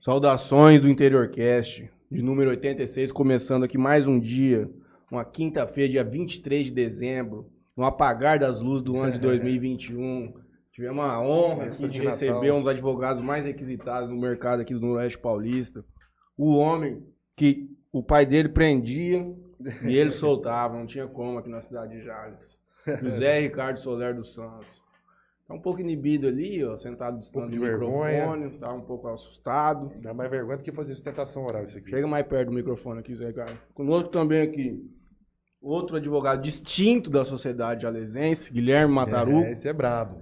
Saudações do Interiorcast, de número 86, começando aqui mais um dia, uma quinta-feira, dia 23 de dezembro, no apagar das luzes do ano de 2021. Tivemos a honra aqui de receber um dos advogados mais requisitados no mercado aqui do Noroeste Paulista. O homem que o pai dele prendia e ele soltava, não tinha como aqui na cidade de Jales. José Ricardo Soler dos Santos. Tá um pouco inibido ali, ó, sentado distante Um do microfone, tá um pouco assustado. Dá mais vergonha do que fazer sustentação oral isso aqui. Chega mais perto do microfone aqui, Zé Ricardo. Conosco também aqui, outro advogado distinto da sociedade jalesense, Guilherme Mataru. É, esse é brabo.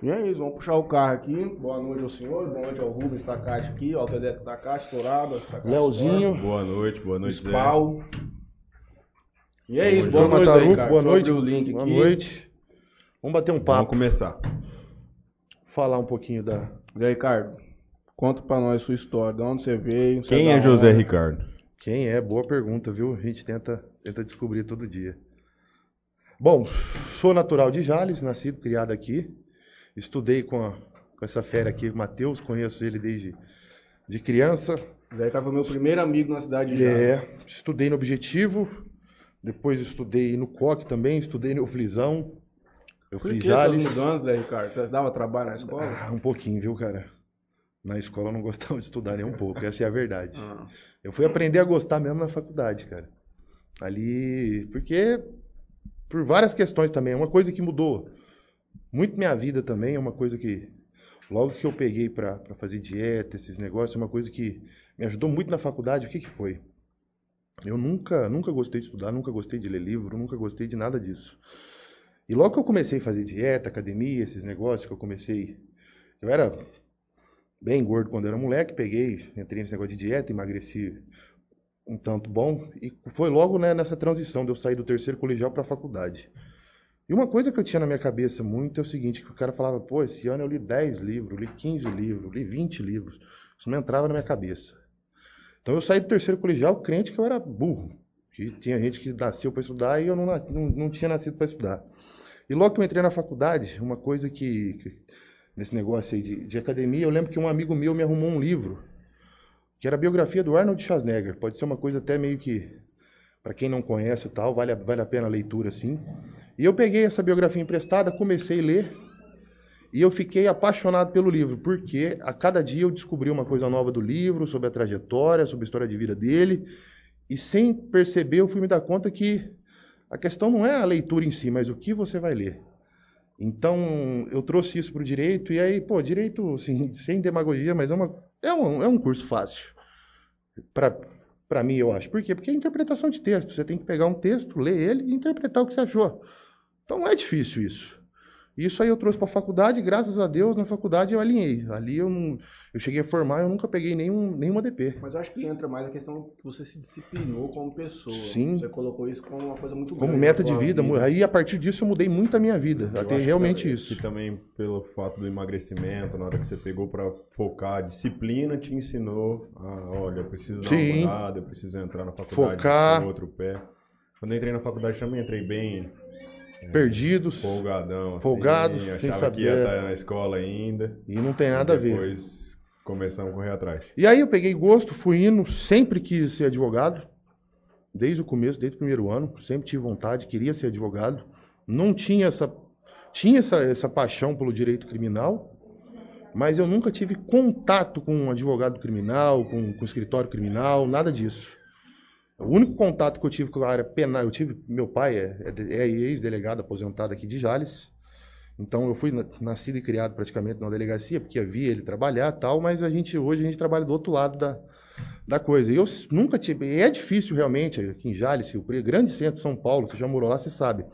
E é isso, vamos puxar o carro aqui. Boa noite ao senhor, boa noite ao Rubens Takashi aqui, ao Autoelétrico Takashi, Estourado. Takashi Leozinho. Boa noite, boa noite, Zé. E é isso, João boa noite, Zé Mataru, Ricardo. boa noite. o link boa aqui. noite. Vamos bater um Vamos papo, começar. falar um pouquinho da. Zé Ricardo, conta pra nós sua história, de onde você veio. você Quem da é José onde? Ricardo? Quem é? Boa pergunta, viu? A gente tenta, tenta descobrir todo dia. Bom, sou natural de Jales, nascido, criado aqui. Estudei com, a- com essa fera aqui, Matheus, conheço ele desde de criança. Zé foi meu primeiro amigo na cidade de Jales. É, estudei no Objetivo, depois estudei no COC também, estudei no Euflisão. Eu Por fui que essas mudanças, Zé Ricardo? Você dava trabalho na escola? Ah, um pouquinho, viu, cara? Na escola eu não gostava de estudar nem um pouco, essa é a verdade. Ah. Eu fui aprender a gostar mesmo na faculdade, cara. Ali, porque por várias questões também, é uma coisa que mudou muito minha vida também, é uma coisa que logo que eu peguei pra pra fazer dieta, esses negócios, é uma coisa que me ajudou muito na faculdade. O que que foi? Eu nunca, nunca gostei de estudar, nunca gostei de ler livro, nunca gostei de nada disso. E logo que eu comecei a fazer dieta, academia, esses negócios que eu comecei, eu era bem gordo quando era moleque, peguei, entrei nesse negócio de dieta, emagreci um tanto bom e foi logo né, nessa transição de eu sair do terceiro colegial para a faculdade. E uma coisa que eu tinha na minha cabeça muito é o seguinte, que o cara falava, pô, esse ano eu li 10 livros, li 15 livros, li 20 livros. Isso não entrava na minha cabeça. Então eu saí do terceiro colegial crente que eu era burro. Que tinha gente que nasceu para estudar e eu não, não, não tinha nascido para estudar. E logo que eu entrei na faculdade, uma coisa que, que- nesse negócio aí de, de academia, eu lembro que um amigo meu me arrumou um livro, que era a biografia do Arnold Schwarzenegger. Pode ser uma coisa até meio que, para quem não conhece e tal, vale, vale a pena a leitura, assim. E eu peguei essa biografia emprestada, comecei a ler, e eu fiquei apaixonado pelo livro, porque a cada dia eu descobri uma coisa nova do livro, sobre a trajetória, sobre a história de vida dele, e sem perceber eu fui me dar conta que a questão não é a leitura em si, mas o que você vai ler. Então, eu trouxe isso para o direito, e aí, pô, direito, assim, sem demagogia, mas é, uma, é, um, é um curso fácil. Para mim, eu acho. Por quê? Porque é interpretação de texto. Você tem que pegar um texto, ler ele e interpretar o que você achou. Então, não é difícil isso. Isso aí eu trouxe para a faculdade, e graças a Deus, na faculdade eu alinhei. Ali eu não. Eu cheguei a formar, eu nunca peguei nenhum, nenhuma DP. Mas eu acho que entra mais a questão que você se disciplinou como pessoa. Sim. Você colocou isso como uma coisa muito Como grande meta na de sua vida. Aí, a partir disso, eu mudei muito a minha vida. Eu Até realmente que, isso. Que também pelo fato do emagrecimento, na hora que você pegou pra focar, a disciplina te ensinou a, olha, eu preciso dar Sim. uma mudada, eu preciso entrar na faculdade Focar. com outro pé. Quando eu entrei na faculdade também entrei bem Perdidos. folgadão, assim, Folgado, sem achava que ia saber. estar na escola ainda. E não tem nada a ver. Depois começamos a correr atrás. E aí eu peguei gosto, fui indo, sempre quis ser advogado, desde o começo, desde o primeiro ano, sempre tive vontade, queria ser advogado. Não tinha essa tinha essa, essa paixão pelo direito criminal, mas eu nunca tive contato com um advogado criminal, com, com escritório criminal, nada disso. O único contato que eu tive com a área penal, eu tive, meu pai é, é é ex-delegado aposentado aqui de Jales, então eu fui na- nascido e criado praticamente na delegacia, porque eu via ele trabalhar tal, mas a gente hoje a gente trabalha do outro lado da, da coisa. E eu nunca tive, é difícil realmente aqui em Jales, Preto, grande centro de São Paulo, você já morou lá, você sabe,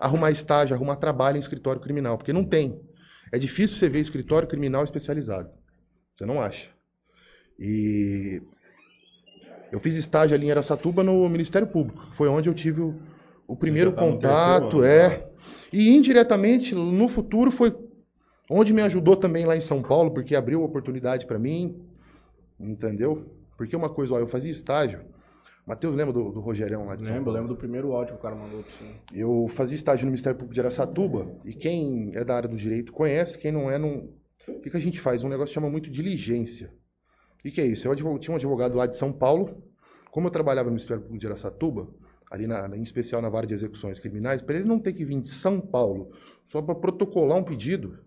arrumar estágio, arrumar trabalho em escritório criminal, porque não tem. É difícil você ver escritório criminal especializado. Você não acha. E eu fiz estágio ali em Aracatuba no Ministério Público. Foi onde eu tive o, o primeiro tá contato, é. tá? E indiretamente, no futuro, foi onde me ajudou também lá em São Paulo, porque abriu oportunidade para mim, entendeu? Porque uma coisa, ó, eu fazia estágio Matheus, lembra do, do Rogerão lá de São Lembro, Paulo? lembro do primeiro áudio que o cara mandou pra você. Eu fazia estágio no Ministério Público de Aracatuba e quem é da área do direito conhece, quem não é, não. O que, que a gente faz? Um negócio que chama muito diligência. O que, que é isso? Eu tinha um advogado lá de São Paulo, como eu trabalhava no Ministério Público de Aracatuba, ali na, em especial na vara de execuções criminais, para ele não ter que vir de São Paulo só para protocolar um pedido,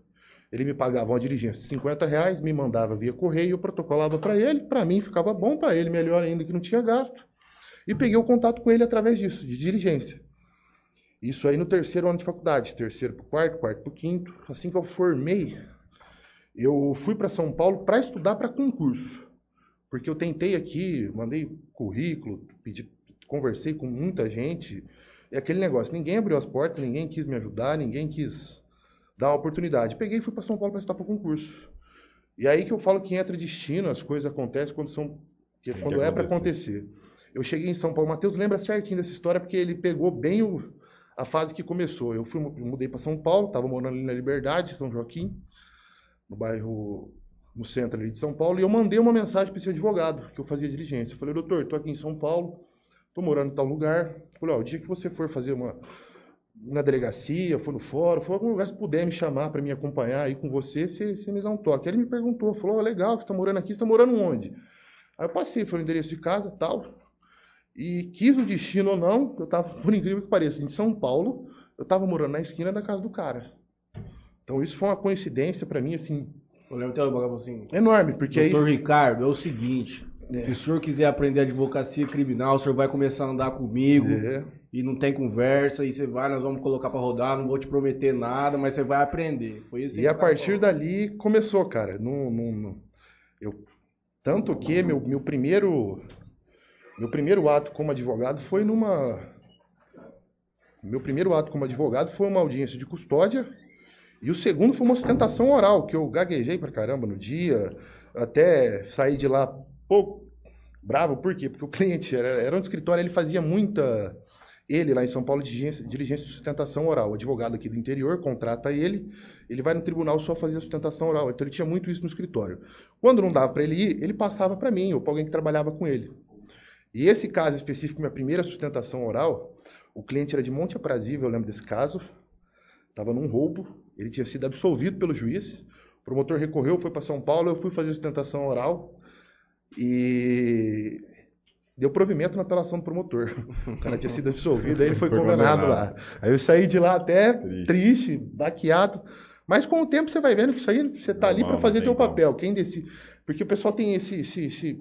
ele me pagava uma diligência de 50 reais, me mandava via correio, eu protocolava para ele, para mim ficava bom, para ele melhor ainda que não tinha gasto. E peguei o contato com ele através disso, de diligência. Isso aí no terceiro ano de faculdade, terceiro para o quarto, quarto para o quinto. Assim que eu formei, eu fui para São Paulo para estudar para concurso. Porque eu tentei aqui, mandei currículo, pedi, conversei com muita gente. É aquele negócio, ninguém abriu as portas, ninguém quis me ajudar, ninguém quis dar uma oportunidade. Peguei e fui para São Paulo para estudar para concurso. E aí que eu falo que entra destino, as coisas acontecem quando são quando é para acontecer. Eu cheguei em São Paulo, o Matheus lembra certinho dessa história porque ele pegou bem o- a fase que começou. Eu fui mudei para São Paulo, estava morando ali na Liberdade, São Joaquim, no bairro no centro ali de São Paulo, e eu mandei uma mensagem para esse advogado que eu fazia diligência. Eu falei, doutor, estou aqui em São Paulo, estou morando em tal lugar. Eu falei, ó, o dia que você for fazer uma na delegacia, for no fórum, for algum lugar, se puder me chamar para me acompanhar aí com você, você, você me dá um toque. Aí ele me perguntou, falou, ó, legal, você está morando aqui, você está morando onde? Aí eu passei, foi o endereço de casa tal. E quis o destino ou não, eu estava, por incrível que pareça, em São Paulo, eu estava morando na esquina da casa do cara. Então isso foi uma coincidência para mim, assim, Eu lembro até o bagulho assim. enorme, porque aí. Doutor Ricardo, é o seguinte. É. Se o senhor quiser aprender advocacia criminal, o senhor vai começar a andar comigo É, e não tem conversa, e você vai, nós vamos colocar pra rodar, não vou te prometer nada, mas você vai aprender. Foi isso E a partir dali começou, cara. Não, não, não- eu, tanto que meu, meu primeiro meu primeiro ato como advogado foi numa meu primeiro ato como advogado foi uma audiência de custódia e o segundo foi uma sustentação oral que eu gaguejei pra caramba no dia, até saí de lá pouco bravo, por quê? Porque o cliente era, era um escritório, ele fazia muita ele lá em São Paulo diligência, diligência de sustentação oral, o advogado aqui do interior contrata ele ele vai no tribunal só fazer a sustentação oral. Então ele tinha muito isso no escritório. Quando não dava para ele ir, ele passava para mim ou para alguém que trabalhava com ele. E esse caso específico, minha primeira sustentação oral, o cliente era de Monte Aprazível, eu lembro desse caso. Estava num roubo, ele tinha sido absolvido pelo juiz. O promotor recorreu, foi para São Paulo, eu fui fazer sustentação oral e deu provimento na apelação do promotor. O cara tinha sido absolvido, aí ele foi, Foi condenado, condenado. lá. Aí eu saí de lá até Triste. triste, baqueado. Mas com o tempo você vai vendo que isso aí você tá ali Normal, para fazer não teu como. papel. Quem decide. Porque o pessoal tem esse, esse- esse-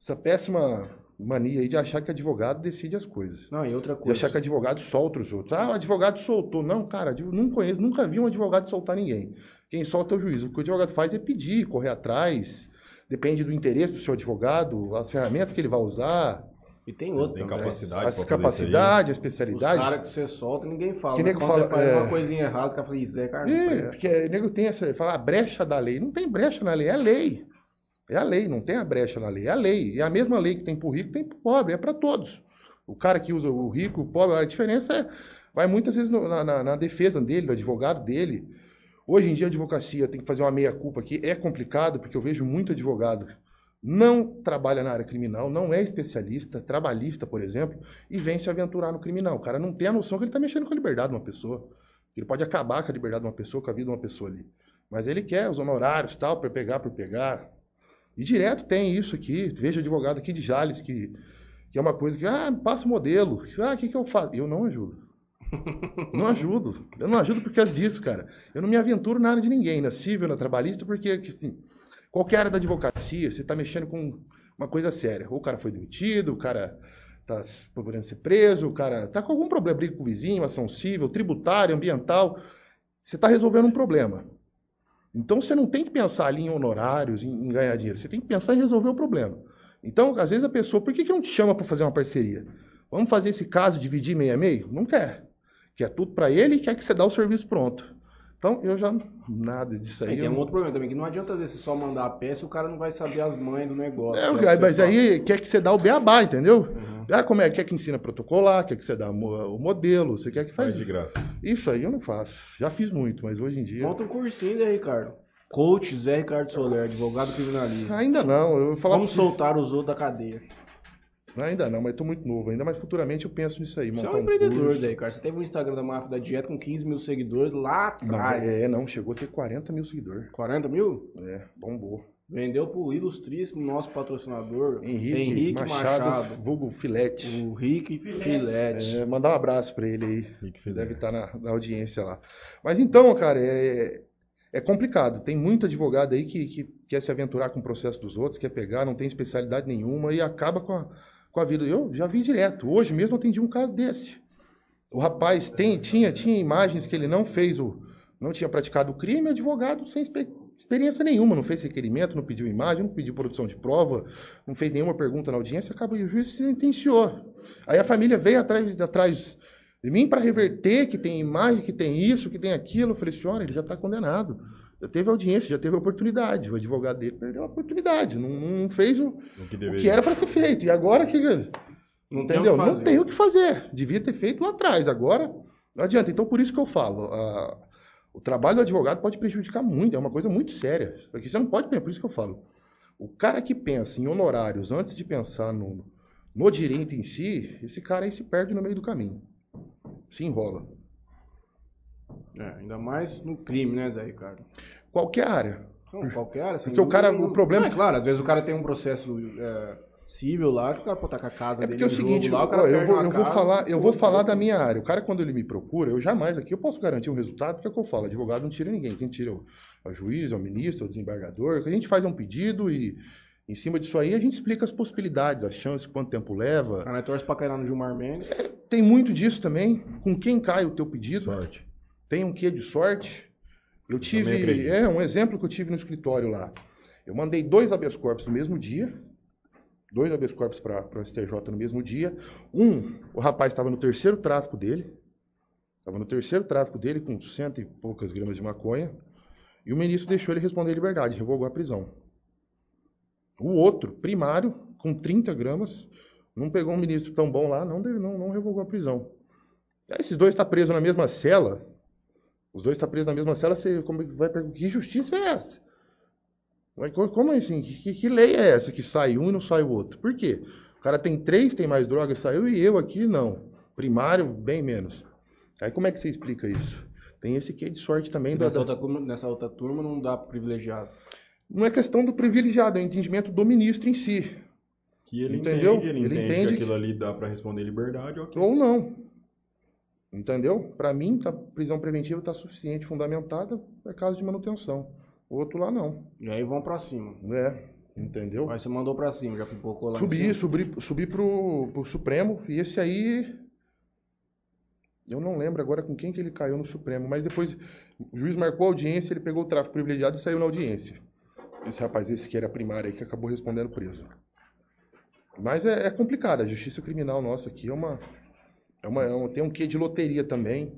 essa péssima mania aí de achar que advogado decide as coisas. Não, e outra De coisa. achar que advogado solta os outros. Ah, o advogado soltou. Não, cara, não conheço, nunca vi um advogado soltar ninguém. Quem solta é o juiz. O que o advogado faz é pedir, correr atrás. Depende do interesse do seu advogado, as ferramentas que ele vai usar, E tem outra. Tem também. capacidade as capacidade, a Os especialidade. caras que você solta, ninguém fala. Que nego quando fala, você faz é. uma coisinha errada, os caras falam, isso é carne. É, porque o nego tem essa, fala a brecha da lei. Não tem brecha na lei, é lei. É a lei, não tem a brecha na lei, é a lei. E a mesma lei que tem pro rico, tem pro pobre, é para todos. O cara que usa o rico, o pobre, a diferença é, vai muitas vezes na, na- na defesa dele, do advogado dele. Hoje em dia a advocacia tem que fazer uma meia-culpa aqui, é complicado, porque eu vejo muito advogado não trabalha na área criminal, não é especialista, trabalhista, por exemplo, e vem se aventurar no criminal. O cara não tem a noção que ele está mexendo com a liberdade de uma pessoa. Ele pode acabar com a liberdade de uma pessoa, com a vida de uma pessoa ali. Mas ele quer os honorários, tal, para pegar, por pegar. E direto tem isso aqui. Vejo advogado aqui de Jales que, que é uma coisa que, ah, passa o modelo. Ah, o que, que eu faço? Eu não ajudo. Não ajudo. Eu não ajudo por causa disso, cara. Eu não me aventuro na área de ninguém, na civil, na trabalhista, porque, assim, qualquer área da advocacia, você está mexendo com uma coisa séria. Ou o cara foi demitido, o cara está podendo ser preso, o cara está com algum problema, briga com o vizinho, ação civil, tributária, ambiental. Você está resolvendo um problema. Então você não tem que pensar ali em honorários, em, ganhar dinheiro. Você tem que pensar em resolver o problema. Então, às vezes a pessoa, por que, que não te chama para fazer uma parceria? Vamos fazer esse caso, dividir meio a meio? Não quer. Quer tudo para ele e quer que você dá o serviço pronto. Então, eu já, nada disso aí. Aí tem um outro problema também, que não adianta às vezes você só mandar a peça e o cara não vai saber as mães do negócio. É, é que mas você fala. aí quer que você dá o beabá, entendeu? Uhum. Ah, como é? Quer que ensina a protocolar, quer que você dá o modelo, você quer que faz. Faz de graça. Isso aí eu não faço. Já fiz muito, mas hoje em dia. Monta um cursinho, Zé Ricardo. Coach Zé Ricardo Soler, advogado criminalista. Ainda não. Eu vou falar Vamos soltar os outros da cadeia. Ainda não, mas tô muito novo ainda, mas futuramente eu penso nisso aí. Você é um empreendedor curso. daí, cara. Você teve um Instagram da Máfia da Dieta com 15 mil seguidores lá Não, atrás. é, não, chegou a ter 40 mil seguidores. 40 mil? É, bombou. Vendeu pro ilustríssimo nosso patrocinador, Henrique, Machado. Machado, vulgo Filete. O Rick Filete. É, mandar um abraço pra ele aí. Rick Filete. Deve estar na, na audiência lá. Mas então, cara, é, é complicado. Tem muito advogado aí que, que quer se aventurar com o processo dos outros, quer pegar, não tem especialidade nenhuma e acaba com a, com a vida. Eu já vi direto. Hoje mesmo atendi um caso desse. O rapaz tem, tinha, tinha imagens que ele não fez o. não tinha praticado o crime, advogado sem experiência nenhuma, não fez requerimento, não pediu imagem, não pediu produção de prova, não fez nenhuma pergunta na audiência, acaba e o juiz se sentenciou. Aí a família veio atrás, atrás de mim para reverter que tem imagem, que tem isso, que tem aquilo. Eu falei, senhora, ele já está condenado. Já teve audiência, já teve oportunidade. O advogado dele perdeu a oportunidade, não, não fez o, O que o que era para ser feito. E agora que. Não tem o Entendeu? que Não fazer. tem o que fazer. Devia ter feito lá atrás. Agora, não adianta. Então, por isso que eu falo. a- o trabalho do advogado pode prejudicar muito. É uma coisa muito séria. Porque você não pode pensar. Por isso que eu falo. O cara que pensa em honorários antes de pensar no, no direito em si, esse cara aí se perde no meio do caminho. Se enrola. É, ainda mais no crime, né, Zé Ricardo? Qualquer área. Não, qualquer área. sem Porque o cara- o problema- Não, é claro, às vezes o cara tem um processo é, civil lá, que o cara pode estar com a casa É dele porque é o seguinte, lá, o eu vou, eu vou casa, falar, eu vou falar da minha área. O cara, quando ele me procura, eu jamais aqui eu posso garantir um resultado, porque é o que eu falo, advogado não tira ninguém. Quem tira é o, é o juiz, é o ministro, é o desembargador. O que a gente faz é um pedido e, em cima disso aí, a gente explica as possibilidades, as chances, quanto tempo leva. A nós torce pra cair lá no Gilmar Mendes. Tem muito disso também. Com quem cai o teu pedido? Sorte. Tem um quê de sorte? Eu tive. É, um exemplo que eu tive no escritório lá. Eu mandei dois habeas corpus no mesmo dia. Dois habeas corpus para o STJ no mesmo dia. Um, o rapaz estava no terceiro tráfico dele. Estava no terceiro tráfico dele, com cento e poucas gramas de maconha. E o ministro deixou ele responder liberdade, revogou a prisão. O outro, primário, com 30 gramas, não pegou um ministro tão bom lá, não, não, não revogou a prisão. Aí esses dois estão presos na mesma cela. Os dois estão presos na mesma cela, você como é que vai perguntar, que justiça é essa? Como assim? Que, que- que lei é essa que sai um e não sai o outro? Por quê? O cara tem três, tem mais droga, saiu, e eu aqui não. Primário, bem menos. Aí como é que você explica isso? Tem esse quê de sorte também. da- Nessa da- outra, turma- nessa outra turma não dá privilegiado. Não é questão do privilegiado, é entendimento do ministro em si. Que ele Entendeu? entende, ele, Ele entende, entende que que- aquilo ali dá pra responder em liberdade, ok. Ou não. Entendeu? Para mim, a prisão preventiva está suficiente, fundamentada, é caso de manutenção. O outro lá não. E aí vão pra cima. É, entendeu? Aí você mandou pra cima, já pipocou lá Subi, subi, subi pro, pro Supremo, e esse aí. Eu não lembro agora com quem que ele caiu no Supremo, mas depois o juiz marcou a audiência, ele pegou o tráfico privilegiado e saiu na audiência. Esse rapaz, esse que era primário aí, que acabou respondendo preso. Mas é, é complicado, a justiça criminal nossa aqui é uma. É uma, é uma- tem um quê de loteria também.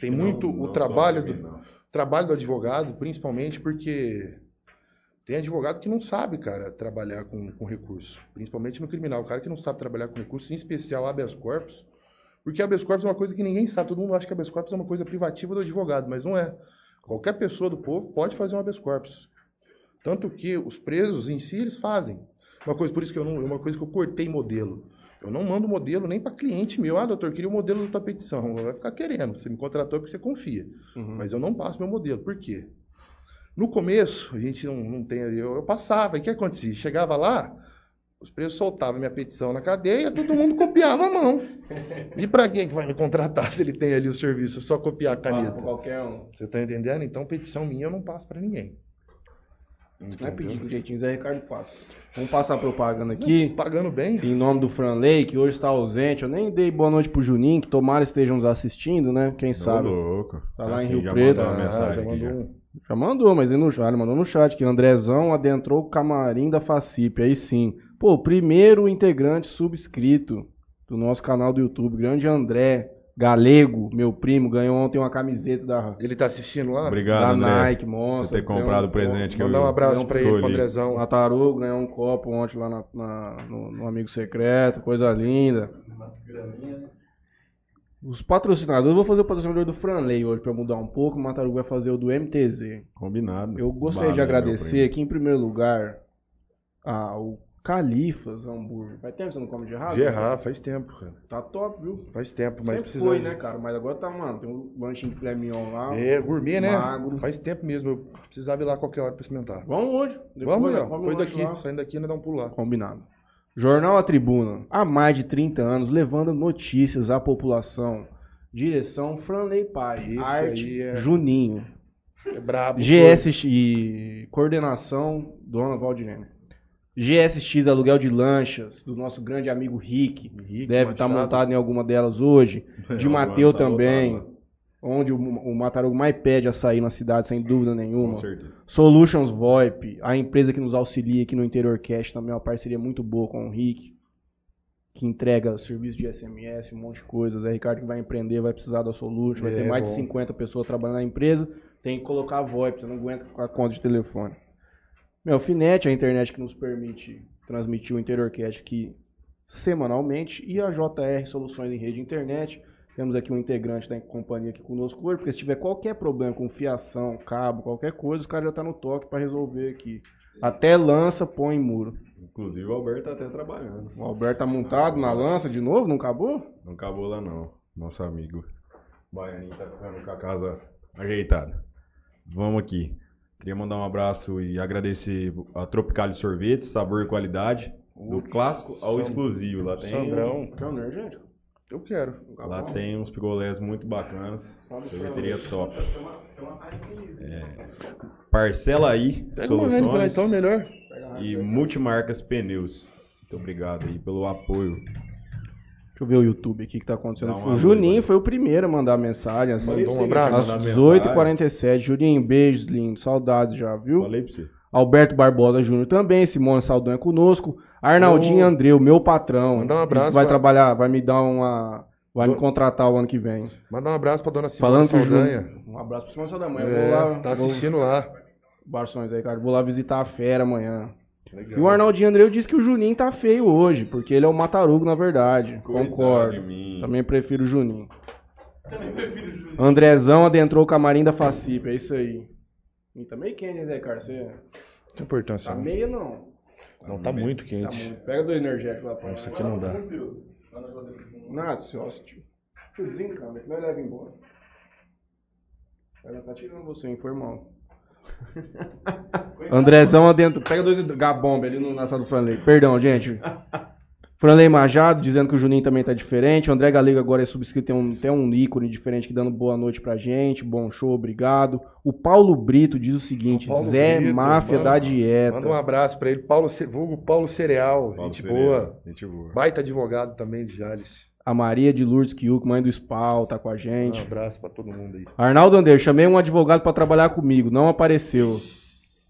Tem Não- muito não o trabalho do, trabalho do advogado, principalmente porque tem advogado que não sabe, cara, trabalhar com, com recurso. Principalmente no criminal. O cara que não sabe trabalhar com recurso, em especial habeas corpus. Porque habeas corpus é uma coisa que ninguém sabe. Todo mundo acha que habeas corpus é uma coisa privativa do advogado, mas não é. Qualquer pessoa do povo pode fazer um habeas corpus. Tanto que os presos em si, eles fazem. Uma coisa, por isso que eu não, é uma coisa que eu cortei modelo. Eu não mando modelo nem para cliente meu. Ah, doutor, queria o modelo da tua petição. Vai ficar querendo. Você me contratou porque você confia. Uhum. Mas eu não passo meu modelo. Por quê? No começo, a gente não, não tem. Eu, eu passava. E o que acontecia? Chegava lá, os presos soltavam minha petição na cadeia, todo mundo copiava a mão. E para quem que vai me contratar se ele tem ali o serviço? Só copiar a Passa caneta. pra qualquer um. Você tá entendendo? Então, petição minha eu não passo para ninguém. Não Entendeu? pedir com jeitinho, Zé Ricardo passa. Vamos passar a propaganda aqui. Pagando bem. Em nome do Franley, que hoje está ausente. Eu nem dei boa noite pro Juninho, que tomara estejam nos assistindo, né? Quem Ô, sabe. louco. Tá lá em Assim, Rio já Preto. mandou Ah, já mandou já. Já mandou, mas ele no chat, ele mandou no chat que Andrezão adentrou o camarim da Facip. Aí sim. Pô, primeiro integrante subscrito do nosso canal do YouTube, grande André Galego, meu primo, ganhou ontem uma camiseta da, Ele tá assistindo lá? Obrigado, da André. Nike, monstro. Você ter comprado o presente que eu Mandar um abraço Não para ele, pro. Andrezão. O Matarugo ganhou um copo ontem lá na- na- no, no Amigo Secreto, coisa linda. Os patrocinadores, eu vou fazer o patrocinador do Franley hoje pra mudar um pouco, o Matarugo vai fazer o do MTZ. Combinado. Eu gostaria de Valeu, agradecer aqui em primeiro lugar ao Califas, hambúrguer. Faz tempo que você não come de errado? Gerrar, faz tempo, cara. Tá top, viu? Faz tempo, mas Sempre precisa. foi, né, cara? Mas agora tá, mano, tem um lanchinho de filé mignon lá. É, gourmet, né? Magro. Faz tempo mesmo. Eu precisava ir lá qualquer hora pra experimentar. Vamos hoje. Depois, Vamos, né? Léo. Daqui. lá. Saindo daqui, ainda dá um pulo lá. Combinado. Jornal A Tribuna, há mais de 30 anos, levando notícias à população. Direção Franley Pai. Esse Arte é- Juninho. É brabo. GSX e coordenação Dona Valdirene. GSX Aluguel de Lanchas, do nosso grande amigo Rick. Rick, Deve estar Machado. montado em alguma delas hoje. De Mateu tá também. lotado, Onde o, o Matarugo mais pede a sair na cidade, sem dúvida Com nenhuma. certeza. Solutions VoIP, a empresa que nos auxilia aqui no Interior Cash, também é uma parceria muito boa com o Rick, que entrega serviço de SMS, um monte de coisas. É Ricardo que vai empreender, vai precisar da Solution, vai É, ter mais bom. de 50 pessoas trabalhando na empresa, tem que colocar VoIP, você não aguenta com a conta de telefone. Meu, Finet é a internet que nos permite transmitir o Interior Cash aqui semanalmente e a JR Soluções em Rede de Internet. Temos aqui um integrante da companhia aqui conosco hoje, porque se tiver qualquer problema com fiação, cabo, qualquer coisa, os caras já estão no toque para resolver aqui. Até lança, põe muro. Inclusive o Alberto tá até trabalhando. O Alberto tá montado na lança de novo, não acabou? Não acabou lá não. Nosso amigo Baianinho tá ficando com a casa ajeitada. Vamos aqui. Queria mandar um abraço e agradecer a Tropical Sorvetes, sabor e qualidade. Do clássico ao Sam- exclusivo. Lá tem, Sandrão, Quer um energético? eu quero. lá tem uns pigolés muito bacanas. Sorveteria top. É, parcela aí, Pega uma soluções então, melhor. e multimarcas pneus. Muito obrigado aí pelo apoio. Deixa eu ver o YouTube aqui que tá acontecendo. Uma O Juninho foi o primeiro a mandar mensagem. Assim, Mandou um abraço. pra às você que ia mandar mensagem. 18h47. Juninho, beijos, lindo. Saudades já, viu? Falei pra você. Alberto Barbosa Júnior também, Simone Saldanha conosco, Arnaldinho Ô. Andreu, meu patrão. Mandar um abraço Vai pra- trabalhar, vai me dar uma. Vai me contratar o ano que vem. Manda um abraço pra dona Simone Falando Saldanha. Júnior. Um abraço pro Simone Saldanha. É, vou lá. tá vou- assistindo lá. Barções aí, cara. Vou lá visitar a fera amanhã. Legal. E o Arnaldinho Andreu disse que o Juninho tá feio hoje, porque ele é o matarugo, na verdade. Coitado Concordo. de mim. Também prefiro o Juninho. Andrezão adentrou o camarim da Facip, é isso aí. E tá meio quente, Zé Carlos? Você Não tem importância. tá não. meio não? Não, tá muito Tá quente. muito. Pega do energético lá pra Isso aqui não dá. Nada, se ó, tio. Tiozinho, cara, que nós leva embora. Ela tá tirando você, informal. Andrezão adentro. Pega dois gabombe ali no, na sala do Franley. Perdão, gente. Franley Majado dizendo que o Juninho também tá diferente. O André Galego agora é subscrito, tem um, tem um ícone diferente que dando boa noite pra gente. Bom show, obrigado. O Paulo Brito diz o seguinte: O Zé Brito, Máfia manda- da Dieta. Manda um abraço pra ele. Paulo, vulgo Paulo Cereal. Paulo gente Cereira, boa. Gente boa. Baita advogado também de Jales. A Maria de Lourdes Kiuk, mãe do Spal, tá com a gente. Um abraço pra todo mundo aí. Arnaldo Anderson, chamei um advogado pra trabalhar comigo, não apareceu.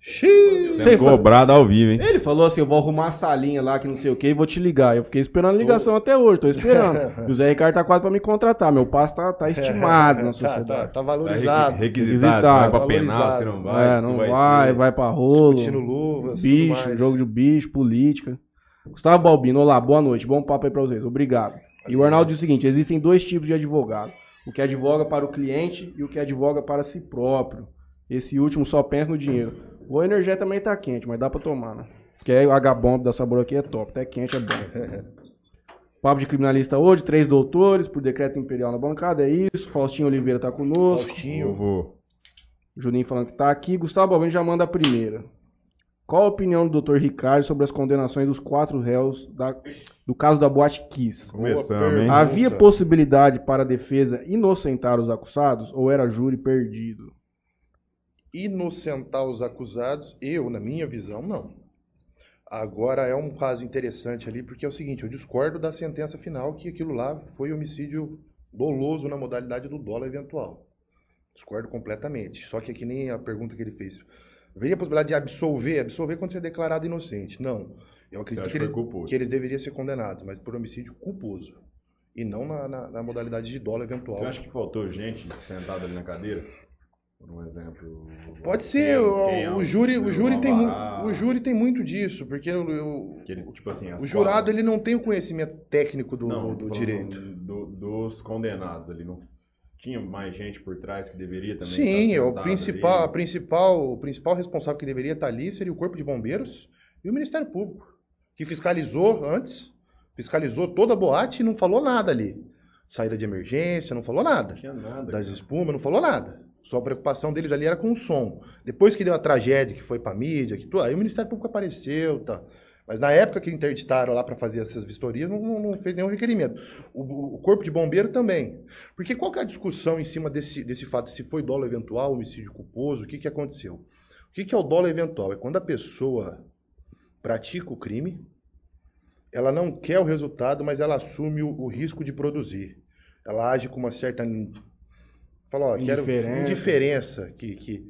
Xiii. Sendo Sei, cobrado ao vivo, hein? Ele falou assim: eu vou arrumar a salinha lá que não sei o que e vou te ligar. Eu fiquei esperando a ligação até hoje, tô esperando. E o Zé Ricardo tá quase pra me contratar. Meu passo tá, tá estimado na Tá, tá, sociedade. tá Tá valorizado. requisitado, você vai pra Valorizado. penal, você não vai. é, não vai, vai, ser. pra rolo. Discutindo luvas, Bicho, jogo de bicho, política. Gustavo Balbino, olá, boa noite. Bom papo aí pra vocês. Obrigado. E o Arnaldo diz o seguinte: existem dois tipos de advogado. O que advoga para o cliente e o que advoga para si próprio. Esse último só pensa no dinheiro. O energia também tá quente, mas dá pra tomar, né? Porque aí o H-Bomb da Sabor aqui é top. Até quente é bom. Papo de criminalista hoje, três doutores, por decreto imperial na bancada, é isso. Faustinho Oliveira tá conosco. Eu Faustinho. vou. Juninho falando que tá aqui. Gustavo Balbino já manda a primeira. Qual a opinião do Dr. Ricardo sobre as condenações dos quatro réus da- do caso da Boate Kiss? Começamos, hein? Havia possibilidade para a defesa inocentar os acusados ou era júri perdido? inocentar os acusados, eu, na minha visão, não. Agora é um caso interessante ali, porque é o seguinte, eu discordo da sentença final que aquilo lá foi homicídio doloso na modalidade do dolo eventual. Discordo completamente. Só que é que nem a pergunta que ele fez. Haveria a possibilidade de absolver? Absolver quando você é declarado inocente. Não. Eu acredito que eles, que eles deveriam ser condenados, mas por homicídio culposo. E não na, na- na modalidade de dolo eventual. Você acha que faltou gente sentada ali na cadeira? Por um exemplo. Pode ser, o, quem é o júri, o, júri tem, o júri tem muito disso, porque o, o- Que ele, tipo assim, as o jurado ele não tem o conhecimento técnico do, não, do falando direito. do- dos condenados ali. Não tinha mais gente por trás que deveria também Sim, estar o principal, a ali? principal, o principal responsável que deveria estar ali seria o Corpo de Bombeiros e o Ministério Público. que fiscalizou antes, fiscalizou toda a boate e não falou nada ali. Saída de emergência, não falou nada. Não tinha nada. Das espumas, não falou nada. Só a preocupação deles ali era com o som. Depois que deu a tragédia, que foi pra mídia, que tudo, aí o Ministério Público apareceu, tá. Mas na época que interditaram lá para fazer essas vistorias, não, não- não fez nenhum requerimento. O, o Corpo de Bombeiro também. Porque qual que é a discussão em cima desse, desse fato? Se foi dolo eventual, homicídio culposo, o que, que aconteceu? O que, que é o dolo eventual? É quando a pessoa pratica o crime, ela não quer o resultado, mas ela assume o, o risco de produzir. Ela age com uma certa. Fala, ó, quero Indiferença. indiferença, que, que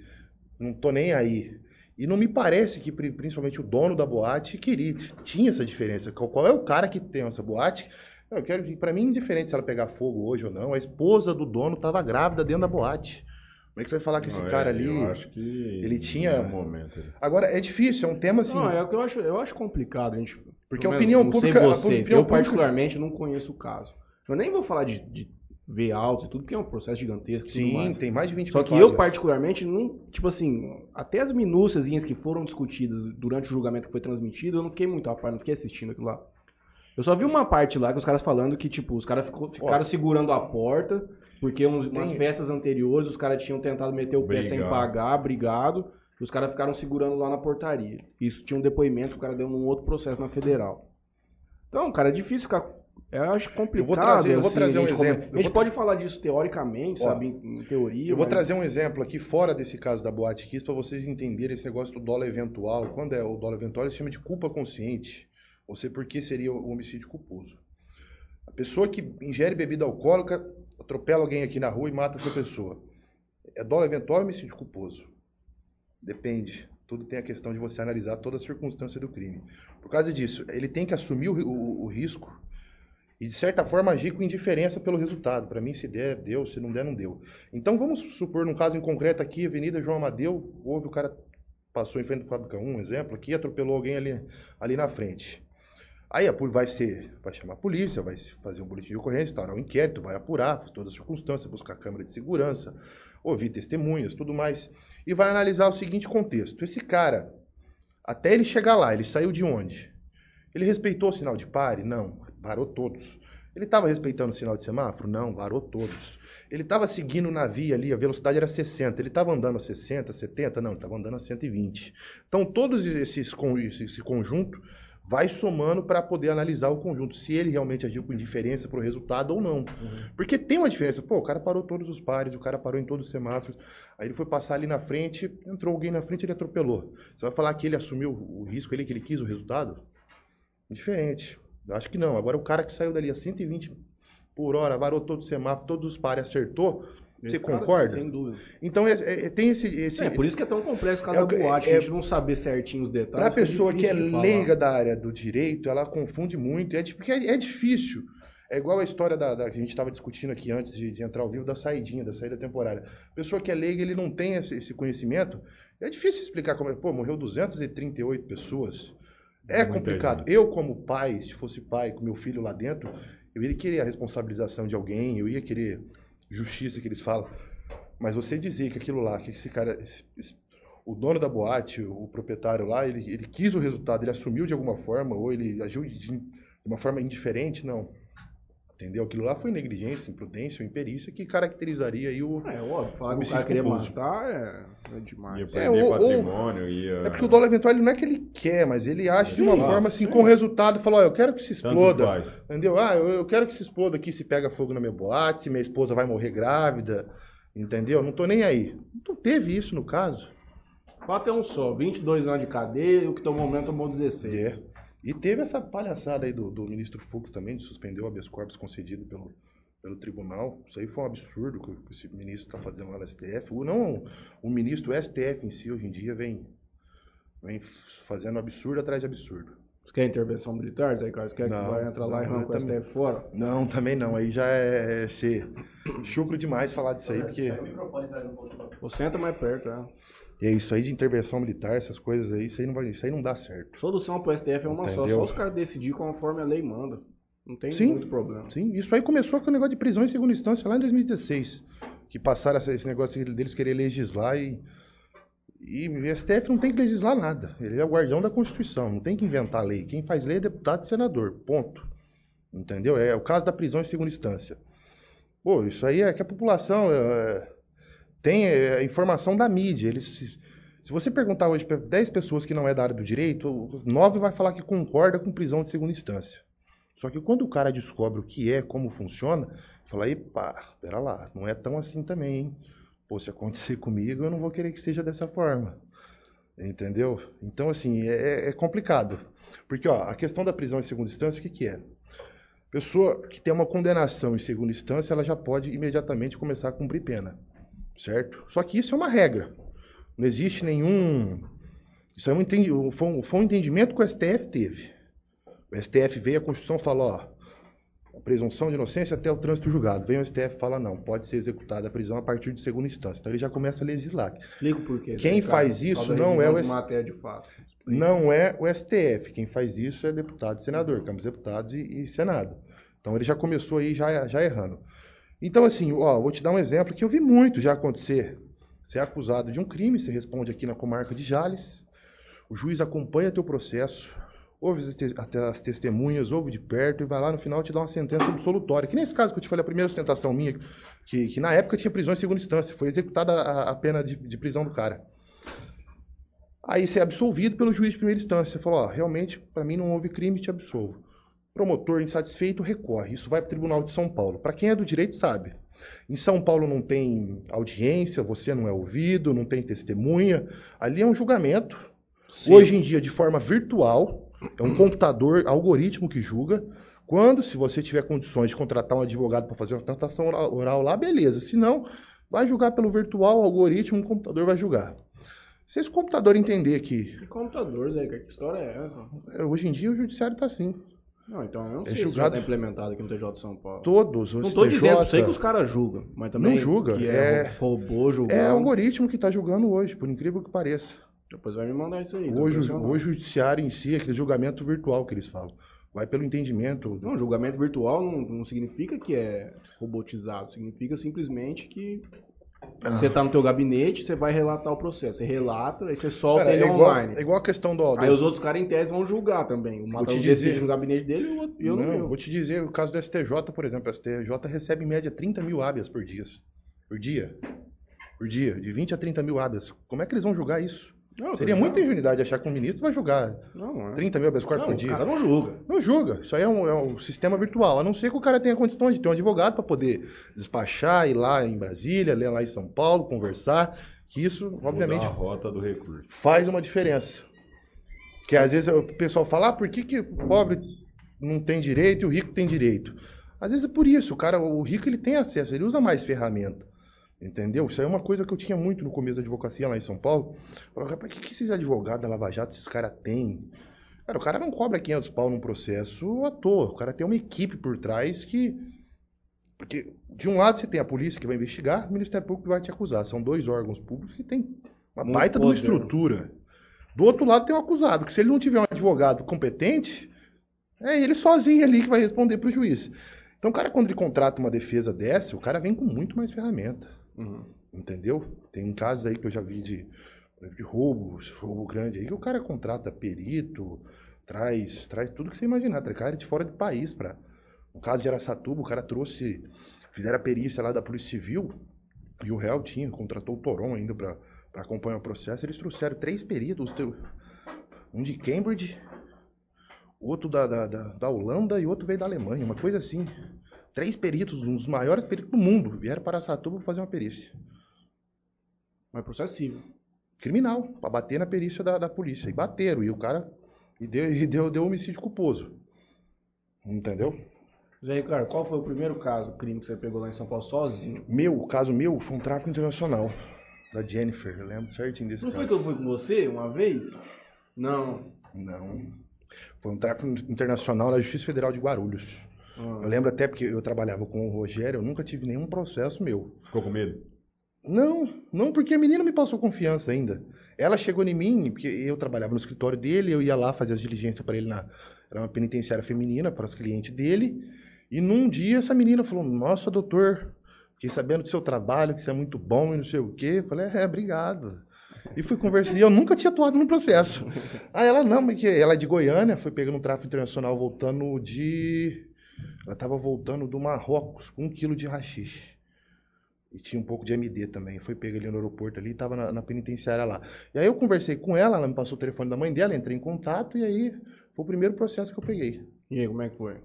não tô nem aí. E não me parece que pri- principalmente o dono da boate queria, tinha essa diferença. Qual, qual é o cara que tem essa boate? Eu quero, para mim, indiferente se ela pegar fogo hoje ou não. A esposa do dono estava grávida dentro da boate. Como é que você vai falar que esse Não, cara é, ali. Eu acho que ele tinha- no momento. ali. Agora, é difícil, é um tema assim. Não, é o que eu acho, eu acho complicado, a gente. Porque a opinião pública- a vocês, opinião eu pública- particularmente não conheço o caso. Eu nem vou falar de, de ver autos e tudo, porque é um processo gigantesco. e tudo Sim, mais. tem mais de 20 Só que páginas. eu, particularmente, não. Tipo assim, até as minúcias que foram discutidas durante o julgamento que foi transmitido, eu não fiquei muito a par, não fiquei assistindo aquilo lá. Eu só vi uma parte lá que os caras falando que, tipo, os caras ficaram segurando a porta, porque uns- umas festas anteriores os caras tinham tentado meter o pé sem Brigado. pagar, brigado, e os caras ficaram segurando lá na portaria. Isso tinha um depoimento que o cara deu num outro processo na federal. Então, cara, é difícil ficar. Eu acho complicado. Eu vou trazer- eu vou assim, trazer um exemplo. A gente vou pode falar disso teoricamente, Ó, sabe, em, em teoria. Eu vou mas- trazer um exemplo aqui fora desse caso da Boate Kiss para vocês entenderem esse negócio do dolo eventual. Quando é o dolo eventual, ele chama de culpa consciente. Ou seja, por que seria o homicídio culposo? A pessoa que ingere bebida alcoólica atropela alguém aqui na rua e mata essa pessoa. É dolo eventual ou homicídio culposo? Depende. Tudo tem a questão de você analisar toda a circunstância do crime. Por causa disso, ele tem que assumir o, o- o risco e, de certa forma, agir com indiferença pelo resultado. Para mim, se der, deu. Se não der, não deu. Então, vamos supor, num caso em concreto aqui, Avenida João Amadeu, houve o cara passou em frente do Fábrica 1, um exemplo, aqui atropelou alguém ali, ali na frente. Aí a vai ser, vai chamar a polícia, vai fazer um boletim de ocorrência, instaurar um inquérito, vai apurar todas as circunstâncias, buscar câmera de segurança, ouvir testemunhas, tudo mais, e vai analisar o seguinte contexto. Esse cara, até ele chegar lá, ele saiu de onde? Ele respeitou o sinal de pare? Não, parou todos. Ele estava respeitando o sinal de semáforo? Não, parou todos. Ele estava seguindo na via ali, a velocidade era 60. Ele estava andando a 60, 70? Não, estava andando a 120. Então, todos esses con- esse conjunto vai somando para poder analisar o conjunto, se ele realmente agiu com indiferença para o resultado ou não. Porque tem uma diferença. Pô, o cara parou todos os pares, o cara parou em todos os semáforos, aí ele foi passar ali na frente, entrou alguém na frente ele atropelou. Você vai falar que ele assumiu o risco, ele que ele quis o resultado? Diferente. Eu acho que não. Agora o cara que saiu dali a 120 por hora, varou todo o semáforo, todos os pares, acertou, você Esse cara, concorda? Sem dúvida. Então é- é- tem esse... esse É, por isso que é tão complexo o caso É boate, é- a gente não saber certinho os detalhes. Para a pessoa que é leiga da área do direito, ela confunde muito. É, porque é, é difícil. É igual a história da, da- que a gente estava discutindo aqui antes de, de entrar ao vivo, da saidinha, da saída temporária. A pessoa que é leiga, ele não tem esse, esse conhecimento. É difícil explicar como é. Pô, morreu 238 pessoas. É complicado. gente. Eu, como pai, se fosse pai com meu filho lá dentro, eu ia querer a responsabilização de alguém, eu ia querer justiça que eles falam. Mas você dizer que aquilo lá, que esse cara, esse- esse- o dono da boate, o proprietário lá, ele, ele quis o resultado, ele assumiu de alguma forma, ou ele agiu de, de uma forma indiferente, não. Entendeu? Aquilo lá foi negligência, imprudência ou imperícia que caracterizaria aí o. É óbvio, falar que o Homicídio cara queria culposo. matar é, é demais. Ia perder ou- ou- patrimônio, ia... É porque o dolo eventual ele não é que ele quer, mas ele age de uma Sim, forma assim, sim. com resultado, falou, ó, eu quero que se exploda. Entendeu? Ah, eu, eu quero que se exploda aqui se pega fogo na minha boate, se minha esposa vai morrer grávida. Entendeu? Não tô nem aí. Não teve isso no caso. O fato é um só, 22 anos de cadeia o que tomou momento tomou 16. É. E teve essa palhaçada aí do, do ministro Fux também, de suspender o habeas corpus concedido pelo, pelo tribunal. Isso aí foi um absurdo que esse ministro está fazendo lá no STF. O, não, o ministro, o STF em si, hoje em dia, vem, vem fazendo absurdo atrás de absurdo. Você quer intervenção militar, Zé Carlos? Quer Não, que vai entrar lá e arranca o STF fora? Não, também não. Aí já é, é ser chucro demais falar disso aí, porque Ou senta mais perto, é. É isso aí de intervenção militar, essas coisas aí, isso aí não, vai, isso aí não dá certo. Solução pro STF é uma só, Entendeu? só os caras decidir conforme a lei manda. Não tem Sim. muito problema. Sim, isso aí começou com o negócio de prisão em segunda instância lá em 2016. Que passaram esse negócio deles querer legislar e, E o STF não tem que legislar nada. Ele é o guardião da Constituição, não tem que inventar lei. Quem faz lei é deputado e senador. Ponto. Entendeu? É o caso da prisão em segunda instância. Pô, isso aí é que a população é, tem é, informação da mídia. Eles, se, se você perguntar hoje para 10 pessoas que não é da área do direito, 9 vai falar que concorda com prisão de segunda instância. Só que quando o cara descobre o que é, como funciona, fala, epa, pera lá, não é tão assim também, hein? Pô, se acontecer comigo, eu não vou querer que seja dessa forma. Entendeu? Então, assim, é, é complicado. Porque, ó, a questão da prisão em segunda instância, o que, que é? Pessoa que tem uma condenação em segunda instância, ela já pode imediatamente começar a cumprir pena. Certo? Só que isso é uma regra. Não existe nenhum. Isso é um, entendi... foi um entendimento que o STF teve. O STF veio, a Constituição falou, ó, a presunção de inocência até o trânsito julgado. Vem o STF e fala, não, pode ser executada a prisão a partir de segunda instância. Então ele já começa a legislar. Explica por quê. Quem faz isso não é o STF. Não é o STF. Quem faz isso é deputado e senador, Câmara dos Deputados e, e, Senado. Então ele já começou aí já, já errando. Então, assim, ó, vou te dar um exemplo que eu vi muito já acontecer. Você é acusado de um crime, você responde aqui na comarca de Jales, o juiz acompanha teu processo, ouve até as testemunhas, ouve de perto e vai lá no final te dá uma sentença absolutória. Que nesse caso que eu te falei, a primeira sustentação minha, que, que na época tinha prisão em segunda instância, foi executada a, a pena de, de, prisão do cara. Aí você é absolvido pelo juiz de primeira instância. Você falou, ó, realmente, para mim não houve crime, te absolvo. Promotor insatisfeito recorre. Isso vai para o Tribunal de São Paulo. Para quem é do direito sabe. Em São Paulo não tem audiência, você não é ouvido, não tem testemunha. Ali é um julgamento. Sim. Hoje em dia, de forma virtual, é um computador, algoritmo que julga. Quando, se você tiver condições de contratar um advogado para fazer uma tentação oral lá, beleza. Se não, vai julgar pelo virtual, algoritmo, um computador vai julgar. Se esse computador entender que. Que computador, Zé? Que história é essa? É, hoje em dia o judiciário está assim. Não, então eu não é sei julgado... se já tá implementado aqui no TJ de São Paulo. Todos. Não estou dizendo, sei que os caras julgam, mas também. Não julga. Que é, é robô julgando. É algoritmo que está julgando hoje, por incrível que pareça. Depois vai me mandar isso aí. Hoje, hoje o judiciário em si, aquele julgamento virtual que eles falam. Vai pelo entendimento. Não, julgamento virtual não, não significa que é robotizado. Significa simplesmente que. Você está no teu gabinete, você vai relatar o processo. Você relata, aí você solta Cara, ele é igual, online. É igual a questão do... Aí os outros caras em tese vão julgar também. O matador dizer... no gabinete dele e eu no meu. Vou te dizer, o caso do STJ, por exemplo. O STJ recebe em média 30 mil hábias por dia. Por dia. Por dia. De 20 a 30 mil hábias. Como é que eles vão julgar isso? Não, Seria muita ingenuidade achar que um ministro vai julgar não, é. 30 mil habeas corpus por dia. O cara não julga. Não julga. Isso aí é um, é um, sistema virtual. A não ser que o cara tenha condições de ter um advogado para poder despachar, ir lá em Brasília, ler lá em São Paulo, conversar. Que isso, obviamente. a rota do recurso. Faz uma diferença. Que às vezes o pessoal fala, ah, por que, que o pobre não tem direito e o rico tem direito? Às vezes é por isso. O cara, o rico ele tem acesso, ele usa mais ferramenta. Entendeu? Isso aí é uma coisa que eu tinha muito no começo da advocacia lá em São Paulo. Falava, rapaz, o que, que esses advogados da Lava Jato, esses caras têm? Cara, o cara não cobra 500 pau num processo à toa. O cara tem uma equipe por trás que. Porque, de um lado, você tem a polícia que vai investigar, o Ministério Público vai te acusar. São dois órgãos públicos que tem uma muito baita de uma estrutura. Do outro lado, tem o um acusado, que se ele não tiver um advogado competente, é ele sozinho ali que vai responder para o juiz. Então, o cara, quando ele contrata uma defesa dessa, o cara vem com muito mais ferramenta. Uhum. Entendeu? Tem casos aí que eu já vi de, de roubos, roubo grande aí, que o cara contrata perito, traz, traz tudo que você imaginar, traz cara de fora do país para. No caso de Aracatuba, o cara trouxe, fizeram a perícia lá da Polícia Civil, e o réu tinha, contratou o Toron ainda para acompanhar o processo, eles trouxeram três peritos, um de Cambridge, outro da, da, da, da Holanda e outro veio da Alemanha, uma coisa assim. Três peritos, um dos maiores peritos do mundo, vieram para Satuba fazer uma perícia. Mas processo civil. Criminal, para bater na perícia da, da polícia. E bateram, e o cara. E deu, e deu, deu homicídio culposo. Entendeu? Zé Ricardo, qual foi o primeiro caso, crime que você pegou lá em São Paulo sozinho? Meu, o caso meu foi um tráfico internacional. Da Jennifer, eu lembro certinho desse Não caso. Não foi que eu fui com você uma vez? Não. Não. Foi um tráfico internacional da Justiça Federal de Guarulhos. Ah. Eu lembro até porque eu trabalhava com o Rogério, eu nunca tive nenhum processo meu. Ficou com medo? Não, não, porque a menina me passou confiança ainda. Ela chegou em mim, porque eu trabalhava no escritório dele, eu ia lá fazer as diligências para ele na. Era uma penitenciária feminina para os clientes dele. E num dia essa menina falou: Nossa, doutor, fiquei sabendo do seu trabalho, que você é muito bom e não sei o quê. Eu falei: É, obrigado. E fui conversar. E eu nunca tinha atuado no processo. Aí ela, não, mas que ela é de Goiânia, foi pegando um tráfico internacional voltando de. Ela tava voltando do Marrocos com um quilo de rachixe. E tinha um pouco de MD também. Foi pega ali no aeroporto ali, tava na, na penitenciária lá. E aí eu conversei com ela, ela me passou o telefone da mãe dela, entrei em contato e aí foi o primeiro processo que eu peguei. E aí, como é que foi?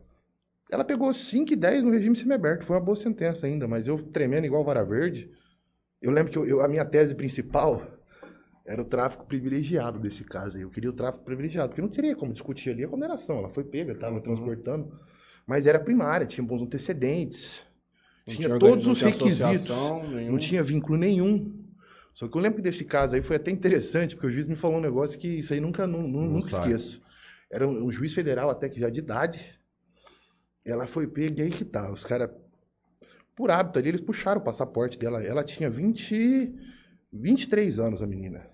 Ela pegou 5 e 10 no regime semiaberto. Foi uma boa sentença ainda, mas eu tremendo igual vara verde. Eu lembro que eu- eu- a minha tese principal era o tráfico privilegiado desse caso aí. Eu queria o tráfico privilegiado, porque não teria como discutir ali a condenação. Ela foi pega, estava transportando. Mas era primária, tinha bons antecedentes. Não tinha tinha todos não os requisitos. Não tinha vínculo nenhum. Só que eu lembro que desse caso aí foi até interessante, porque o juiz me falou um negócio que isso aí nunca, nu- nu- Não nunca sabe. esqueço. Era um, um juiz federal até que já de idade. Ela foi pega e aí que tá. Os caras, por hábito ali, eles puxaram o passaporte dela. Ela tinha 20, 23 anos, a menina.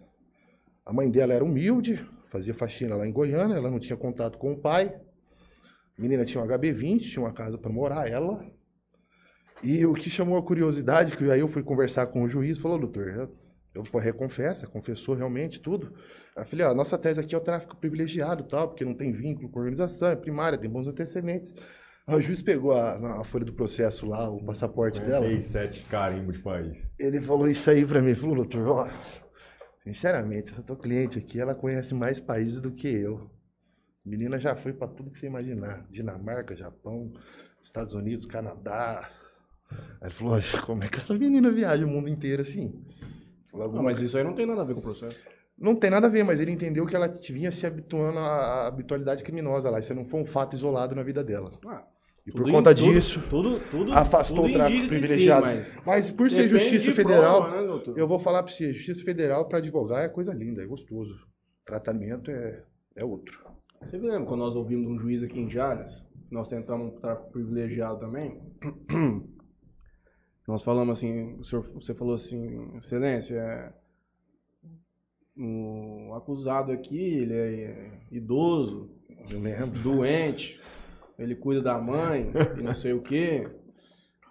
A mãe dela era humilde, fazia faxina lá em Goiânia, ela não tinha contato com o pai. A menina tinha um HB20, tinha uma casa para morar, ela. E o que chamou a curiosidade, que aí eu fui conversar com o juiz, falou, doutor, eu, eu reconfessa, confessou realmente tudo. Aí eu falei, ó, a nossa tese aqui é o tráfico privilegiado, tal, porque não tem vínculo com a organização, é primária, tem bons antecedentes. Aí o juiz pegou a, na folha do processo lá, o passaporte dela. 47 carimbo de país. Ele falou isso aí pra mim, falou, doutor, ó, sinceramente, essa tua cliente aqui, ela conhece mais países do que eu. Menina já foi pra tudo que você imaginar, Dinamarca, Japão, Estados Unidos, Canadá. Aí ele falou, "Oxe, como é que essa menina viaja o mundo inteiro assim? Falou, Não, mas isso aí não tem nada a ver com o processo. não tem nada a ver, mas ele entendeu que ela vinha se habituando à habitualidade criminosa lá. Isso não foi um fato isolado na vida dela. Ah, E por conta in- disso, tudo, tudo, afastou tudo o tráfico privilegiado. Sim, mas mas por ser justiça de federal, prova, né, eu vou falar pra você, justiça federal para advogar é coisa linda, é gostoso. Tratamento é, é outro. Você lembra quando nós ouvimos um juiz aqui em Jales? Nós tentamos um tráfico privilegiado também. Nós falamos assim, senhor, você falou assim, excelência, é, o acusado aqui, ele é idoso, Eu lembro. doente, ele cuida da mãe e não sei o quê.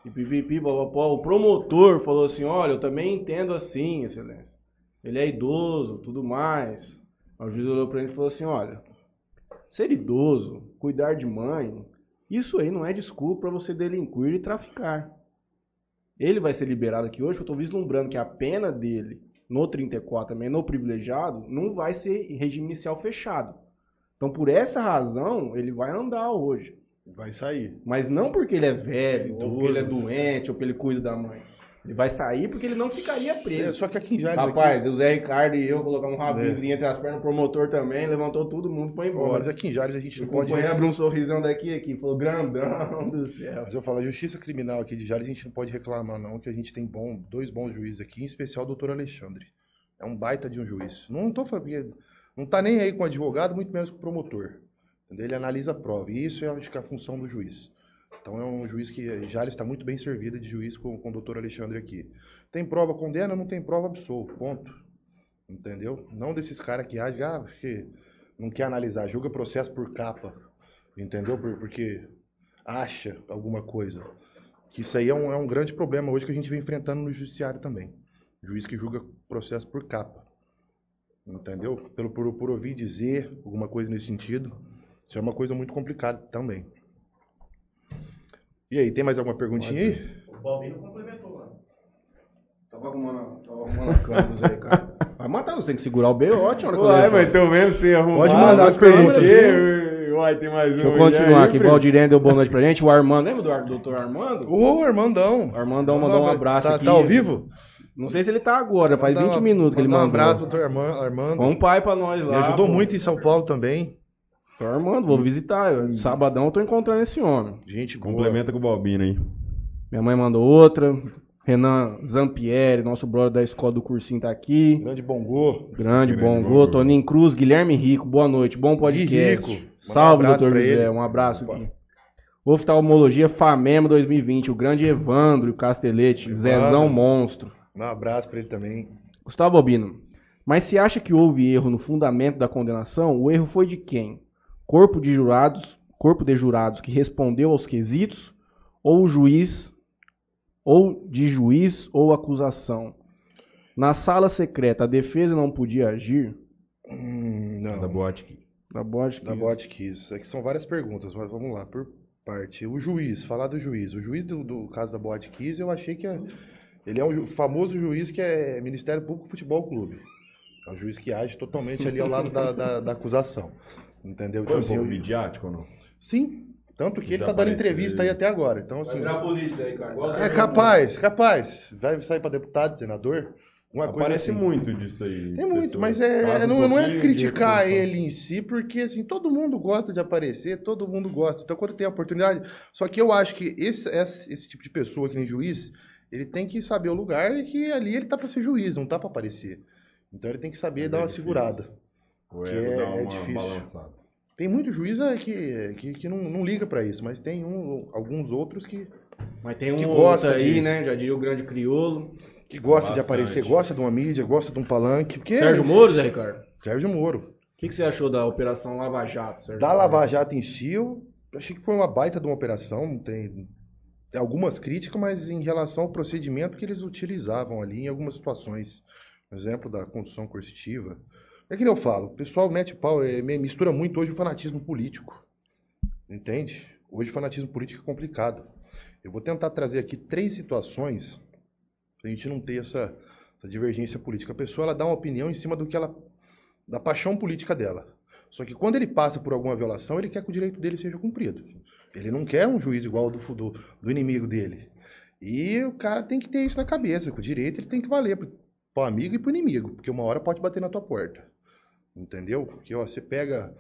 E pipipi, papapó. O promotor falou assim, olha, eu também entendo assim, excelência. Ele é idoso, tudo mais. O juiz olhou pra ele e falou assim, olha, ser idoso, cuidar de mãe, isso aí não é desculpa para você delinquir e traficar. Ele vai ser liberado aqui hoje, eu estou vislumbrando que a pena dele no 34 também, no privilegiado, não vai ser regime inicial fechado. Então, por essa razão, ele vai andar hoje. Vai sair. Mas não porque ele é velho, ou Idoso. porque ele é doente, ou porque ele cuida da mãe. Ele vai sair porque ele não ficaria É, preso. só que aqui Jales. Rapaz, aqui, o Zé Ricardo e eu colocamos um É. rabinho entre as pernas, o promotor também, levantou todo mundo foi embora. mas aqui em Jales a gente O não pode. companheiro abriu um sorrisão daqui aqui, falou, grandão do céu. Mas eu falo, a justiça criminal aqui de Jales a gente não pode reclamar, não, que a gente tem bom, dois bons juízes aqui, em especial o doutor Alexandre. É um baita de um juiz. Não tô falando não tá nem aí com o advogado, muito menos com o promotor. Entendeu? Ele analisa a prova. E isso eu acho que é a função do juiz. Então é um juiz que Jales está muito bem servido de juiz com, com o doutor Alexandre aqui. Tem prova, condena, não tem prova, absolvo. Ponto. Entendeu? Não desses caras que agem, ah, porque não quer analisar, julga processo por capa. Entendeu? Por- porque acha alguma coisa. Que isso aí é um, é um grande problema hoje que a gente vem enfrentando no judiciário também. Juiz que julga processo por capa. Entendeu? Pelo, por, por ouvir dizer alguma coisa nesse sentido. Isso é uma coisa muito complicada também. E aí, tem mais alguma perguntinha aí? O Balbino complementou, mano. Tava arrumando, tava arrumando a câmera Zé Ricardo. Vai matar, você tem que segurar o B.O. tinha hora que eu Uai, levo. mas tô vendo sem arrumar. Pode mandar as perguntas. Uai, tem mais um. Deixa eu continuar aí, aqui. primo? Valdirene deu boa noite pra gente. O Armando, lembra do Ar- doutor Armando? Ô, Armandão. O Armandão mandou um abraço tá, aqui. Tá ao vivo? Não sei se ele tá agora, faz Mandar 20 uma- minutos que ele mandou. um abraço pro doutor Arman- Armando. Foi um pai pra nós lá. Me ajudou pô. muito em São Paulo também. Doutor Armando, vou visitar. Eu- Sabadão eu tô encontrando esse homem. Gente boa. Complementa com o Balbino aí. Minha mãe mandou outra. Renan Zampieri, nosso brother da escola do cursinho tá aqui. Grande Bongô. Grande, Grande gol. gol. Toninho Cruz, Guilherme Rico, boa noite. Bom podcast. Rico. Um Salve, abraço doutor José. Um abraço Opa. aqui. Oftalmologia FAMEMA 2020. O grande Evandro Castelete. Evandro. Zezão Monstro. Um abraço pra ele também. Gustavo Albino. Mas se acha que houve erro no fundamento da condenação, o erro foi de quem? Corpo de jurados, corpo de jurados que respondeu aos quesitos, ou o juiz, ou de juiz ou acusação? Na sala secreta, a defesa não podia agir? Hum, não. Da boate. Da boate Da boate Kiss. Aqui são várias perguntas, mas vamos lá, por parte. O juiz, falar do juiz. O juiz do, do caso da boate Kiss, eu achei que é, ele é um ju- famoso juiz que é Ministério Público Futebol Clube. É um juiz que age totalmente ali ao lado da, da, da acusação. Entendeu? Foi Então, um assim, pouco eu- midiático ou não? sim. Tanto que ele tá dando entrevista aí até agora. Então, assim. política aí, cara. É capaz, capaz. Vai sair para deputado, senador. Uma coisa Aparece assim. muito disso aí. Tem muito, pessoas. mas é, um não, não é criticar ele em si, porque assim, todo mundo gosta de aparecer, todo mundo gosta. Então, quando tem a oportunidade. Só que eu acho que esse, esse, esse tipo de pessoa que nem juiz, ele tem que saber o lugar e que ali ele tá para ser juiz, não tá para aparecer. Então ele tem que saber Mas dar é uma difícil. segurada. O ego é- dá é uma difícil. balançada. Tem muito juiz é, que, que, que não, não liga para isso, mas tem um, alguns outros que, Mas tem um Que gosta aí, de- né? Já diria o grande crioulo. que gosta de Bastante. aparecer, gosta de uma mídia, gosta de um palanque. Porque Sérgio Moro, Zé Ricardo? O Sérgio Moro. que, que você achou da Operação Lava Jato, Sérgio? Da Lava Jato em si, eu achei que foi uma baita de uma operação. tem algumas críticas, mas em relação ao procedimento que eles utilizavam ali em algumas situações. Por exemplo, da condução coercitiva. É que eu falo, o pessoal mete pau, é, mistura muito hoje o fanatismo político. Entende? Hoje o fanatismo político é complicado. Eu vou tentar trazer aqui três situações pra gente não ter essa, essa divergência política. A pessoa ela dá uma opinião em cima do que ela. da paixão política dela. Só que quando ele passa por alguma violação, ele quer que o direito dele seja cumprido. Ele não quer um juiz igual do, do, do inimigo dele. E o cara tem que ter isso na cabeça, que o direito ele tem que valer pro, pro amigo e pro inimigo, porque uma hora pode bater na tua porta. Entendeu? Porque ó, você pega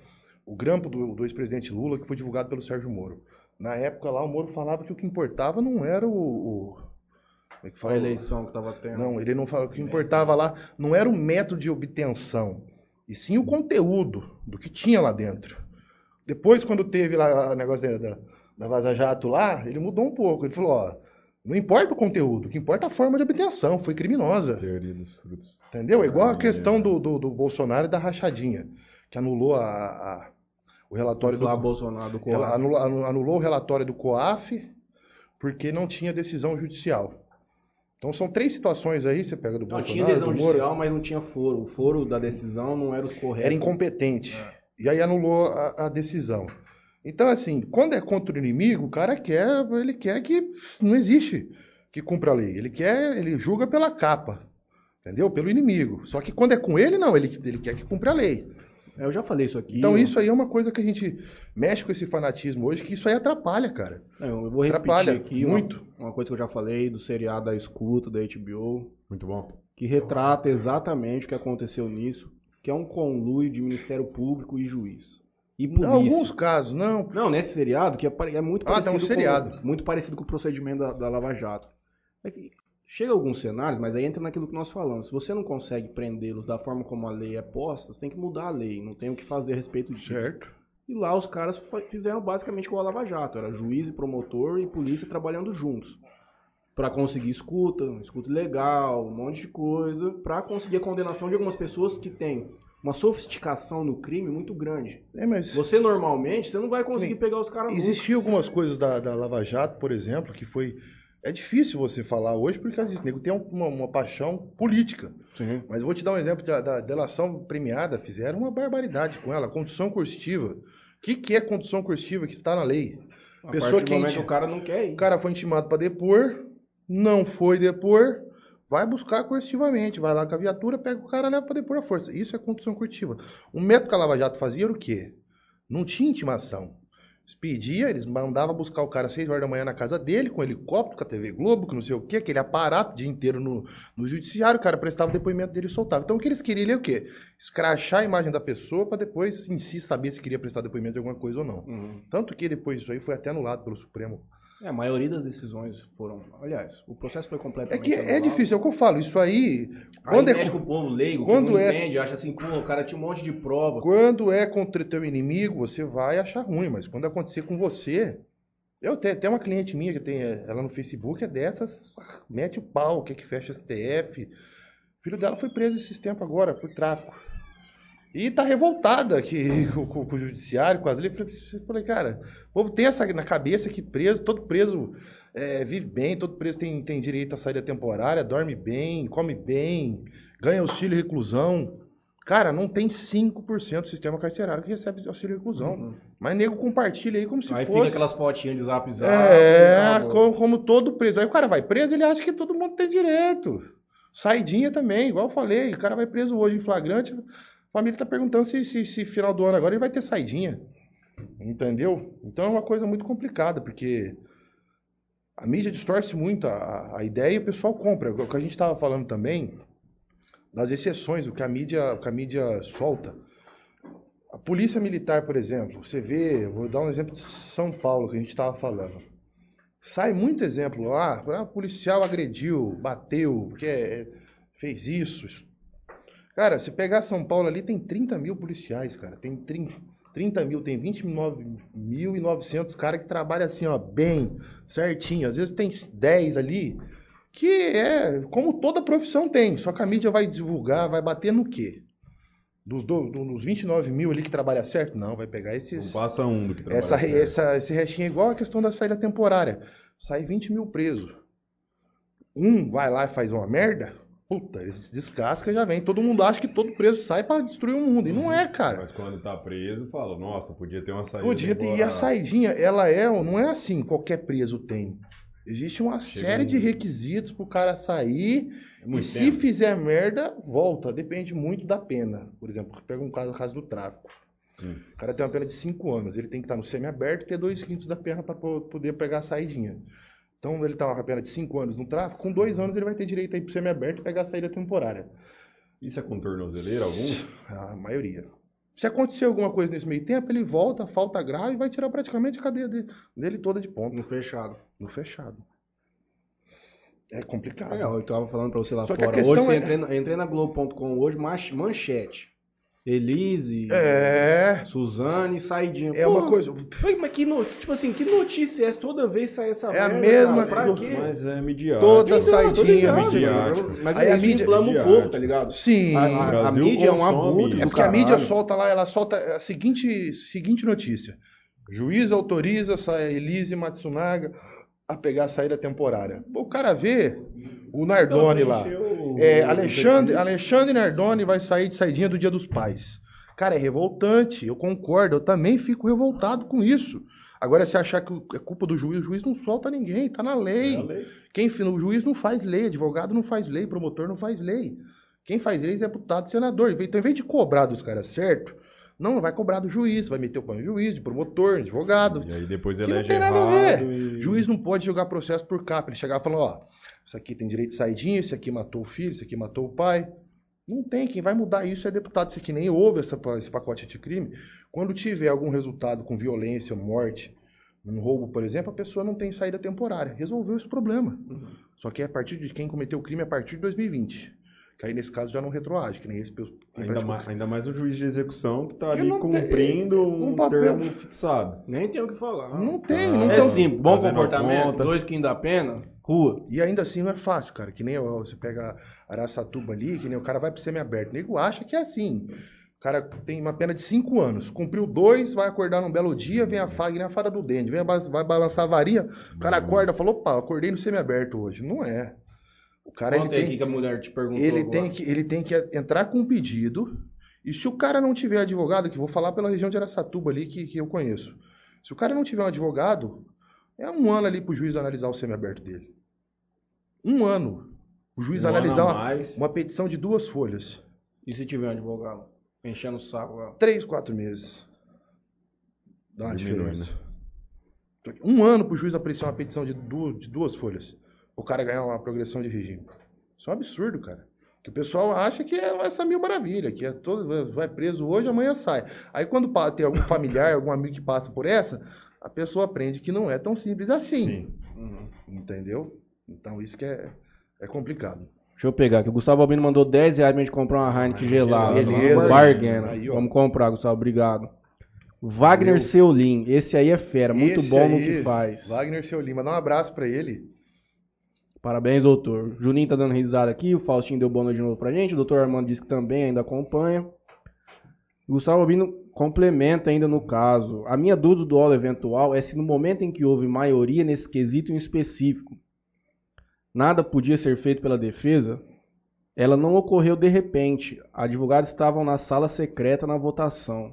o grampo do, do ex-presidente Lula, que foi divulgado pelo Sérgio Moro. Na época lá, o Moro falava que o que importava não era o. o como é que fala? A eleição que tava tendo. Não, ele não falou. O que importava lá não era o método de obtenção, e sim o conteúdo do que tinha lá dentro. Depois, quando teve lá o negócio da, da, da Vaza Jato lá, ele mudou um pouco. Ele falou: ó, não importa o conteúdo, o que importa é a forma de obtenção, foi criminosa. Teoria dos frutos. Entendeu? É igual a questão do, do, do Bolsonaro e da rachadinha, que anulou a, a- o relatório do. Bolsonaro, do Ela Coab. anulou, anu- anulou o relatório do COAF porque não tinha decisão judicial. Então são três situações aí, você pega do Não, Bolsonaro, tinha decisão Moro, judicial, mas não tinha foro. O foro da decisão não era os corretos. era incompetente. É. E aí anulou a, a decisão. Então, assim, quando é contra o inimigo, o cara quer, ele quer que não existe que cumpra a lei. Ele quer, ele julga pela capa. Entendeu? Pelo inimigo. Só que quando é com ele, não, ele, ele quer que cumpra a lei. É, Eu já falei isso aqui. Então eu- isso aí é uma coisa que a gente mexe com esse fanatismo hoje, que isso aí atrapalha, cara. Não, eu vou repetir Atrapalha aqui uma- muito. Uma, coisa que eu já falei do seriado da escuta da HBO, Muito bom. que retrata exatamente o que aconteceu nisso, que é um conluio de Ministério Público e juiz. E Em polícia. alguns casos, não. Não, nesse seriado, que é, é muito Ah, tem um parecido seriado. com muito parecido com o procedimento da, da Lava Jato. É que chega alguns cenários, mas aí entra naquilo que nós falamos. Se você não consegue prendê-los da forma como a lei é posta, você tem que mudar a lei, não tem o que fazer a respeito disso. Certo. E lá os caras fizeram basicamente com a Lava Jato, era juiz e promotor e polícia trabalhando juntos. Pra conseguir escuta, escuta legal, um monte de coisa, pra conseguir a condenação de algumas pessoas que têm uma sofisticação no crime muito grande. É, mas Você normalmente, você não vai conseguir Sim. pegar os caras existiam algumas coisas da, da Lava Jato, por exemplo, que foi. É difícil você falar hoje porque o nego tem uma, uma paixão política. Sim. Mas vou te dar um exemplo da, da delação premiada. Fizeram uma barbaridade com ela. Condução coercitiva. O que, que é condução coercitiva que está na lei? A Pessoa que o cara não quer ir. O cara foi intimado para depor, não foi depor, vai buscar coercitivamente, vai lá com a viatura, pega o cara, leva para depor à força. Isso é condução coercitiva. O método que a Lava Jato fazia era o quê? Não tinha intimação. Eles pediam, eles mandavam buscar o cara às 6 horas da manhã na casa dele, com helicóptero, com a TV Globo, com não sei o quê, aquele aparato o dia inteiro no, no judiciário, o cara prestava o depoimento dele e soltava. Então o que eles queriam é o quê? Escrachar a imagem da pessoa para depois em si saber se queria prestar depoimento de alguma coisa ou não. Uhum. Tanto que depois isso aí foi até anulado pelo Supremo É, a maioria das decisões foram. Aliás, o processo foi É completamente. que é anulado. difícil, é o que eu falo. Isso aí, Aí quando é, mexe com o povo leigo, quando não é- entende, acha assim, pô, o cara tinha um monte de prova. quando é contra teu inimigo, você vai achar ruim, mas quando acontecer com você. Eu tenho até uma cliente minha que tem ela no Facebook, é dessas, mete o pau, quer que fecha STF. O filho dela foi preso esses tempos agora por tráfico. E tá revoltada que, com, com- com o judiciário, com as leis. Eu falei, cara, o povo tem essa na cabeça que preso, todo preso é, vive bem, todo preso tem, tem direito à saída temporária, dorme bem, come bem, ganha auxílio reclusão. Cara, não tem 5% do sistema carcerário que recebe auxílio reclusão. Mas nego compartilha aí como se Aí fosse. fica aquelas fotinhas de zap zap. É, como, como todo preso. Aí o cara vai preso, ele acha que todo mundo tem direito. Saidinha também, igual eu falei. O cara vai preso hoje em flagrante. A família tá perguntando se, se, se final do ano agora ele vai ter saidinha. Entendeu? Então é uma coisa muito complicada, porque a mídia distorce muito a, a ideia e o pessoal compra. O que a gente estava falando também das exceções, o que a mídia, o que a mídia solta. A polícia militar, por exemplo, você vê, vou dar um exemplo de São Paulo que a gente estava falando. Sai muito exemplo lá, ah, o policial agrediu, bateu, porque é, fez isso. Cara, se pegar São Paulo ali, tem 30 mil policiais, cara. Tem 30, 30 mil, tem 29.900 caras que trabalham assim, ó, bem, certinho. Às vezes tem 10 ali, que é como toda profissão tem. Só que a mídia vai divulgar, vai bater no quê? Dos, do, do- dos 29 mil ali que trabalha certo? Não, vai pegar esses. Não passa um do que trabalha Essa, certo. essa, esse restinho é igual a questão da saída temporária. Sai 20 mil presos. Um vai lá e faz uma merda, puta, ele se descasca e já vem. Todo mundo acha que todo preso sai pra destruir o mundo. E não é, cara. Mas quando tá preso, fala, nossa, podia ter uma saída. Podia ter, e a saidinha, ela é, não é assim, qualquer preso tem. Existe uma Chega série um- de requisitos pro cara sair. É E muito se tempo. fizer merda, volta. Depende muito da pena. Por exemplo, pega um caso, o caso do tráfico. Hum. O cara tem uma pena de 5 anos. Ele tem que estar no semiaberto e ter dois quintos da pena para poder pegar a saidinha. Então ele tá com a pena de 5 anos no tráfico, com dois anos ele vai ter direito aí pro semiaberto e pegar a saída temporária. Isso é com tornozeleira algum? A maioria. Se acontecer alguma coisa nesse meio tempo, ele volta, falta grave e vai tirar praticamente a cadeia de- dele toda de ponta. No fechado. No fechado. É complicado. É, eu tava falando pra você lá Só que a fora. Hoje você é- entrei, na- entrei na Globo.com hoje, manchete. Elise, É. Suzane, saidinha. É Pô, uma coisa. Mas que no... tipo assim, que notícia é essa? Toda vez sai essa É a merda, mesma cara, Pra coisa. quê? Mas é midiático. Toda Então, saidinha, ligado, midiático. Mas Aí a mídia- inflama o povo, tá ligado? Sim. A, a- a mídia é um abuso É porque a mídia caralho. solta lá, ela solta a seguinte, seguinte notícia. Juiz autoriza a Elise Matsunaga a pegar a saída temporária. O cara vê o Nardoni lá. É, Alexandre, Alexandre Nardoni vai sair de saidinha do Dia dos Pais. Cara, é revoltante. Eu concordo. Eu também fico revoltado com isso. Agora, se achar que é culpa do juiz, o juiz não solta ninguém. Tá na lei. É lei. Quem, o juiz não faz lei, advogado não faz lei, promotor não faz lei. Quem faz lei é deputado e senador. Então, em vez de cobrar dos caras certo, não, vai cobrar do juiz. Vai meter o pano de juiz, de promotor, de advogado. E aí depois não elege tem nada a errado ver. e... Juiz não pode jogar processo por capa. Ele chegar e falar, ó, isso aqui tem direito de saidinha, isso aqui matou o filho, isso aqui matou o pai. Não tem. Quem vai mudar isso é deputado. Isso aqui nem houve essa, esse pacote de crime. Quando tiver algum resultado com violência, morte, um roubo, por exemplo, a pessoa não tem saída temporária. Resolveu esse problema. Só que é a partir de quem cometeu o crime é a partir de 2020. Que aí, nesse caso, já não retroage, que nem esse... Ainda mais, ainda mais o juiz de execução que tá Ele ali não tem- cumprindo um um, papel- termo fixado. Nem tem o que falar. Não tem, Ah, não É simples, bom comportamento, conta. dois quintos da pena, rua. E ainda assim não é fácil, cara. Que nem você pega Araçatuba ali, que nem o cara vai pro semiaberto. O nego acha que é assim. O cara tem uma pena de 5 anos. Cumpriu dois, vai acordar num belo dia, vem a faga, nem a fada do dente. Vem a vai balançar a varinha, o cara acorda e falou, opa, acordei no semiaberto hoje. Não é. O cara, ele Conta aí tem, aqui que a mulher te perguntou ele, agora. tem que, ele tem que entrar com um pedido. E se o cara não tiver advogado, que vou falar pela região de Araçatuba ali, que, que eu conheço. Se o cara não tiver um advogado, é um ano ali pro juiz analisar o semiaberto dele. Um ano. O juiz Um analisar uma, uma petição de duas folhas. E se tiver um advogado? Enchendo o saco lá. Três, quatro meses. Dá uma Diminui, diferença. né? Um ano pro juiz apreciar uma petição de duas, de duas folhas. O cara ganhar uma progressão de regime. Isso é um absurdo, cara. Que o pessoal acha que é essa mil maravilha, que é todo, vai preso hoje, amanhã sai. Aí quando tem algum familiar, algum amigo que passa por essa, a pessoa aprende que não é tão simples assim. Sim. Uhum. Entendeu? Então isso que é, é complicado. Deixa eu pegar aqui. O Gustavo Albino mandou 10 reais pra gente comprar uma Heineken gelada. Beleza. Bargain. Aí. Vamos comprar, Gustavo. Obrigado. Wagner Valeu. Seulin. Esse aí é fera. Muito Esse bom no aí, que faz. Wagner Seu Lima, dá um abraço pra ele. Parabéns, doutor. Juninho tá dando risada aqui. O Faustinho deu noite de novo pra gente. O doutor Armando disse que também ainda acompanha. Gustavo Albino complementa ainda no caso. A minha dúvida do olo eventual é se no momento em que houve maioria nesse quesito em específico, nada podia ser feito pela defesa, ela não ocorreu de repente. Advogados estavam na sala secreta na votação.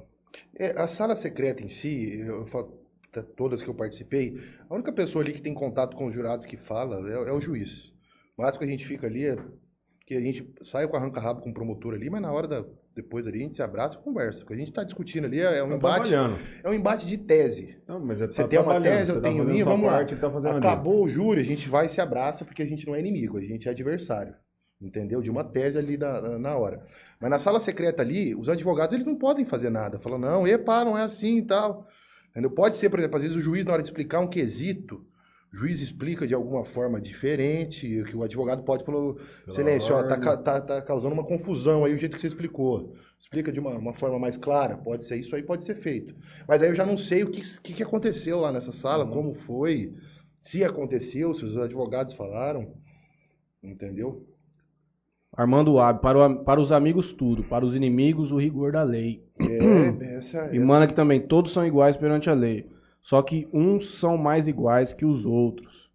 É, a sala secreta em si, eu falo, todas que eu participei, a única pessoa ali que tem contato com os jurados que fala é, é o juiz. O máximo que a gente fica ali é que a gente sai com arranca-rabo com o promotor ali, mas na hora da, depois ali a gente se abraça e conversa. O que a gente está discutindo ali é, é um Tá embate, é um embate de tese. Não, mas é, Você tá tem uma tese, eu tá tenho minha, vamos lá. parte, ele tá. Acabou o júri, a gente vai e se abraça porque a gente não é inimigo, a gente é adversário. Entendeu? De uma tese ali na, na hora. Mas na sala secreta ali, os advogados eles não podem fazer nada. Falam, não, epa, não é assim e tal. Entendeu? Pode ser, por exemplo, às vezes o juiz, na hora de explicar um quesito, o juiz explica de alguma forma diferente, que o advogado pode falar, silêncio, ó, tá, tá- tá causando uma confusão aí o jeito que você explicou. Explica de uma, uma forma mais clara, pode ser isso aí, pode ser feito. Mas aí eu já não sei o que, que, que aconteceu lá nessa sala, como foi, se aconteceu, se os advogados falaram, entendeu? Armando Ab, para, o- para os amigos tudo, para os inimigos o rigor da lei. É, essa, E essa- manda que também todos são iguais perante a lei. Só que uns são mais iguais que os outros.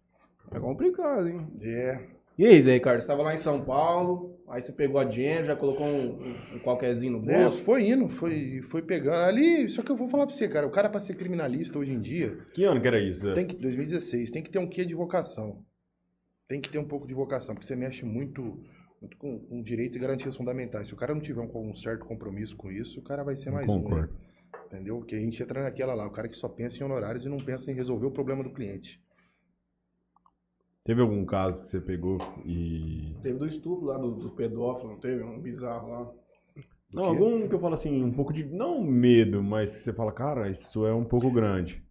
É complicado, hein? é, E aí, Zé Ricardo, você estava lá em São Paulo, aí você pegou a dinheiro, já colocou um, um, um qualquerzinho no é, bolso. foi indo, foi, foi pegando. Ali, só que eu vou falar pra você, cara, o cara pra ser criminalista hoje em dia, Que ano que era isso? Tem que, 2016, tem que ter um quê de vocação. Tem que ter um pouco de vocação, porque você mexe muito com, com direitos e garantias fundamentais. Se o cara não tiver um, um certo compromisso com isso, o cara vai ser mais um. Concordo. né? Entendeu? Porque a gente entra naquela lá, o cara que só pensa em honorários e não pensa em resolver o problema do cliente. Teve algum caso que você pegou e. Teve do estupro lá do, do pedófilo, não teve? Um bizarro lá. Não, quê? algum que eu falo assim, um pouco de. Não medo, mas que você fala, cara, isso é um pouco grande.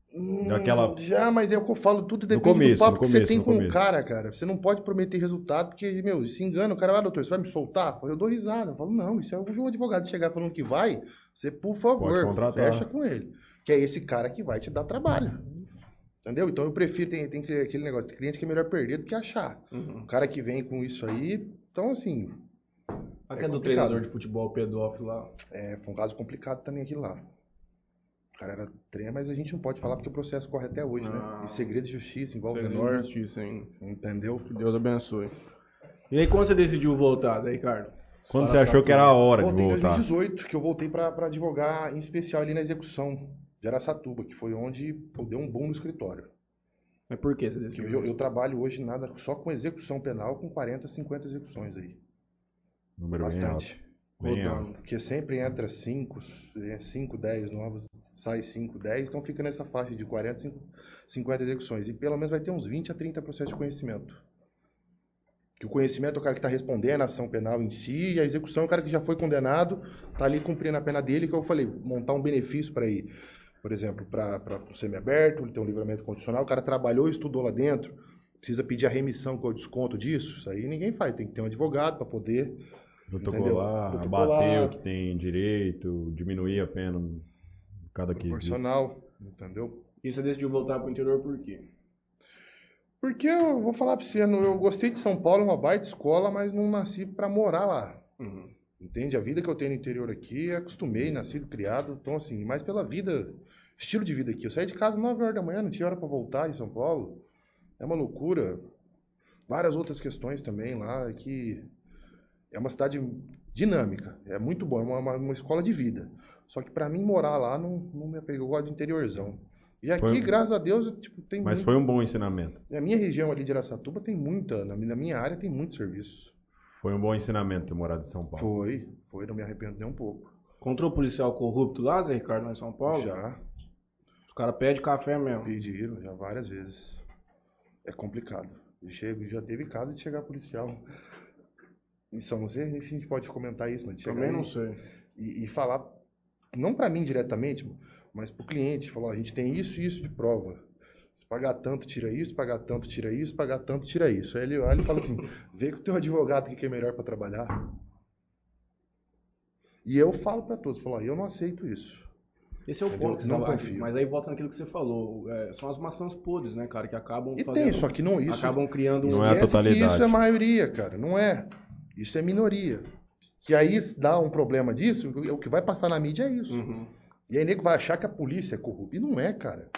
Daquela- Hum, Já, mas é o que eu falo, tudo depende começo, do papo no que você começo, tem com o começo. cara, cara. Você não pode prometer resultado, porque, meu, se engana, o cara, ah, doutor, você vai me soltar? Eu dou risada. Eu falo, não, isso é o advogado chegar falando que vai, você, por favor, fecha com ele. Que é esse cara que vai te dar trabalho. Entendeu? Então eu prefiro, tem, tem aquele negócio, tem cliente que é melhor perder do que achar. Uhum. O cara que vem com isso aí, então assim, Aquele É do complicado. treinador de futebol pedófilo lá. é, foi um caso complicado também aquilo lá. O cara era treino, mas a gente não pode falar porque o processo corre até hoje, Ah. né? E segredo de justiça, envolve Segredo menor, de justiça, hein? entendeu? Que Deus abençoe. E aí, quando você decidiu voltar, Zé Ricardo? Quando Fala você achou que era a hora de Voltei em voltar? 2018, que eu voltei pra pra advogar em especial ali na execução de Araçatuba, que foi onde eu dei um boom no escritório. Mas por que você decidiu? eu, eu trabalho hoje nada só com execução penal, com 40, 50 execuções aí. Número bem alto. Bastante. Bem alto. Porque sempre entra 5, 5, 10 novos, sai 5, 10, então fica nessa faixa de 40, 5, 50 execuções. E pelo menos vai ter uns 20 a 30 processos de conhecimento. Que o conhecimento é o cara que está respondendo a ação penal em si, e a execução é o cara que já foi condenado, está ali cumprindo a pena dele, que eu falei, montar um benefício para ir, por exemplo, para o semiaberto, ele tem um livramento condicional, o cara trabalhou e estudou lá dentro, precisa pedir a remissão com o desconto disso, isso aí ninguém faz, tem que ter um advogado para poder Protocolar, Protocolar. o que tem direito, diminuir a pena cada quesito. proporcional, entendeu? E você decidiu voltar pro interior por quê? Porque eu vou falar pra você, não- eu gostei de São Paulo, é uma baita escola, mas não nasci pra morar lá. Uhum. Entende? A vida que eu tenho no interior aqui, acostumei, nascido, criado, então assim, mais pela vida, estilo de vida aqui. Eu saí de casa 9 horas da manhã, não tinha hora pra voltar em São Paulo. É uma loucura. Várias outras questões também lá, que é uma cidade dinâmica, é muito bom, é uma, uma escola de vida. Só que pra mim morar lá não, não me apegou, eu gosto do interiorzão. E aqui, Foi- graças a Deus, tipo, tem Mas muito- foi um bom ensinamento. na minha região ali de Araçatuba tem muita, na minha na minha área tem muito serviço. Foi um bom ensinamento ter morado em São Paulo. Foi, foi, não me arrependo nem um pouco. Encontrou policial corrupto lá, Zé Ricardo, lá em São Paulo? Já Os caras pedem café mesmo. pediram, já várias vezes. É complicado. Chego, já teve caso de chegar policial. Em São José, nem se a gente pode comentar isso, mas de chegar Também aí não sei. e, e falar, não para mim diretamente, mas pro cliente, falar, ó, a gente tem isso e isso de prova. Se pagar tanto, tira isso, pagar tanto, tira isso, pagar tanto, tira isso. Aí ele olha e fala assim, vê com o teu advogado o que é melhor para trabalhar. E eu falo para todos, falo, ó, eu não aceito isso. Esse é o Entendeu? ponto que você Não confio. Mas aí volta naquilo que você falou. é, são as maçãs podres, né, cara? Que acabam E fazendo. tem, só que não isso. Acabam criando um. Não é a totalidade. isso é maioria, cara. Não é. Isso é minoria. Que aí dá um problema disso, o que vai passar na mídia é isso. Uhum. E aí nego vai achar que a polícia é corrupta. E não é, cara.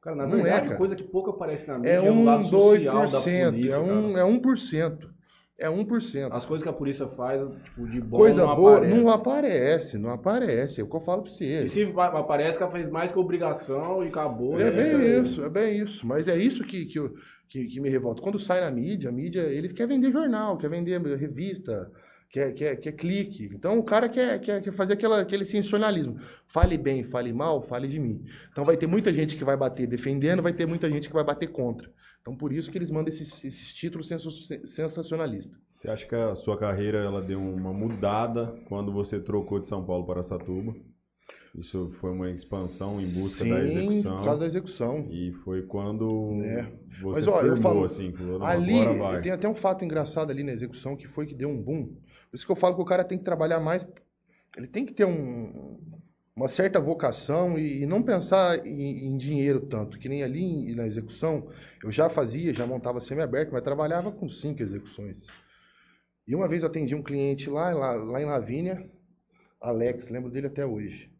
Cara, na Não é, verdade, cara. coisa que pouco aparece na mídia É é, o um, lado social da 2%. polícia, É um, cara. é 1%. É 1%. As coisas que a polícia faz, tipo, de bom Coisa não boa aparece. não aparece, não aparece. É o que eu falo pra você. E se aparece que ela fez mais que obrigação e acabou. É e bem isso aí. isso, é bem isso. Mas é isso que, que, eu- que, que me revolta. Quando sai na mídia, a mídia, ele quer vender jornal, quer vender revista, quer, quer, quer clique. Então o cara quer, quer, quer fazer aquela, aquele sensacionalismo. Fale bem, fale mal, fale de mim. Então vai ter muita gente que vai bater defendendo, vai ter muita gente que vai bater contra. Então por isso que eles mandam esses, esses títulos sensa- sensacionalistas. Você acha que a sua carreira ela deu uma mudada quando você trocou de São Paulo para Satuba? Isso foi uma expansão em busca da Sim, execução. por causa da execução. E foi quando É. você Mas, ó, eu firmou, falo, assim, falou, Ali, agora vai. tem até um fato engraçado ali na execução que foi que deu um boom. Por isso que eu falo que o cara tem que trabalhar mais. Ele tem que ter um- uma certa vocação e, e não pensar em, em dinheiro tanto. Que nem ali em- na execução, eu já fazia, já montava semi-aberto, mas trabalhava com cinco execuções. E uma vez atendi um cliente lá, lá, lá em Lavínia, Alex, lembro dele até hoje.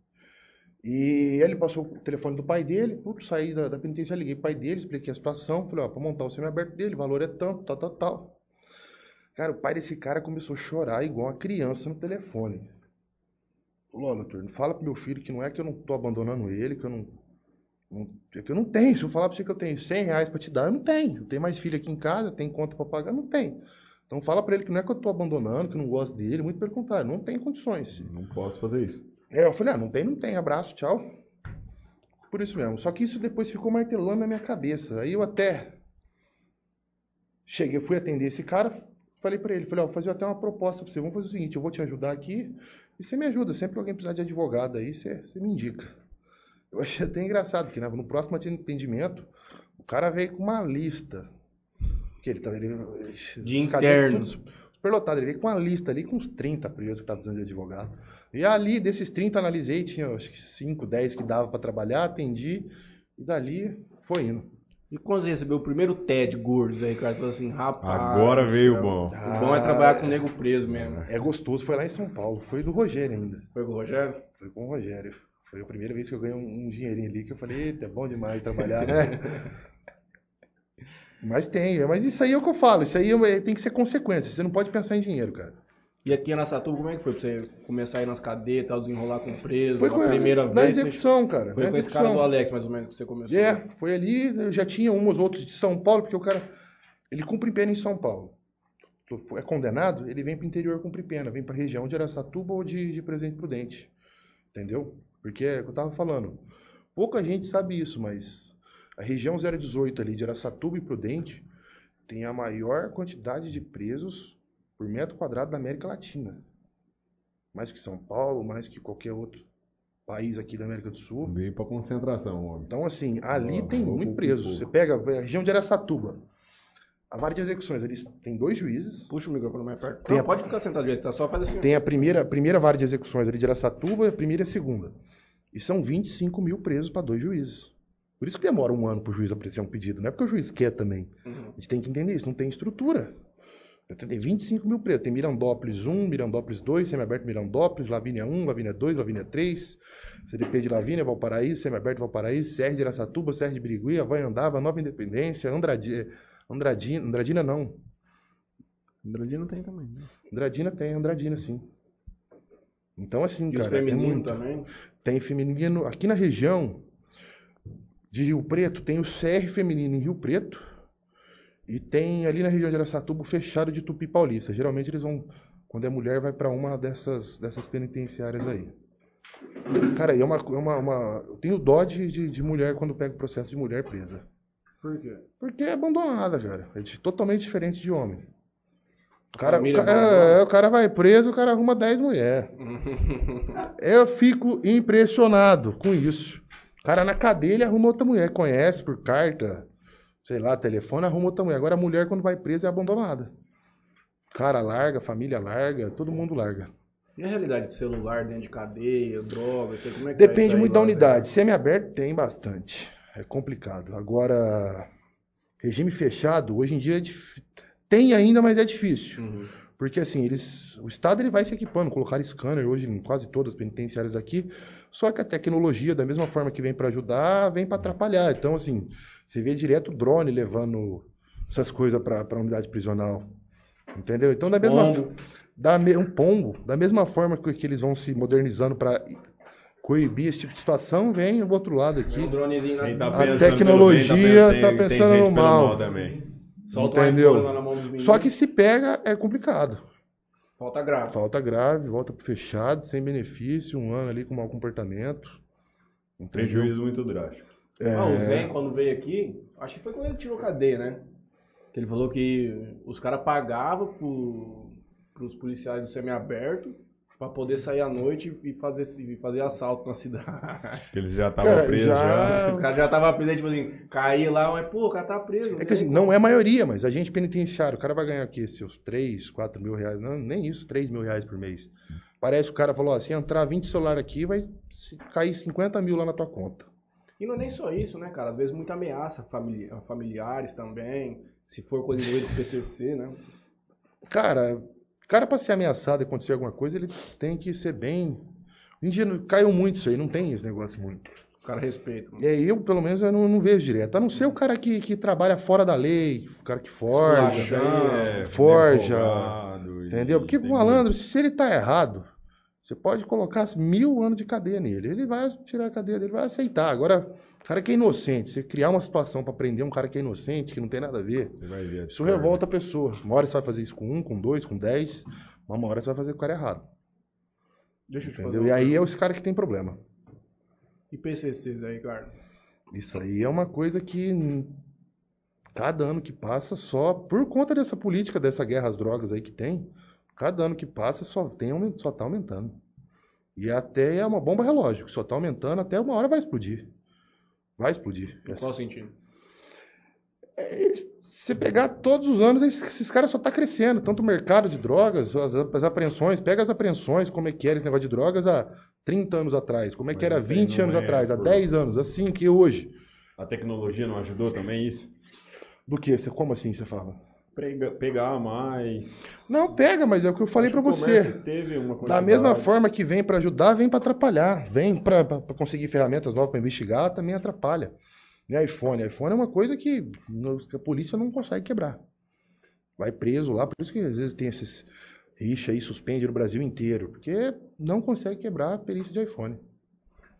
E ele passou o telefone do pai dele, putz, saí da, da penitenciária, liguei pro pai dele, expliquei a situação, falei, ó, pra montar o semi-aberto dele, o valor é tanto, tal, tal, tal. Cara, o pai desse cara começou a chorar igual uma criança no telefone. Falou, doutor, não fala pro meu filho que não é que eu não tô abandonando ele, que eu não, não- é que eu não tenho. Se eu falar pra você que eu tenho 100 reais pra te dar, eu não tenho. Eu tenho mais filho aqui em casa, tenho conta pra pagar, não tenho. Então fala pra ele que não é que eu tô abandonando, que eu não gosto dele, muito pelo contrário, não tem condições. Não posso fazer isso. É, eu falei, ah, não tem, não tem, abraço, tchau. Por isso mesmo. Só que isso depois ficou martelando na minha cabeça. Aí eu até cheguei, fui atender esse cara, falei pra ele, falei, ó, vou fazer até uma proposta pra você. Vamos fazer o seguinte, eu vou te ajudar aqui e você me ajuda. Sempre que alguém precisar de advogado aí, você, você me indica. Eu achei até engraçado, porque né, no próximo atendimento, o cara veio com uma lista. Que ele, tá- ele, De internos. Superlotado, ele veio com uma lista ali com uns 30 presos que estavam precisando de advogado. E ali, desses 30, analisei, tinha acho que 5, 10 que dava pra trabalhar, atendi, e dali foi indo. E quando você recebeu o primeiro TED gordos aí, cara, falou assim, rapaz. Agora veio o céu, bom. O bom é trabalhar com nego preso mesmo. É gostoso, foi lá em São Paulo, foi do Rogério ainda. Foi com o Rogério? Foi com o Rogério. Foi a primeira vez que eu ganhei um, um dinheirinho ali, que eu falei, eita, é bom demais trabalhar, né? Mas tem, mas isso aí é o que eu falo, isso aí é- tem que ser consequência, você não pode pensar em dinheiro, cara. E aqui na Satuba, como é que foi pra você começar a ir nas cadeias, tal, desenrolar com preso? Foi a com primeira na vez. você- execução, cara. Foi na com esse cara execução. do Alex, mais ou menos, que você começou. É, foi ali, eu já tinha uns outros de São Paulo, porque o cara, ele cumpre pena em São Paulo. É condenado, ele vem para o interior cumprir pena, vem para a região de Araçatuba ou de, de Presidente Prudente. Entendeu? Porque é o que eu tava falando. Pouca gente sabe isso, mas a região 018 ali de Araçatuba e Prudente tem a maior quantidade de presos por metro quadrado da América Latina. Mais que São Paulo, mais que qualquer outro país aqui da América do Sul. Veio pra concentração, homem. Então, assim, ali Ah, tem muito preso. pouco. Você pega a região de Araçatuba, a vara de execuções, eles têm dois juízes. Puxa o microfone mais perto. Tem Não, a- pode ficar sentado direito, tá? Só faz assim. Tem a primeira, a primeira vara de execuções ali de Araçatuba, a primeira e a segunda. E são 25 mil presos para dois juízes. Por isso que demora um ano para o juiz apreciar um pedido. Não é porque o juiz quer também. Uhum. A gente tem que entender isso, não tem estrutura. Tem 25 mil presos. Tem Mirandópolis 1, Mirandópolis 2, Semiaberto Mirandópolis, Lavínia 1, Lavínia 2, Lavínia 3, CDP de Lavínia, Valparaíso, Semiaberto Valparaíso, Serra de Araçatuba, Serra de Birigui, Havaiandava, Nova Independência, Andradi, Andradina, Andradina não. Andradina tem também. Né? Andradina tem, Andradina sim. Então assim, E cara, é femininos muito. também? Tem feminino aqui na região de Rio Preto, tem o CR feminino em Rio Preto e tem ali na região de Araçatuba o fechado de Tupi Paulista. Geralmente eles vão, quando é mulher, vai para uma dessas, dessas penitenciárias aí. Cara, é uma, é uma, uma- eu tenho dó de, de, de mulher quando pega o processo de mulher presa. Por quê? Porque é abandonada, cara. É de- totalmente diferente de homem. O cara, o, família ca- abandona. é, o cara vai preso, o cara arruma 10 mulheres. Eu fico impressionado com isso. O cara na cadeia ele arruma outra mulher, conhece por carta, sei lá, telefone, arruma outra mulher. Agora a mulher, quando vai presa, é abandonada. Cara larga, família larga, todo mundo larga. E a realidade de celular dentro de cadeia, droga, sei como é que Depende muito da lá, unidade. Semi-aberto tem bastante. É complicado. Agora, regime fechado, hoje em dia é dif- tem ainda, mas é difícil. Uhum. Porque assim, eles, o Estado ele vai se equipando, colocar scanner hoje em quase todas as penitenciárias aqui, só que a tecnologia, da mesma forma que vem para ajudar, vem para atrapalhar. Então, assim, você vê direto drone levando essas coisas para a unidade prisional. Entendeu? Então, da mesma Pombo. da me- um pombo, da mesma forma que, que eles vão se modernizando para coibir esse tipo de situação, vem o outro lado aqui. Um dronezinho tá A tecnologia bem, tá, tá tem- tem pensando no mal. também. Solta um Entendeu? lá na mão dos meninos. Só que se pega é complicado. Falta grave. Falta grave, volta pro fechado, sem benefício, um ano ali com mau comportamento. Entendeu? Prejuízo muito drástico. É, Ah, o Zen, quando veio aqui, acho que foi quando ele tirou cadeia, né? Que ele falou que os caras pagavam pro, pros policiais do semiaberto pra poder sair à noite e fazer, e fazer assalto na cidade. Que eles já estavam presos já. já- Os caras já estavam presos, tipo assim, caía lá, mas pô, o cara tá preso. É que assim, não é a maioria, mas agente penitenciário, o cara vai ganhar aqui seus 3, 4 mil reais, não, nem isso, 3 mil reais por mês. Parece que o cara falou, ó, se entrar 20 celular aqui, vai cair 50 mil lá na tua conta. E não é nem só isso, né, cara? Às vezes muita ameaça famili- familiares também, se for coisa envolvida com o PCC, né? Cara, o cara pra ser ameaçado e acontecer alguma coisa, ele tem que ser bem... Hoje em dia caiu muito isso aí, não tem esse negócio muito. O cara respeita. É, eu, pelo menos, eu não, não vejo direto. A não ser o cara que, que trabalha fora da lei, o cara que forja. Esculachando. É, forja, Entendeu? Porque o malandro, se ele tá errado, você pode colocar mil anos de cadeia nele. Ele vai tirar a cadeia dele, vai aceitar. Agora, o cara que é inocente, você criar uma situação pra prender um cara que é inocente, que não tem nada a ver, muito- Você vai ver. isso discórdia. revolta a pessoa. Uma hora você vai fazer isso com um, com dois, com dez, uma hora você vai fazer com o cara errado. Deixa eu te fazer Entendeu? E aí é esse cara que tem problema. E PCC daí, cara? Isso aí é uma coisa que cada ano que passa, só por conta dessa política, dessa guerra às drogas aí que tem, cada ano que passa só tem só tá aumentando. E até é uma bomba relógio, que só tá aumentando, até uma hora vai explodir. Vai explodir. Em qual sentido? Se pegar todos os anos, esses, esses caras só tá crescendo, tanto o mercado de drogas, as, as apreensões, pega as apreensões, como é que era esse negócio de drogas há 30 anos atrás, como é que Mas era isso aí 20 não anos é atrás, há por- 10 anos, assim que hoje. A tecnologia não ajudou também isso? Do que? Como assim você fala? Pega- pegar mais. Não, pega, mas é o que eu falei o você. Da mesma forma que vem pra ajudar, vem pra atrapalhar. Vem pra conseguir ferramentas novas pra investigar, também atrapalha. E iPhone? iPhone é uma coisa que a polícia não consegue quebrar. Vai preso lá, por isso que às vezes tem esses rixa aí, suspende no Brasil inteiro, porque não consegue quebrar a perícia de iPhone.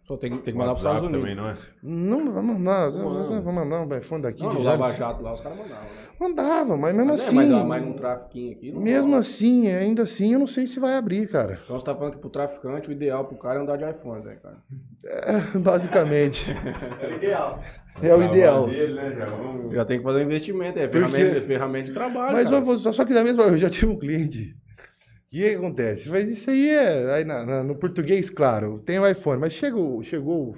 Só tem, tem que O mandar pros WhatsApp Estados Unidos. também, não é? Não, vamos mandar, vamos mandar um iPhone daqui Não, de. Lava Jato lá os caras mandavam, né? Mandava, mas mesmo Mas, é, assim. mas, ah, mas num trafiquinho aqui. Não Mesmo assim, ainda assim, eu não sei se vai abrir, cara. Então você tá falando que pro traficante o ideal pro cara é andar de iPhone, né, cara? Basicamente. É o ideal. É o ideal. Dele, né? Já vamos... Já tem que fazer um investimento, é ferramenta, é ferramenta de trabalho. Mas cara. eu vou- só, só que da mesma eu já tive um cliente. O que, acontece? Mas isso aí é aí na- na- no português, claro, tem o iPhone, mas chegou, chegou o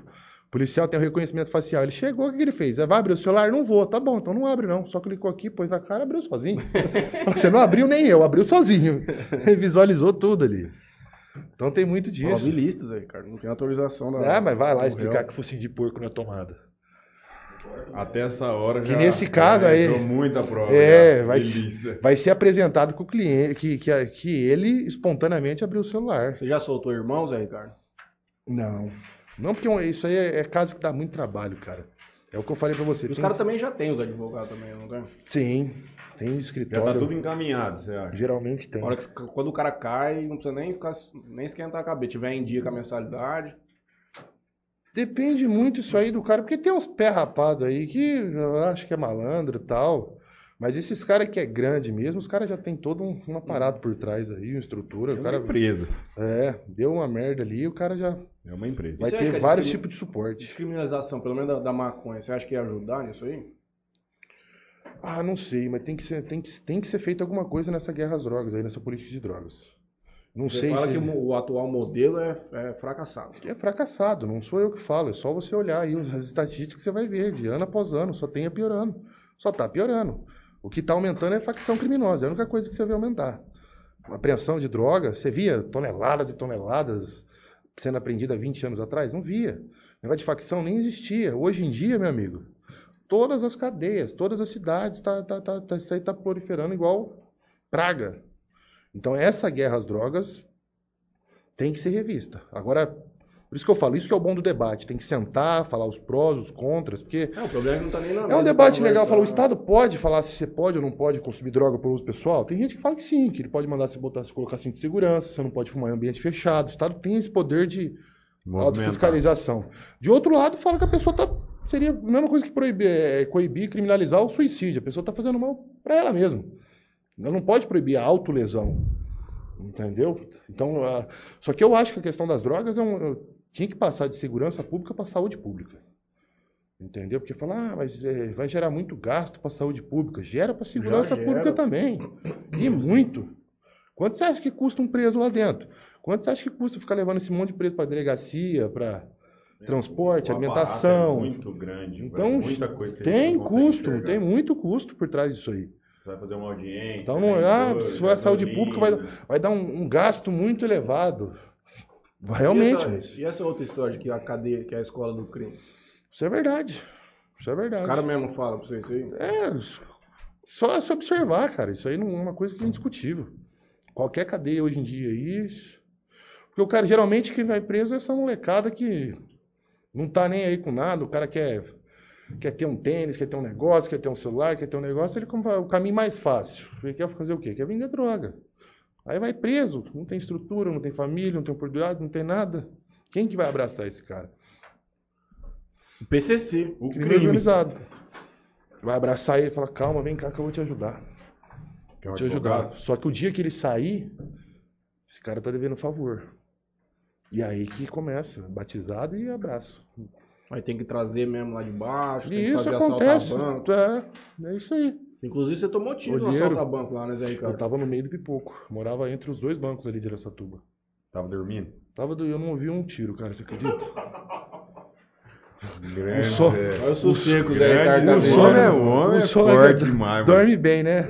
policial, tem o reconhecimento facial. Ele chegou, o que, que ele fez? Ah, Vai abrir o celular? Não vou, tá bom, então não abre não. Só clicou aqui, pôs na cara, abriu sozinho. Você não abriu nem eu, abriu sozinho. Ele visualizou tudo ali. Então tem muito disso. Mobilistas aí, cara. Não tem autorização da. Ah, mas vai lá do explicar réu. que focinho de porco na tomada. Até essa hora Que já. nesse caso já aí- muita prova. É, já, vai, vai ser apresentado com o cliente que, que, que ele espontaneamente abriu o celular. Você já soltou irmãos, aí, Ricardo? Não. Não, porque isso aí é, é caso que dá muito trabalho, cara. É o que eu falei pra você. E os Tem- caras também já têm os advogados também, não tem? Sim, tem Já escritório. tá tudo encaminhado, você acha? Geralmente tem. Que, quando o cara cai, não precisa nem ficar nem esquentar a cabeça. Tiver em dia com a mensalidade. Depende muito isso aí do cara, porque tem uns pé rapados aí que eu acho que é malandro e tal. Mas esses caras que é grande mesmo, os caras já tem todo um, um aparato por trás aí, uma estrutura. É O uma cara, empresa. é, deu uma merda ali, o cara já É uma empresa. vai ter vários discrim- tipos de suporte. Descriminalização, pelo menos da, da maconha, você acha que ia ajudar nisso aí? Ah, não sei, mas tem que ser, tem que, tem que ser feito alguma coisa nessa guerra às drogas aí, nessa política de drogas. Não Você sei fala se que o, atual modelo é, é fracassado. é fracassado, não sou eu que falo, é só você olhar aí as estatísticas que você vai ver, de ano após ano, só tem piorando. Só tá piorando. O que está aumentando é a facção criminosa, é a única coisa que você vê aumentar. A apreensão de droga, você via toneladas e toneladas sendo apreendida há 20 anos atrás? Não via. O negócio de facção nem existia. Hoje em dia, meu amigo, todas as cadeias, todas as cidades, tá, tá, tá, tá, isso aí está proliferando igual praga. Então essa guerra às drogas tem que ser revista. Agora, por isso que eu falo, isso que é o bom do debate. Tem que sentar, falar os prós, os contras, porque É, o problema é que não tá nem na é um debate legal. Falar, o conversar. Estado pode falar se você pode ou não pode consumir droga por uso pessoal? Tem gente que fala que sim, que ele pode mandar você botar, você colocar cinto de segurança, você não pode fumar em ambiente fechado. O Estado tem esse poder de autofiscalização. De outro lado, fala que a pessoa tá. Seria a mesma coisa que proibir, é, coibir, criminalizar o suicídio. A pessoa está fazendo mal para ela mesma. Ela não pode proibir a autolesão. Entendeu? Então, a- só que eu acho que a questão das drogas é um, tinha que passar de segurança pública para saúde pública. Entendeu? Porque falar, ah, mas é, vai gerar muito gasto para saúde pública. Gera para segurança gera. pública também. E muito. Quanto você acha que custa um preso lá dentro? Quanto você acha que custa ficar levando esse monte de preso para delegacia, para transporte, O aparato alimentação? É muito grande. Então, muita coisa tem custo, enxergar. tem muito custo por trás disso aí. Você vai fazer uma audiência. Então, não tem é, ah, se for a saúde pública, vai, vai dar um, um gasto muito elevado. E Realmente, essa, mas e essa outra história de que a cadeia, que é a escola do crime? isso é verdade. Isso é verdade. O cara mesmo fala pra você isso aí? É, só se observar, cara. Isso aí não é uma coisa que é indiscutível. Qualquer cadeia hoje em dia aí. Porque o cara, geralmente, quem vai preso é essa molecada que não tá nem aí com nada. O cara quer, quer ter um tênis, quer ter um negócio, quer ter um celular, quer ter um negócio. Ele compra o caminho mais fácil. Ele quer fazer o quê? Quer vender droga. Aí vai preso. Não tem estrutura, não tem família, não tem oportunidade, não tem nada. Quem que vai abraçar esse cara? O PCC. O Crime crime. organizado. Vai abraçar ele e falar, calma, vem cá que eu vou te ajudar. Um te ajudar. Só que o dia que ele sair, esse cara tá devendo favor. E aí que começa, batizado e abraço. Aí tem que trazer mesmo lá de baixo, tem E que isso fazer acontece. assaltar banco. É, é isso aí. Inclusive você tomou tiro no Olheiro. assaltar banco lá, né, Zé Eu Ricardo? tava no meio do pipoco. Morava entre os dois bancos ali de Aracatuba. Tava dormindo? Tava do, eu não ouvi um tiro, cara, você acredita? Grande. só- é. Olha o sossego, Zé Ricardo. o homem é, o homem é O é forte demais, mano. Dorme bem, né?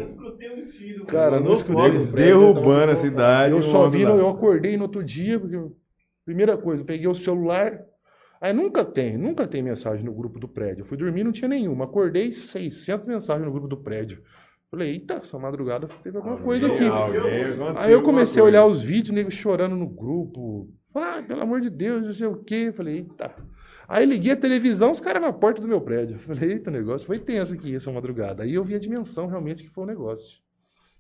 Cara, não escutei. fogo Derrubando tava a cidade. Eu o só vi, eu acordei no outro dia, porque eu- primeira coisa, eu peguei o celular, aí nunca tem, nunca tem mensagem no grupo do prédio. Eu fui dormir, não tinha nenhuma. Acordei 600 mensagens no grupo do prédio. Falei, eita, essa madrugada teve alguma coisa aqui. Alguém- Aí eu comecei a olhar os vídeos, nego chorando no grupo. Ah, pelo amor de Deus, não sei o quê. Falei, eita. Aí liguei a televisão, os caras na porta do meu prédio. Falei, eita, o negócio foi tenso aqui essa madrugada. Aí eu vi a dimensão realmente que foi o negócio.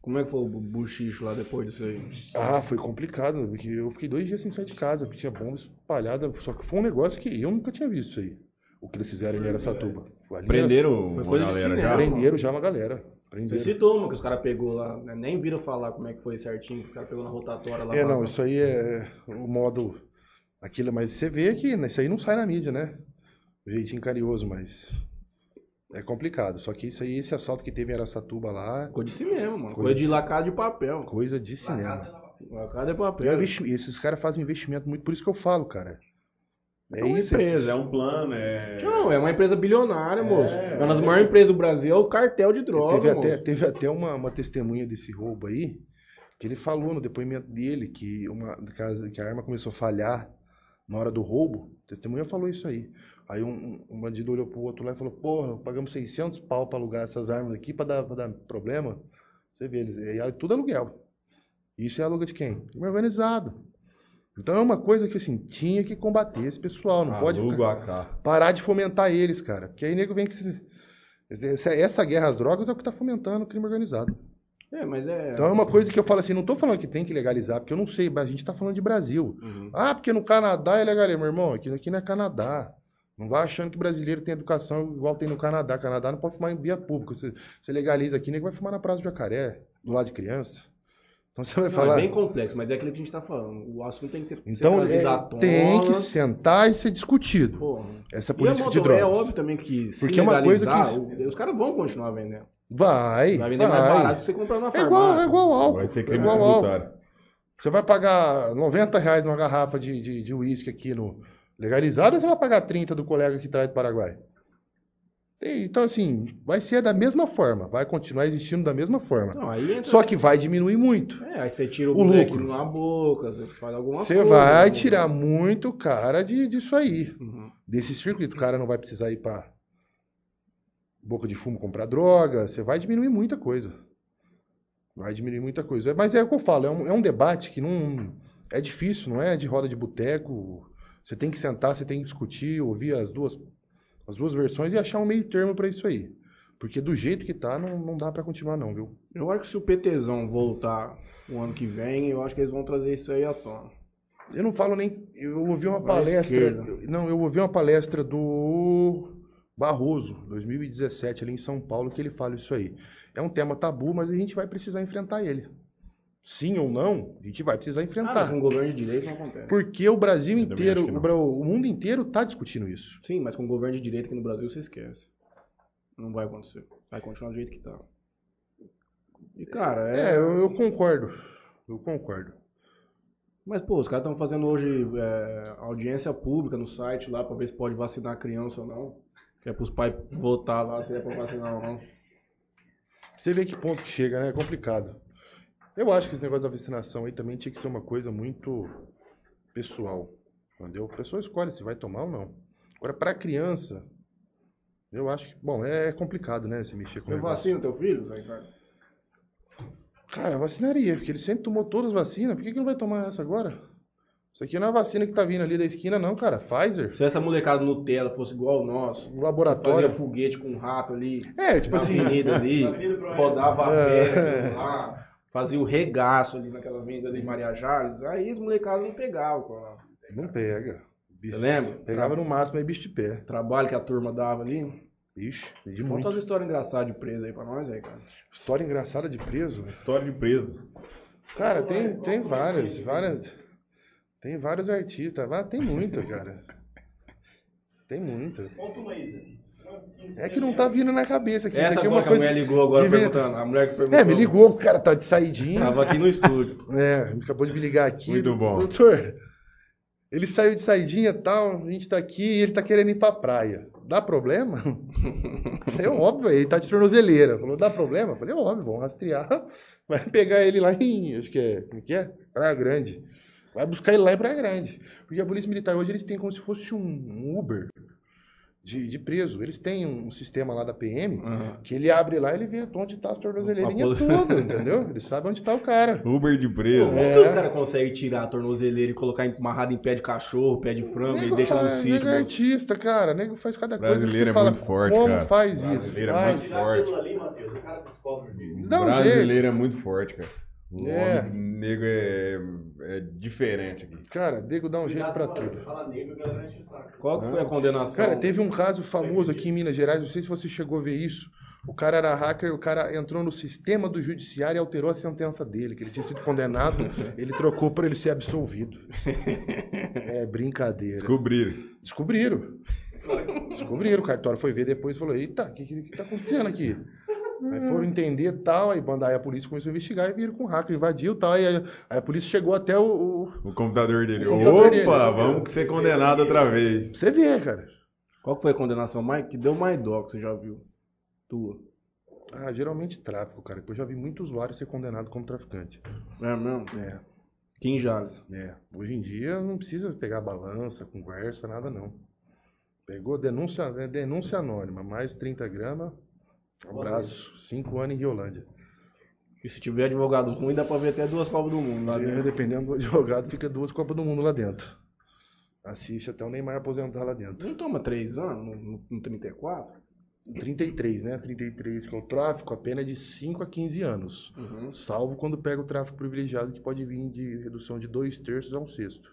Como é que foi o bu- buchicho lá depois disso aí? Ah, foi complicado, porque eu fiquei dois dias sem sair de casa, porque tinha bomba espalhada. Só que foi um negócio que eu nunca tinha visto isso aí. O que eles fizeram em Aracatuba. Era- Prenderam uma galera já? Prenderam já uma galera. Você citou uma que os caras pegou lá, né? nem viram falar como é que foi certinho, que os caras pegou na rotatória lá. É, não, isso aí é o modo. Aquilo, mas você vê que isso aí não sai na mídia, né? O jeitinho carinhoso, mas. É complicado. Só que isso aí, esse assalto que teve em Aracatuba lá, Ficou de cinema, mano. Coisa Coisa de lacada de papel. coisa de cinema. Lacada de E é papel. investi- esses caras fazem investimento muito, por isso que eu falo, cara. É, É uma isso, empresa, esses- é um plano, é... Não, é uma empresa bilionária, moço. É uma das é. maiores empresas do Brasil, é o cartel de droga, Teve moço. até, teve até uma, uma testemunha desse roubo aí, que ele falou no depoimento dele que, uma, que, a, que a arma começou a falhar na hora do roubo. A testemunha falou isso aí. Aí um, um bandido olhou pro outro lá e falou: Porra, pagamos 600 pau pra alugar essas armas aqui pra dar, pra dar problema. Você vê, eles, é tudo aluguel. Isso é aluga de quem? Crime organizado. Então é uma coisa que assim, tinha que combater esse pessoal. Não pode Aluga ficar- parar de fomentar eles, cara. Porque aí nego vem que. se- Essa, essa guerra às drogas é o que tá fomentando o crime organizado. É, mas é. Então é uma coisa que eu falo assim, não tô falando que tem que legalizar, porque eu não sei, mas a gente tá falando de Brasil. Uhum. Ah, porque no Canadá é legal, meu irmão, aqui, aqui não é Canadá. Não vai achando que brasileiro tem educação igual tem no Canadá. Canadá não pode fumar em via pública. Você, você legaliza aqui, nego vai fumar na Praça do Jacaré, do lado de criança. Então você vai Não, falar. é bem complexo, mas é aquilo que a gente tá falando. O assunto tem que ter Então ser é, à tona. tem que sentar e ser discutido. Porra. Essa E a política de é drogas. óbvio também que se Porque é uma coisa legalizar, que- os caras vão continuar vendendo. Vai. Vai vender mais vai. barato que você comprar na É farmácia. igual, é igual álcool. Vai ser é crime igual álcool. tributário. Você vai pagar 90 reais numa garrafa de, de, de uísque aqui no legalizado ou você vai pagar 30 do colega que traz do Paraguai? Então, assim, vai ser da mesma forma, vai continuar existindo da mesma forma. Não, entra... Só que vai diminuir muito. É, aí você tira o, O lucro. na boca, você faz alguma Você coisa. vai né? tirar muito cara de, disso aí, Uhum. desse circuito. O cara não vai precisar ir pra boca de fumo comprar droga, você vai diminuir muita coisa. Vai diminuir muita coisa. Mas é o que eu falo, é um, é um debate que não. É difícil, não é de roda de boteco. Você tem que sentar, você tem que discutir, ouvir as duas, as duas versões e achar um meio termo para isso aí. Porque do jeito que tá, não, não dá para continuar, não, viu? Eu acho que se o PTzão voltar o ano que vem, eu acho que eles vão trazer isso aí à tona. Eu não falo nem. Eu ouvi uma Vai palestra. Não, eu ouvi uma palestra do Barroso, 2017, ali em São Paulo, que ele fala isso aí. É um tema tabu, mas a gente vai precisar enfrentar ele. Sim ou não, a gente vai precisar Ah, enfrentar. mas com governo de direita não acontece. Porque o Brasil Eu inteiro, o, o mundo inteiro tá discutindo isso. Sim, mas com governo de direita aqui no Brasil você esquece. Não vai acontecer. Vai continuar do jeito que tá. E cara, é. É, eu, eu concordo. Eu concordo. Mas pô, os caras estão fazendo hoje é, audiência pública no site lá pra ver se pode vacinar a criança ou não. Que é pros pais votar lá se é pra vacinar ou não. Você vê que ponto que chega, né? É complicado. Eu acho que esse negócio da vacinação aí também tinha que ser uma coisa muito pessoal. Entendeu? A pessoa escolhe se vai tomar ou não. Agora, pra criança, eu acho que. Bom, é complicado, né? Se mexer com o Eu vacino teu filho, Zé Ricardo? Cara, vacinaria, porque ele sempre tomou todas as vacinas. Por que, que não vai tomar essa agora? Isso aqui não é a vacina que tá vindo ali da esquina, não, cara. Pfizer. Se essa molecada Nutella fosse igual o nosso, Um fazia laboratório. foguete com um rato ali, É, tipo na assim. avenida ali, rodava a pé lá, fazia o regaço ali naquela avenida ali de Maria Jales, aí os molecados não pegavam. cara. Não pega. Você Bicho. lembra? Pegava no máximo aí bicho de pé. Trabalho que a turma dava ali. Ixi, de Conta muito. umas histórias engraçadas de preso aí pra nós aí, cara. História engraçada de preso. História de preso. Cara, tem, tem várias, várias. Tem vários artistas. Tem muita, cara. Tem muita. Conta uma aí, Zé. É que não tá vindo na cabeça aqui. Essa aqui é uma que a coisa. mulher ligou agora perguntando. A mulher que perguntou. É, me ligou, o cara tá de saidinha. Tava aqui no estúdio. É, acabou de me ligar aqui. Muito bom. Doutor, ele saiu de saidinha e tal, a gente tá aqui e ele tá querendo ir pra praia. Dá problema? É óbvio, ele tá de tornozeleira. Falou, dá problema? Falei, óbvio, vamos rastrear. Vai pegar ele lá em, acho que é, como que é? Praia Grande. Vai buscar ele lá em Praia Grande. Porque a Polícia Militar hoje eles têm como se fosse um Uber de, de preso. Eles têm um sistema lá da PM Aham. que ele abre lá e ele vê onde tá as tornozeleirinhas Uma tudo, entendeu? Ele sabe onde tá o cara. Uber de preso. Como É. que os caras conseguem tirar a tornozeleira e colocar amarrado em pé de cachorro, pé de frango e Nego deixa no faz- sítio? nego é artista, cara. Nego faz cada coisa. Brasileiro é fala, muito forte, Como cara. faz isso? Brasileiro é muito forte. ali, Matheus, o cara descobre brasileiro é muito forte, cara. O É. negro é, é diferente aqui. Cara, nego dá um jeito Cuidado pra com a- tudo. Fala negro, a galera enche o saco. Qual que foi a condenação? Cara, teve um caso famoso aqui em Minas Gerais, não sei se você chegou a ver isso. O cara era hacker, o cara entrou no sistema do judiciário e alterou a sentença dele, que ele tinha sido condenado, ele trocou pra ele ser absolvido. É brincadeira. Descobriram. Descobriram. Descobriram. O cartório foi ver depois e falou: Eita, o que, que, que tá acontecendo aqui? Aí foram entender tal, aí, banda- aí a polícia começou a investigar e viram com o hacker, invadiu tal, aí, aí a polícia chegou até o. o- O computador dele. O computador Opa, dele. vamos ser condenado outra vez. Você ver, cara. Qual foi a condenação mais, que deu mais dó que você já viu? Tua. Ah, geralmente tráfico, cara. porque Eu já vi muito usuário ser condenado como traficante. É mesmo? É, Aqui em Jales. é. Hoje em dia não precisa pegar balança, conversa, nada não. Pegou denúncia, denúncia anônima, mais 30 gramas, abraço, 5 anos em Riolândia. E se tiver advogado ruim, dá pra ver até duas Copas do Mundo lá E, dentro. dependendo do advogado, fica duas Copas do Mundo lá dentro. Assiste até o Neymar aposentar lá dentro. Não toma três anos no, no, no 34? 33, né? 33, que é o tráfico, a pena é de 5 a 15 anos. Uhum. Salvo quando pega o tráfico privilegiado, que pode vir de redução de dois terços a um sexto.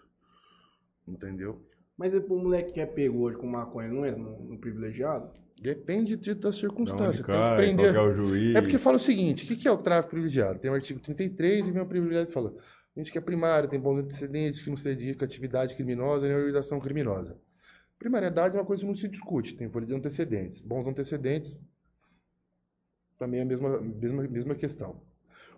Entendeu? Mas e pro moleque que é pego hoje com maconha, não é no, no privilegiado? Depende de- da circunstância. Tem que prender. é. É porque fala o seguinte: o que que é o tráfico privilegiado? Tem o artigo 33 e vem o privilegiado que fala: gente que é primário, tem bons antecedentes, que não se dedica a atividade criminosa nem a organização criminosa. Primariedade é uma coisa que não se discute, tem folha de antecedentes. Bons antecedentes, também é a mesma, mesma, mesma questão.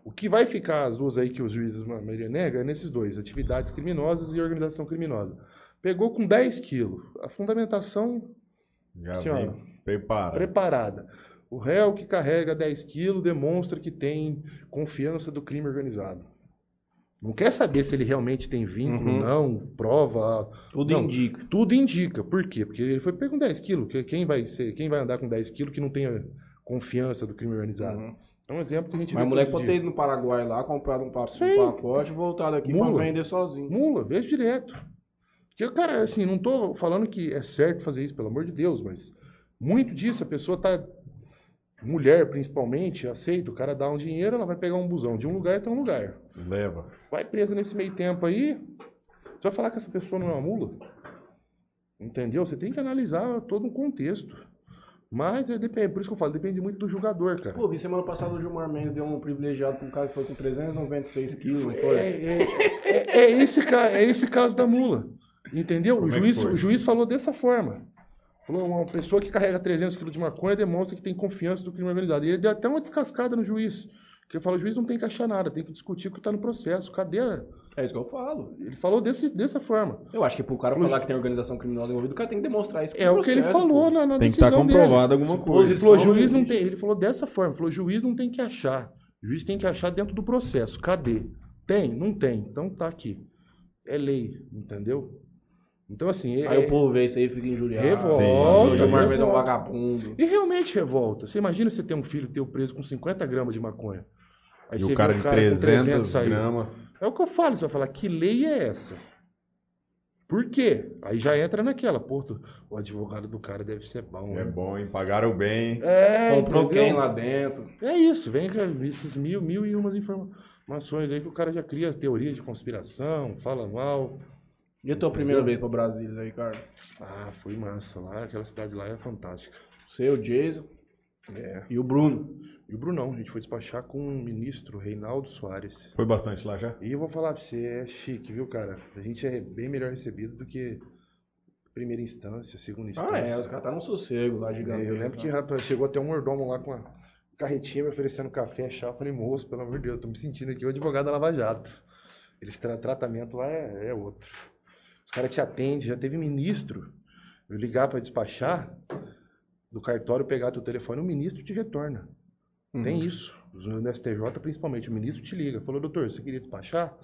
O que vai ficar as duas aí que os juízes, a maioria nega, é nesses dois: atividades criminosas e organização criminosa. Pegou com 10 quilos. A fundamentação Já vem preparado. preparada. O réu que carrega 10 quilos demonstra que tem confiança do crime organizado. Não quer saber se ele realmente tem vínculo, Uhum. não, prova. Tudo Não, indica. Tudo indica. Por quê? Porque ele foi pego com 10 quilos. Que- Quem vai, ser, quem vai andar com 10 quilos que não tenha confiança do crime organizado? Uhum. É um exemplo que a gente Mas moleque pode ter ido no Paraguai lá, comprado um, um pacote e voltado aqui Mula. pra vender sozinho. Mula, vejo direto. Porque, cara, assim, não tô falando que é certo fazer isso, pelo amor de Deus, mas muito disso a pessoa tá. Mulher, principalmente, aceita. O cara dá um dinheiro, ela vai pegar um busão de um lugar até um lugar. Leva. Vai presa nesse meio tempo aí. Você vai falar que essa pessoa não é uma mula? Entendeu? Você tem que analisar todo um contexto. Mas é, depende, por isso que eu falo, depende muito do jogador, cara. Pô, vi semana passada o Gilmar Mendes deu um privilegiado pra um cara que foi com 396 quilos, não É, foi? é, é- é esse, é esse caso da mula. Entendeu? O Como é juiz, foi? o juiz falou dessa forma. Falou, uma pessoa que carrega 300 quilos de maconha demonstra que tem confiança do crime organizado. E ele deu até uma descascada no juiz. Porque ele falou, o juiz não tem que achar nada, tem que discutir o que está no processo. Cadê? a- É isso que eu falo. Ele falou desse, dessa forma. Eu acho que pro cara falar que tem organização criminosa envolvida, o cara tem que demonstrar isso. É o que ele falou pô. na, na Tem que estar dele. comprovado alguma Tipo, coisa. Ele falou, juiz não tem. Ele falou dessa forma, falou, juiz não tem que achar. Juiz tem que achar dentro do processo. Cadê? Tem? Não tem. Então tá aqui. É lei, entendeu? Então assim, é- Aí o povo vê isso aí e fica injuriado. Revolta, o Gilmar Mendes é um revolta. vagabundo. E realmente revolta. Você imagina você ter um filho teu preso com 50 gramas de maconha. Aí E você o cara vê de com 300 sair. gramas. É o que eu falo, você vai falar, que lei é essa? Por quê? Aí já entra naquela, pô, o advogado do cara deve ser bom. É né? bom, hein? Pagaram bem. É, Comprou entendeu? quem lá dentro? É isso, vem com esses mil, mil e umas informações aí que o cara já cria teorias de conspiração, fala mal. E a tua primeira vez pra Brasília aí, cara? Ah, foi massa lá, aquela cidade lá é fantástica. Você, o Jason É. e o Bruno. E o Brunão, a gente foi despachar com o ministro Reinaldo Soares. Foi bastante lá já? E eu vou falar pra você, é chique, viu, cara? A gente é bem melhor recebido do que primeira instância, segunda instância. Ah, é, os caras tá num sossego lá, É, gigante. eu lembro que rapaz, chegou até um mordomo lá com uma carretinha me oferecendo café, chá. Eu falei, moço, pelo amor de Deus, tô me sentindo aqui o advogado da Lava Jato. Eles tra tratamento lá é, é outro. Os caras te atendem, já teve ministro. Eu ligar pra despachar, do cartório pegar teu telefone, o ministro te retorna. Uhum. Tem isso. No STJ, principalmente, o ministro te liga. Falou, doutor, você queria despachar?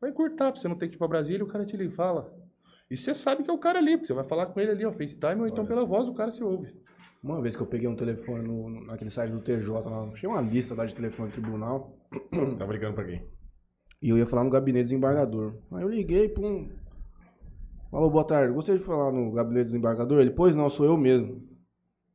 Vai cortar pra você não ter que ir pra Brasília, o cara te liga e fala. E você sabe que é o cara ali, porque você vai falar com ele ali, ó, FaceTime, ou então pela voz do cara se ouve. Uma vez que eu peguei um telefone no, no- naquele site do TJ, lá, tinha uma lista lá de telefone do tribunal, Tá brigando pra quem? e eu ia falar no gabinete desembargador. Aí eu liguei, pum. Falou, boa tarde, gostaria de falar no gabinete desembargador? Ele, pois não, sou eu mesmo.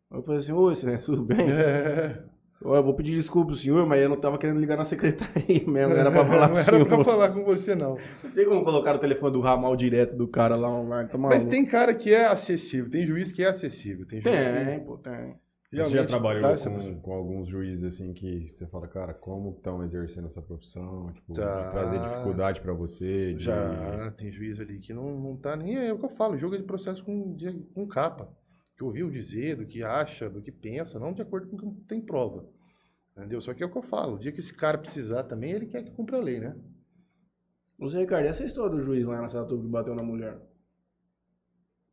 Aí eu falei assim, oi, excelência, tudo bem? É. Eu vou pedir desculpa pro senhor, mas eu não tava querendo ligar na secretaria mesmo, não era pra falar com não o era senhor. pra falar com você, não. Não sei como colocar o telefone do ramal direto do cara lá online, tá. Mas tem cara que é acessível, tem juiz que é acessível. Tem juiz Tem, que pô, tem. Você já realmente trabalhou essa- com, com alguns juízes assim que você fala, cara, como estão exercendo essa profissão? Tipo, Tá. de trazer dificuldade pra você? De... Já tem juiz ali que não, não tá nem. É o que eu falo, jogo de processo com, de- com capa. Que ouviu dizer, do que acha, do que pensa, não de acordo com o que tem prova. Entendeu? Só que é o que eu falo, o dia que esse cara precisar também, ele quer que cumpra a lei, né? Ô Zé Ricardo, essa história do juiz lá na Saratuba que bateu na mulher?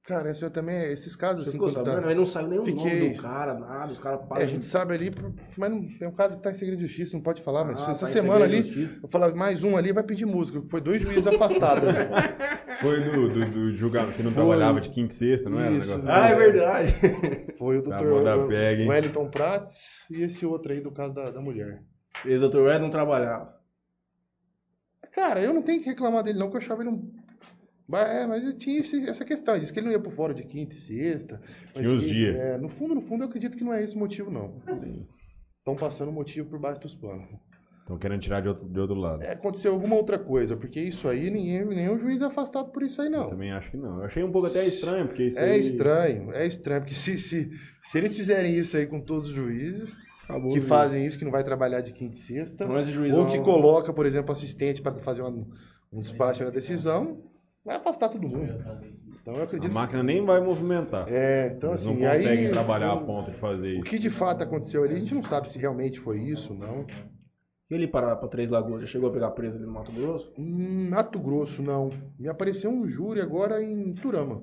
Cara, esse eu também, esses casos Você assim, ficou quando sabendo? tá- não saiu nem o Fiquei- nome do cara, nada, os caras É, a gente sabe ali, mas não, é um caso que tá em segredo de justiça, não pode falar, mas Ah, essa tá em semana ali, eu falar mais um ali vai pedir música, foi dois juízes afastados. Foi do, do, do julgamento que não Foi. trabalhava de quinta e sexta, não era? Isso, negócio Ah, é assim? verdade. Foi o Tá doutor o-? Wellington Prats e esse outro aí do caso da, da mulher. Esse doutor Ed não trabalhava. Cara, eu não tenho que reclamar dele não, que eu achava ele um... Mas, é, mas eu tinha esse- essa questão, ele disse que ele não ia por fora de quinta e sexta. mas Tinha os que- dias. é, no fundo, no fundo, eu acredito que não é esse o motivo, não. Estão passando o motivo por baixo dos panos. Estão querendo tirar de outro, de outro lado. É, aconteceu alguma outra coisa, porque isso aí, ninguém, nenhum juiz é afastado por isso aí, Eu não. também acho que não. Eu achei um pouco até estranho, porque isso É aí... estranho, é estranho, porque se, se, se eles fizerem isso aí com todos os juízes, Acabou que fazem isso, que não vai trabalhar de quinta e sexta, Não é ou que coloca, por exemplo, assistente para fazer uma- um despacho na decisão, vai afastar todo mundo. Então eu A acredito. máquina nem vai movimentar. É, então Eles assim, não conseguem aí, trabalhar a o- ponto de fazer O isso. que de fato aconteceu ali, a gente não sabe se realmente foi isso, não. E ele para pra Três Lagoas, já chegou a pegar preso ali no Mato Grosso? Em Mato Grosso, não. Me apareceu um júri agora em Turama.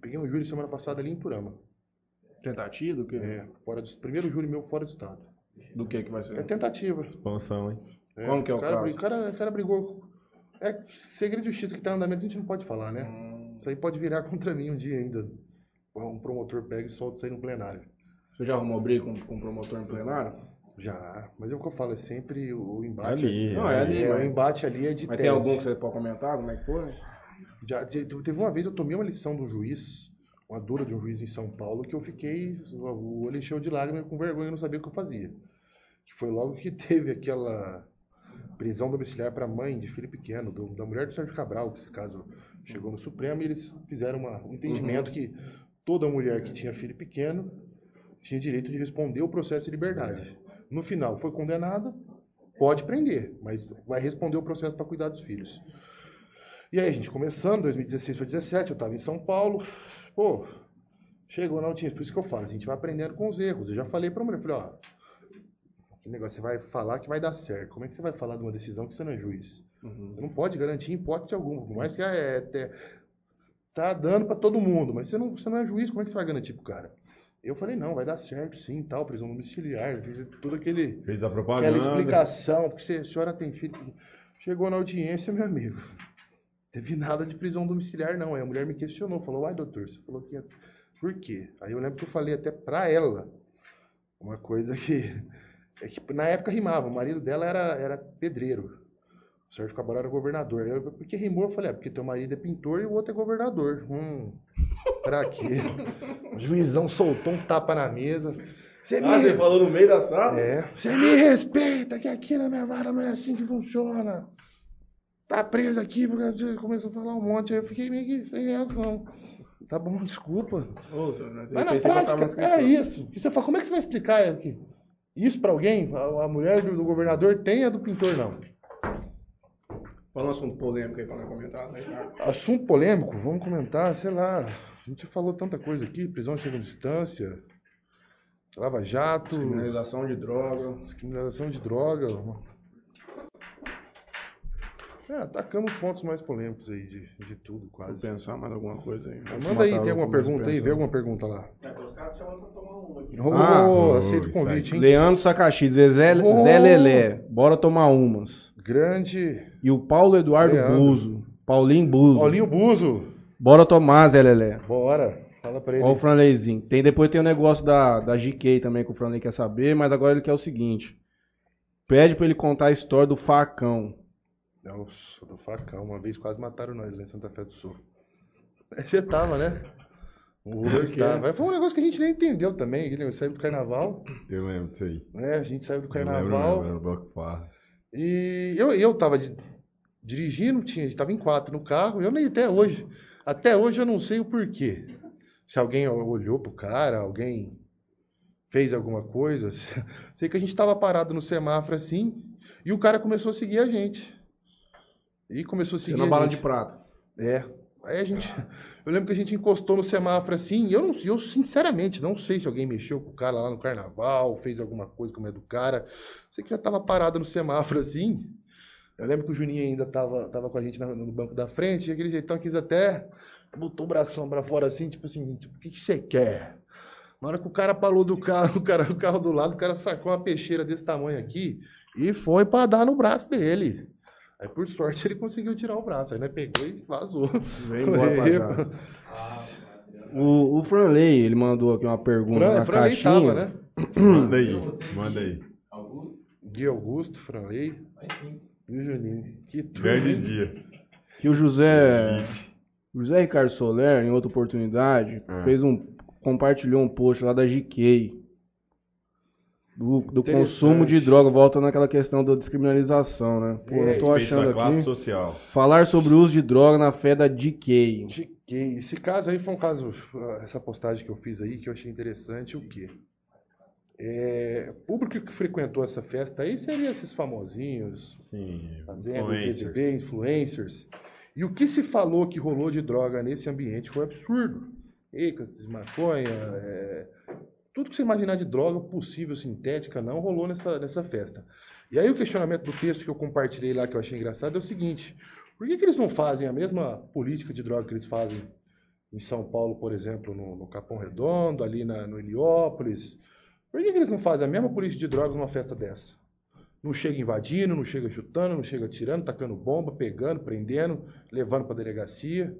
Peguei um júri semana passada ali em Turama. Tentativa? Do que? É, fora do, primeiro júri meu fora do estado. Do que que vai É ser? tentativa. Expansão, hein? É, Como que é o cara, caso? O cara, o cara brigou. É segredo de justiça que tá em andamento, a gente não pode falar, né? Hum, Isso aí pode virar contra mim um dia ainda. Um promotor pega e solta isso aí no plenário. Você já arrumou briga com, com o promotor em plenário? Já, mas é o que eu falo, é sempre o o embate. Ali, Não, é ali, É, o mas- embate ali é de Mas tese. tem algum que você pode comentar? Como é que foi? Já, te- teve uma vez eu tomei uma lição do juiz, uma dura de um juiz em São Paulo, que eu fiquei, o olho encheu de lágrimas com vergonha, eu não sabia o que eu fazia. Que foi logo que teve aquela prisão domiciliar para a mãe de filho pequeno, do- da mulher do Sérgio Cabral, que esse caso chegou no Supremo, e eles fizeram uma- um entendimento que toda mulher que tinha filho pequeno tinha direito de responder o processo de liberdade. No final, foi condenada, pode prender, mas vai responder o processo para cuidar dos filhos. E aí, gente começando, 2016 para 2017, eu estava em São Paulo. Pô, chegou na audiência, por isso que eu falo, a gente vai aprendendo com os erros. Eu já falei para a mulher, falei, ó, que negócio, você vai falar que vai dar certo. Como é que você vai falar de uma decisão que você não é juiz? Você não pode garantir em hipótese alguma, por mais que ah, é, é, tá dando para todo mundo, mas você não, você não é juiz, como é que você vai garantir pro cara? Eu falei, não, vai dar certo, sim, tal, prisão domiciliar, fiz tudo aquele Fez a aquela propaganda. explicação, porque se a senhora tem filho. Chegou na audiência, meu amigo. Teve nada de prisão domiciliar, não. Aí a mulher me questionou, falou, ai, doutor, você falou que. Por quê? Aí eu lembro que eu falei até pra ela uma coisa que. É na época rimava, o marido dela era, era pedreiro. O Sérgio Cabral era governador. Eu, por que rimou? Eu falei, é porque teu marido é pintor e o outro é governador. Hum, pra quê? O juizão soltou um tapa na mesa. Você me Ah, você falou no meio da sala? é. Você me respeita, que aqui na minha vara não é assim que funciona. Tá preso aqui, porque começou a falar um monte, aí eu fiquei meio que sem reação. Tá bom, desculpa. Ô, senhor, eu Mas na prática, é isso. E você fala, como é que você vai explicar aqui? Isso pra alguém? A, a mulher do, do governador tem, a do pintor não. Fala um assunto polêmico aí não comentar, né? Assunto polêmico, vamos comentar, sei lá. A gente falou tanta coisa aqui, prisão em segunda instância, Lava Jato, Criminalização de droga. Descriminalização de droga. É, atacamos pontos mais polêmicos aí de, de tudo, Vou quase. pensar mais alguma coisa aí. Mas manda aí, tem alguma pergunta aí? Vê alguma pergunta lá. É, os caras chamam pra tomar uma aqui. Ah, aceito o convite, hein? Leandro Sacaxi, Zé, Oh. Zé Lelé, bora tomar umas. Grande E o Paulo Eduardo Leandro. Buzo, Paulinho Buzo, Paulinho Buzo. bora tomar, Zé Lelé. Bora. Fala pra ele. Ó o Franleizinho. Tem, depois tem o negócio da, da GK também que o Franley quer saber, mas agora ele quer o seguinte. Pede pra ele contar a história do facão. Nossa, do facão. Uma vez quase mataram nós lá em Santa Fé do Sul. Você tava, né? O Rubens quê? tava. Foi um negócio que a gente nem entendeu também. aquele negócio, Saiu do carnaval, Eu lembro disso aí. né? A gente saiu do Eu lembro, carnaval. mesmo, era o Bloco Farra. E eu, eu tava di- dirigindo, tinha, a gente tava em quatro no carro, eu nem até hoje. Até hoje eu não sei o porquê. Se alguém olhou pro cara, alguém fez alguma coisa. Sei que a gente tava parado no semáforo assim, e o cara começou a seguir a gente. E começou a Você seguir na bala de prata. É. Aí a gente. Eu lembro que a gente encostou no semáforo assim, e eu, não, eu sinceramente não sei se alguém mexeu com o cara lá no carnaval, fez alguma coisa com o medo do cara. Sei que já tava parado no semáforo assim. Eu lembro que o Juninho ainda tava, tava com a gente no banco da frente, e aquele jeitão quis até. Botou o bração pra fora assim, tipo assim, tipo, o que, que você quer? Na hora que o cara parou do carro, o, cara, o carro do lado, o cara sacou uma peixeira desse tamanho aqui e foi pra dar no braço dele. Aí, por sorte, ele conseguiu tirar o braço. Aí, né, pegou e vazou. Vem embora. O, o Franley, ele mandou aqui uma pergunta Fran, na Franley caixinha. tava, né? Manda aí, manda aí. Gui Augusto, Franley e o Juninho. Que tudo, Grande hein? dia. Que o José, o José Ricardo Soler, em outra oportunidade, Ah. fez um, compartilhou um post lá da GK. Do, do consumo de droga, volta naquela questão da descriminalização, né? Pô, É, eu tô achando aqui. social. Falar sobre o uso de droga na fé da DK. GK. Esse caso aí foi um caso, essa postagem que eu fiz aí, que eu achei interessante, o quê? É, o público que frequentou essa festa aí seria esses famosinhos, Sim, fazendas, influencers. Influencers. E o que se falou que rolou de droga nesse ambiente foi absurdo. Êxtase, maconha, é, tudo que você imaginar de droga possível, sintética, não rolou nessa, nessa festa. E aí o questionamento do texto que eu compartilhei lá, que eu achei engraçado, é o seguinte. Por que, que eles não fazem a mesma política de droga que eles fazem em São Paulo, por exemplo, no, no Capão Redondo, ali na, no Heliópolis? Por que, que eles não fazem a mesma política de drogas numa festa dessa? Não chega invadindo, não chega chutando, não chega atirando, tacando bomba, pegando, prendendo, levando para delegacia.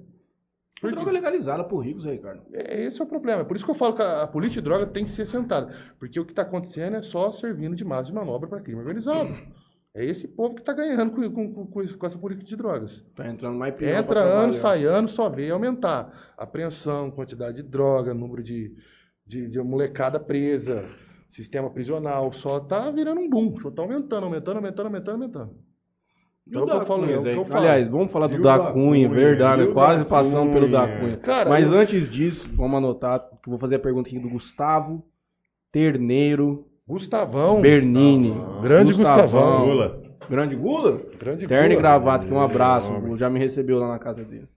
A droga é legalizada por ricos, Ricardo. É, esse é o problema. Por isso que eu falo que a, a política de droga tem que ser sentada. Porque o que está acontecendo é só servindo de massa de manobra para crime organizado. É esse povo que está ganhando com, com, com, com essa política de drogas. Tá entrando mais peão Entra ano, sai ano, só vem aumentar. Apreensão, quantidade de droga, número de, de, de molecada presa, sistema prisional, só tá virando um boom. Só tá aumentando, aumentando, aumentando, aumentando, aumentando. Então o que eu falo, Cunha, é o que eu falo. Aliás, vamos falar do da da Cunha, Cunha, verdade, o quase da passando pelo da Cunha? Cunha. Cara, Mas eu- antes disso, vamos anotar que eu vou fazer a pergunta aqui do Gustavo Terneiro Gustavão. Bernini. Grande Gustavão. Lula. Grande Gula? Grande Terno e Gula. gravata, aqui um abraço. Homem. Já me recebeu lá na casa dele.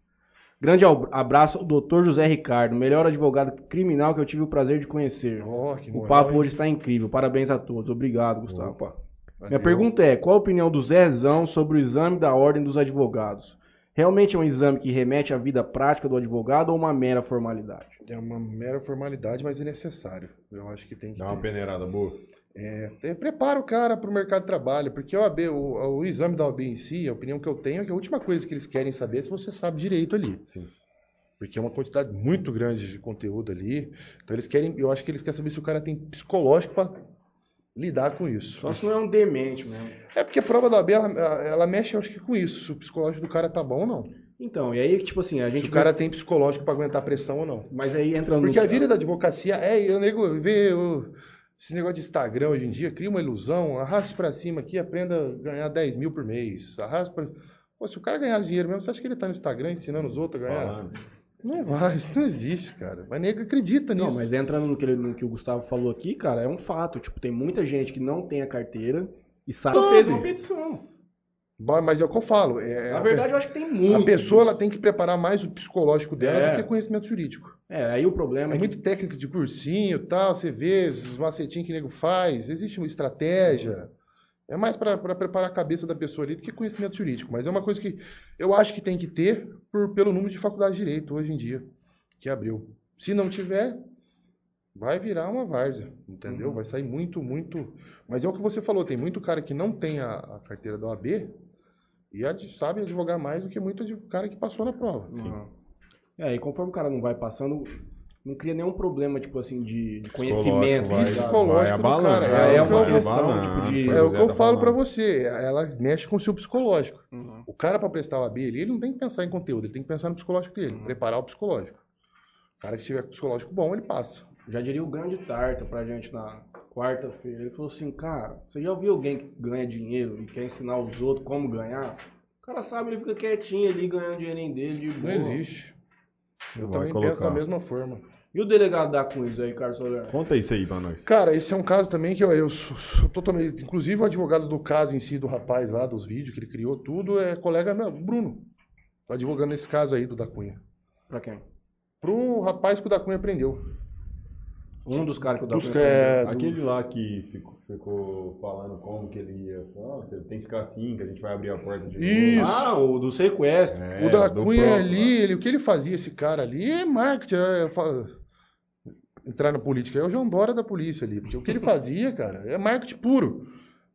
Grande ab- abraço ao doutor José Ricardo, melhor advogado criminal que eu tive o prazer de conhecer. Que O moral, papo hein? hoje está incrível. Parabéns a todos. Obrigado, Gustavo. Opa. Minha pergunta é: qual a opinião do Zezão sobre o exame da Ordem dos Advogados? Realmente é um exame que remete à vida prática do advogado ou uma mera formalidade? É uma mera formalidade, mas é necessário. Eu acho que tem que Dá uma ter. peneirada boa. É, é, prepara o cara para o mercado de trabalho, porque a OAB, o, o exame da OAB em si, a opinião que eu tenho é que a última coisa que eles querem saber é se você sabe direito ali. Sim. Porque é uma quantidade muito grande de conteúdo ali. Então eles querem, eu acho que eles querem saber se o cara tem psicológico para lidar com isso. Só se não é um demente mesmo. É porque a prova da OAB, ela, ela mexe, eu acho que com isso, se o psicológico do cara tá bom ou não. Então, e aí, tipo assim, a Se gente. o cara tem psicológico para aguentar a pressão ou não. Mas aí entra no. Porque a vida da advocacia é, eu nego, vê o- esse negócio de Instagram hoje em dia, cria uma ilusão, arraste pra cima aqui, aprenda a ganhar 10 mil por mês. Arraste pra... Pô, se o cara ganhar dinheiro mesmo, você acha que ele tá no Instagram ensinando os outros a ganhar? Falando. Não vai, isso não existe, cara. Mas nego acredita nisso. Não, mas entra no que, ele- no que o Gustavo falou aqui, cara, é um fato. Tipo, tem muita gente que não tem a carteira e sabe. Sabe. fez uma petição. Ba- Mas é o que eu falo. É, Na a verdade, eu acho que tem a muito. pessoa ela tem que preparar mais o psicológico dela É. do que conhecimento jurídico. É, aí o problema É é que muito técnica de cursinho e tal, você vê os macetinhos que o nego faz, existe uma estratégia. É mais para preparar a cabeça da pessoa ali do que conhecimento jurídico. Mas é uma coisa que eu acho que tem que ter por- pelo número de faculdades de direito hoje em dia, que abriu. Se não tiver, vai virar uma várzea, entendeu? Vai sair muito, muito. Mas é o que você falou, tem muito cara que não tem a, a carteira da OAB e ad- sabe advogar mais do que muito de- cara que passou na prova. Uhum. É, e conforme o cara não vai passando, não cria nenhum problema, tipo assim, de, de conhecimento. vai, psicológico vai do abalando, cara, é é uma o que eu- questão, tipo, de- É o que Zé eu tá falo pra falando. você, ela mexe com o seu psicológico. Uhum. O cara pra prestar o AB, ele não tem que pensar em conteúdo, ele tem que pensar no psicológico dele, Uhum. preparar o psicológico. O cara que tiver psicológico bom, ele passa. Já diria o grande Tarta pra gente na quarta-feira. Ele falou assim, cara, você já viu alguém que ganha dinheiro e quer ensinar os outros como ganhar? O cara sabe, ele fica quietinho ali, ganhando o dinheirinho dele de Não existe. Eu Vai também colocar. penso da mesma forma. E o delegado da Cunha, aí, Carlos Soler? Conta isso aí pra nós. Cara, esse é um caso também que eu, eu sou, sou totalmente. Inclusive, o advogado do caso em si, do rapaz lá, dos vídeos que ele criou, tudo, é colega meu, Bruno. Tô advogando esse caso aí do da Cunha. Pra quem? Pro rapaz que o da Cunha prendeu. Um dos caras que o da Dos, Cunha é, do- Aquele lá que ficou, ficou falando como que ele ia. Você tem que ficar assim, que a gente vai abrir a porta de Isso. novo. Ah, o do sequestro. É, o da Cunha próprio ali, ele, o que ele fazia, esse cara ali, é marketing. é, eu entrar na política. É o João Dória da polícia ali. Porque o que ele fazia, cara, é marketing puro.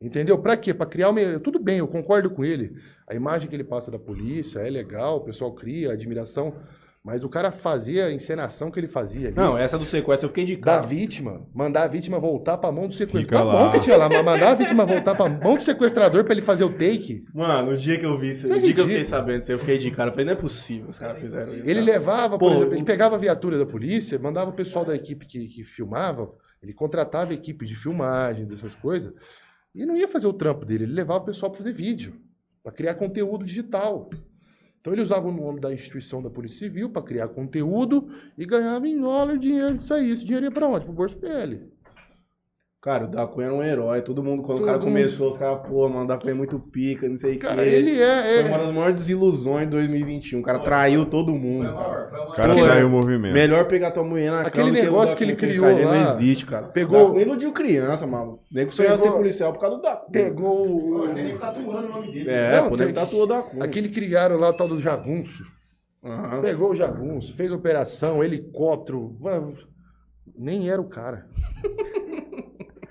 Entendeu? Pra quê? Pra criar uma. Tudo bem, eu concordo com ele. A imagem que ele passa da polícia é legal, o pessoal cria admiração. Mas o cara fazia a encenação que ele fazia ali. Não, essa do sequestro eu fiquei de Da cara. vítima, mandar a vítima voltar pra mão do sequestrador. Tá lá. bom que tinha lá, mas mandar a vítima voltar pra mão do sequestrador pra ele fazer o take. Mano, o dia que eu vi isso, Isso é dia que eu fiquei sabendo eu fiquei de cara. Eu falei, não é possível, os caras fizeram isso. Ele cara. levava, por Pô, exemplo, o- ele pegava a viatura da polícia, mandava o pessoal da equipe que, que filmava, ele contratava a equipe de filmagem, dessas coisas, e não ia fazer o trampo dele, ele levava o pessoal para fazer vídeo, para criar conteúdo digital. Então ele usava o nome da instituição da Polícia Civil para criar conteúdo e ganhava em dólar dinheiro disso aí. Esse dinheiro ia para onde? Pro bolso dele. Cara, o da Cunha era um herói. Todo mundo, quando Todo o cara mundo. começou, os caras, pô, mano, o da Cunha é muito pica, não sei o Cara, quê. ele é. Foi uma é das maiores desilusões de 2021. O cara traiu todo mundo. O cara Pô, que é. traiu o movimento. Melhor pegar tua mulher na Aquele que o negócio que ele criou cara, lá, Não existe, cara. pegou- Da Cunha iludiu criança, mano. Nem que sonhava ser policial por causa do da Cunha. pegou o. Ele tá tatuando o nome dele. É, Não, pô, deve tatuou da Cunha. Aquele criaram lá, o tal do jagunço. Aham. Pegou o jagunço, fez operação, helicóptero. Mano, nem era o cara.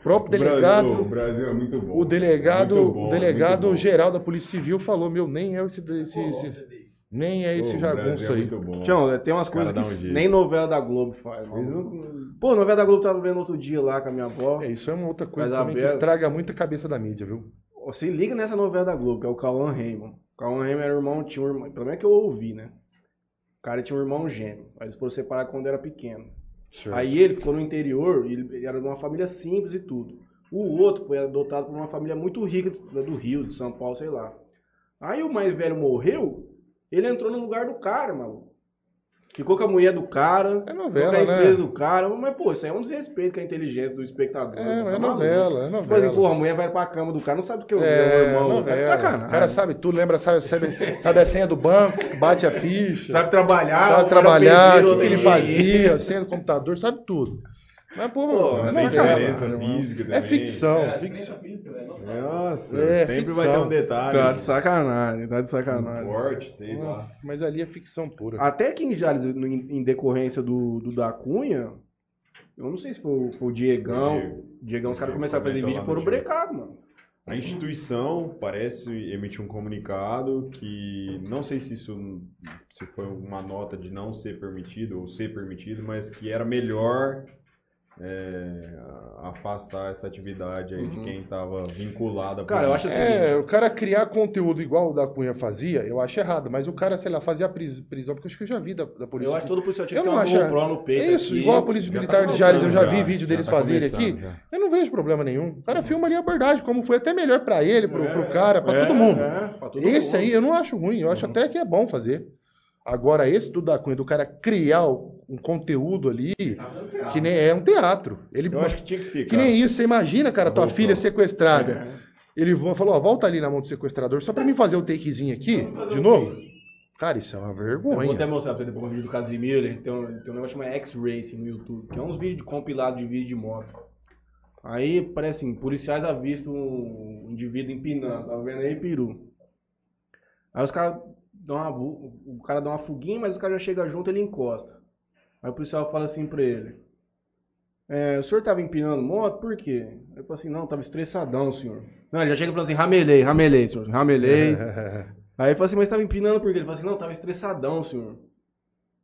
O próprio O Brasil- delegado, o Brasil é muito bom. o delegado, Muito bom, o delegado muito bom. geral da Polícia Civil falou: Meu, nem é esse. esse, esse- Nem é esse Pô, jagunço Brasil é aí. Tião, tem umas coisas que um jeito. nem novela da Globo faz. mano. Pô, novela da Globo tava vendo outro dia lá com a minha avó. É, isso é uma outra coisa Mas também que estraga muito a cabeça da mídia, viu? Se liga nessa novela da Globo, que é o Cauã Raymond. O Cauã Raymond era irmão, tinha um irmão, pelo menos que eu ouvi, né? O cara tinha um irmão gêmeo. Aí eles foram separar quando era pequeno. Aí ele ficou no interior, ele era de uma família simples e tudo. O outro foi adotado por uma família muito rica de- do Rio, de São Paulo, sei lá. Aí o mais velho morreu, ele entrou no lugar do cara, mano. Ficou com a mulher do cara, É novela, ficou com a né? empresa do cara. Mas, pô, isso aí é um desrespeito com a inteligência do espectador. É, tá é maluco? novela, é Tipo assim, novela. porra, a mulher vai pra cama do cara, não sabe o que eu É, meu irmão. Tá de novela. sacanagem. O cara sabe tudo, lembra, sabe, sabe, sabe a senha do banco, bate a ficha, Sabe trabalhar, sabe trabalhar, o que ele fazia, a senha do computador, sabe tudo. Mas, pô, Pô, é Tem novela. diferença física também. É ficção, É, ficção. física, né? Nossa, É, sempre vai ficção. ter um detalhe. Tá de sacanagem, tá de sacanagem. Forte, sei lá. Nossa, Mas ali é ficção pura. Até aqui em Jales, no- em decorrência do, do da Cunha, eu não sei se foi, o- foi o Diegão. Diego. Diegão, os caras começaram a fazer vídeo lá e foram brecados, mano. A instituição parece emitir um comunicado que não sei se isso se foi uma nota de não ser permitido ou ser permitido, mas que era melhor é, afastar essa atividade aí de quem estava vinculado a Cara, eu acho assim. É, o cara criar conteúdo igual o da Cunha fazia, eu acho errado. Mas o cara, sei lá, fazia prisão, porque eu acho que eu já vi da, da polícia. Eu acho que todo policial tinha Eu que ter não uma acho- GoPro no peito. É isso, aqui. igual a Polícia Já Militar tá de Jales, eu já começando vi já, vídeo já deles tá fazerem aqui. já. Eu não vejo problema nenhum. O cara filma ali a abordagem, como foi até melhor pra ele, pro, pro cara, pra É, todo mundo. é, pra todo esse mundo. aí eu não acho ruim, eu acho até que é bom fazer. Agora, esse do da Cunha, do cara criar um conteúdo ali, que nem é um teatro. Ele, Eu acho que tinha que ter, que nem isso, você imagina, cara, tua GoPro. filha sequestrada. Ele vo- falou, ó, volta ali na mão do sequestrador, só pra mim fazer o takezinho aqui, de novo. Cara, isso é uma Eu vou até vergonha. mostrar pra você depois um vídeo do Casimiro, ele tem um, tem um negócio chamado X-Racing no YouTube, que é uns vídeos compilados de vídeo de moto. Aí, parece assim, policiais avistam um indivíduo empinando, tá vendo aí, peru. Aí os caras dão uma, o cara dá uma fuguinha, mas o cara já chega junto, ele encosta. Aí o policial fala assim pra ele, é, o senhor tava empinando moto, por quê? Ele falou assim, não, tava estressadão, senhor. Não, ele já chega falando assim, ramelei, ramelei, senhor, ramelei. Aí ele falou assim, mas tava empinando por quê? Ele falou assim, não, tava estressadão, senhor. Eu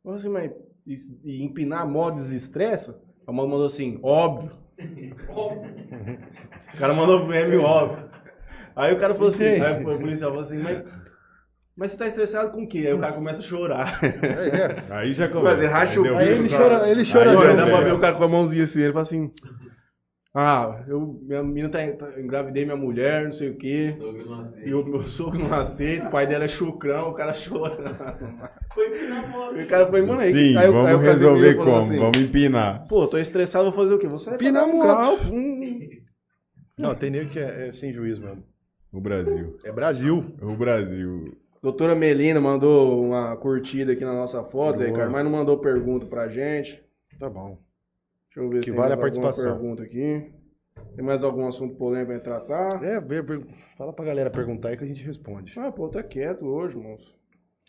falei assim, mas e, e empinar a moto desestressa? A moto mandou assim, óbvio. o cara mandou pro M óbvio. Aí o cara falou assim, aí o policial falou assim, mas, mas você tá estressado com o quê? Aí o cara começa a chorar. É, é. Aí já Mas começa. ele racha o bico, Aí ele chora, ele chora Aí, Olha, dá pra ver o cara com a mãozinha assim, ele fala assim, ah, eu, minha menina tá, tá- engravidei minha mulher, não sei o quê. E o meu sogro não aceita, o pai dela é chucrão, o cara chorando. Foi empinar a moto. E o cara foi, mano, aí, Sim, aí, vamos aí resolver como? assim, Vamos empinar. Pô, tô estressado, vou fazer o quê? Vou sair pra Empinar dar um a moto. grau, hum. Não, tem nego que é, é sem juízo mesmo. O Brasil. É Brasil. O Brasil. Doutora Melina mandou uma curtida aqui na nossa foto, Zé Boa. Ricardo, mas não mandou pergunta pra gente. Tá bom. Deixa eu ver Que se tem vale a mais alguma participação. pergunta aqui. Tem mais algum assunto polêmico pra tratar? É, fala pra galera perguntar aí que a gente responde. Ah, pô, tá quieto hoje, moço.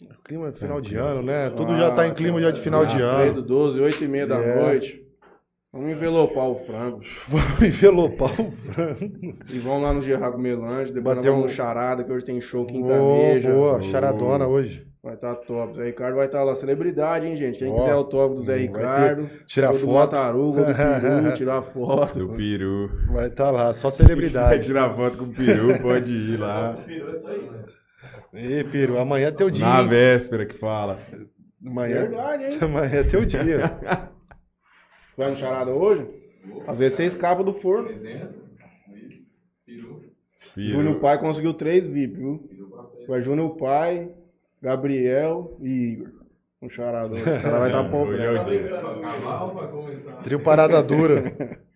O clima é final de ano, né? Tudo já tá em Ah, clima já de final de ah, ano. do 12, 8 e meia da É. noite. Vamos envelopar o frango. Vamos envelopar o frango. E vamos lá no Gerardo Melange, depois Bater um- no Charada, que hoje tem show Boa, quintaneja. boa, charadona hoje. Vai estar top. Zé Ricardo vai estar lá. Celebridade, hein, gente? Quem Ó, quiser o top do Zé Ricardo. ter- tirar ou do foto. Mataruga, do Peru, tirar foto. Do peru. Vai estar tá lá, só Se celebridade. tirar foto com o peru, pode ir lá. Isso aí, né? Ê, Peru, amanhã é teu dia. Na véspera que fala. Amanhã, Verdade, hein? amanhã é teu dia. Vai no Charada hoje? Às vezes você escapa do forno. Júnior Pai conseguiu três VIP, viu? Foi Júnior Pai, Gabriel e Igor. No Charada hoje. O cara vai Sim, hoje é. Trio Parada Dura.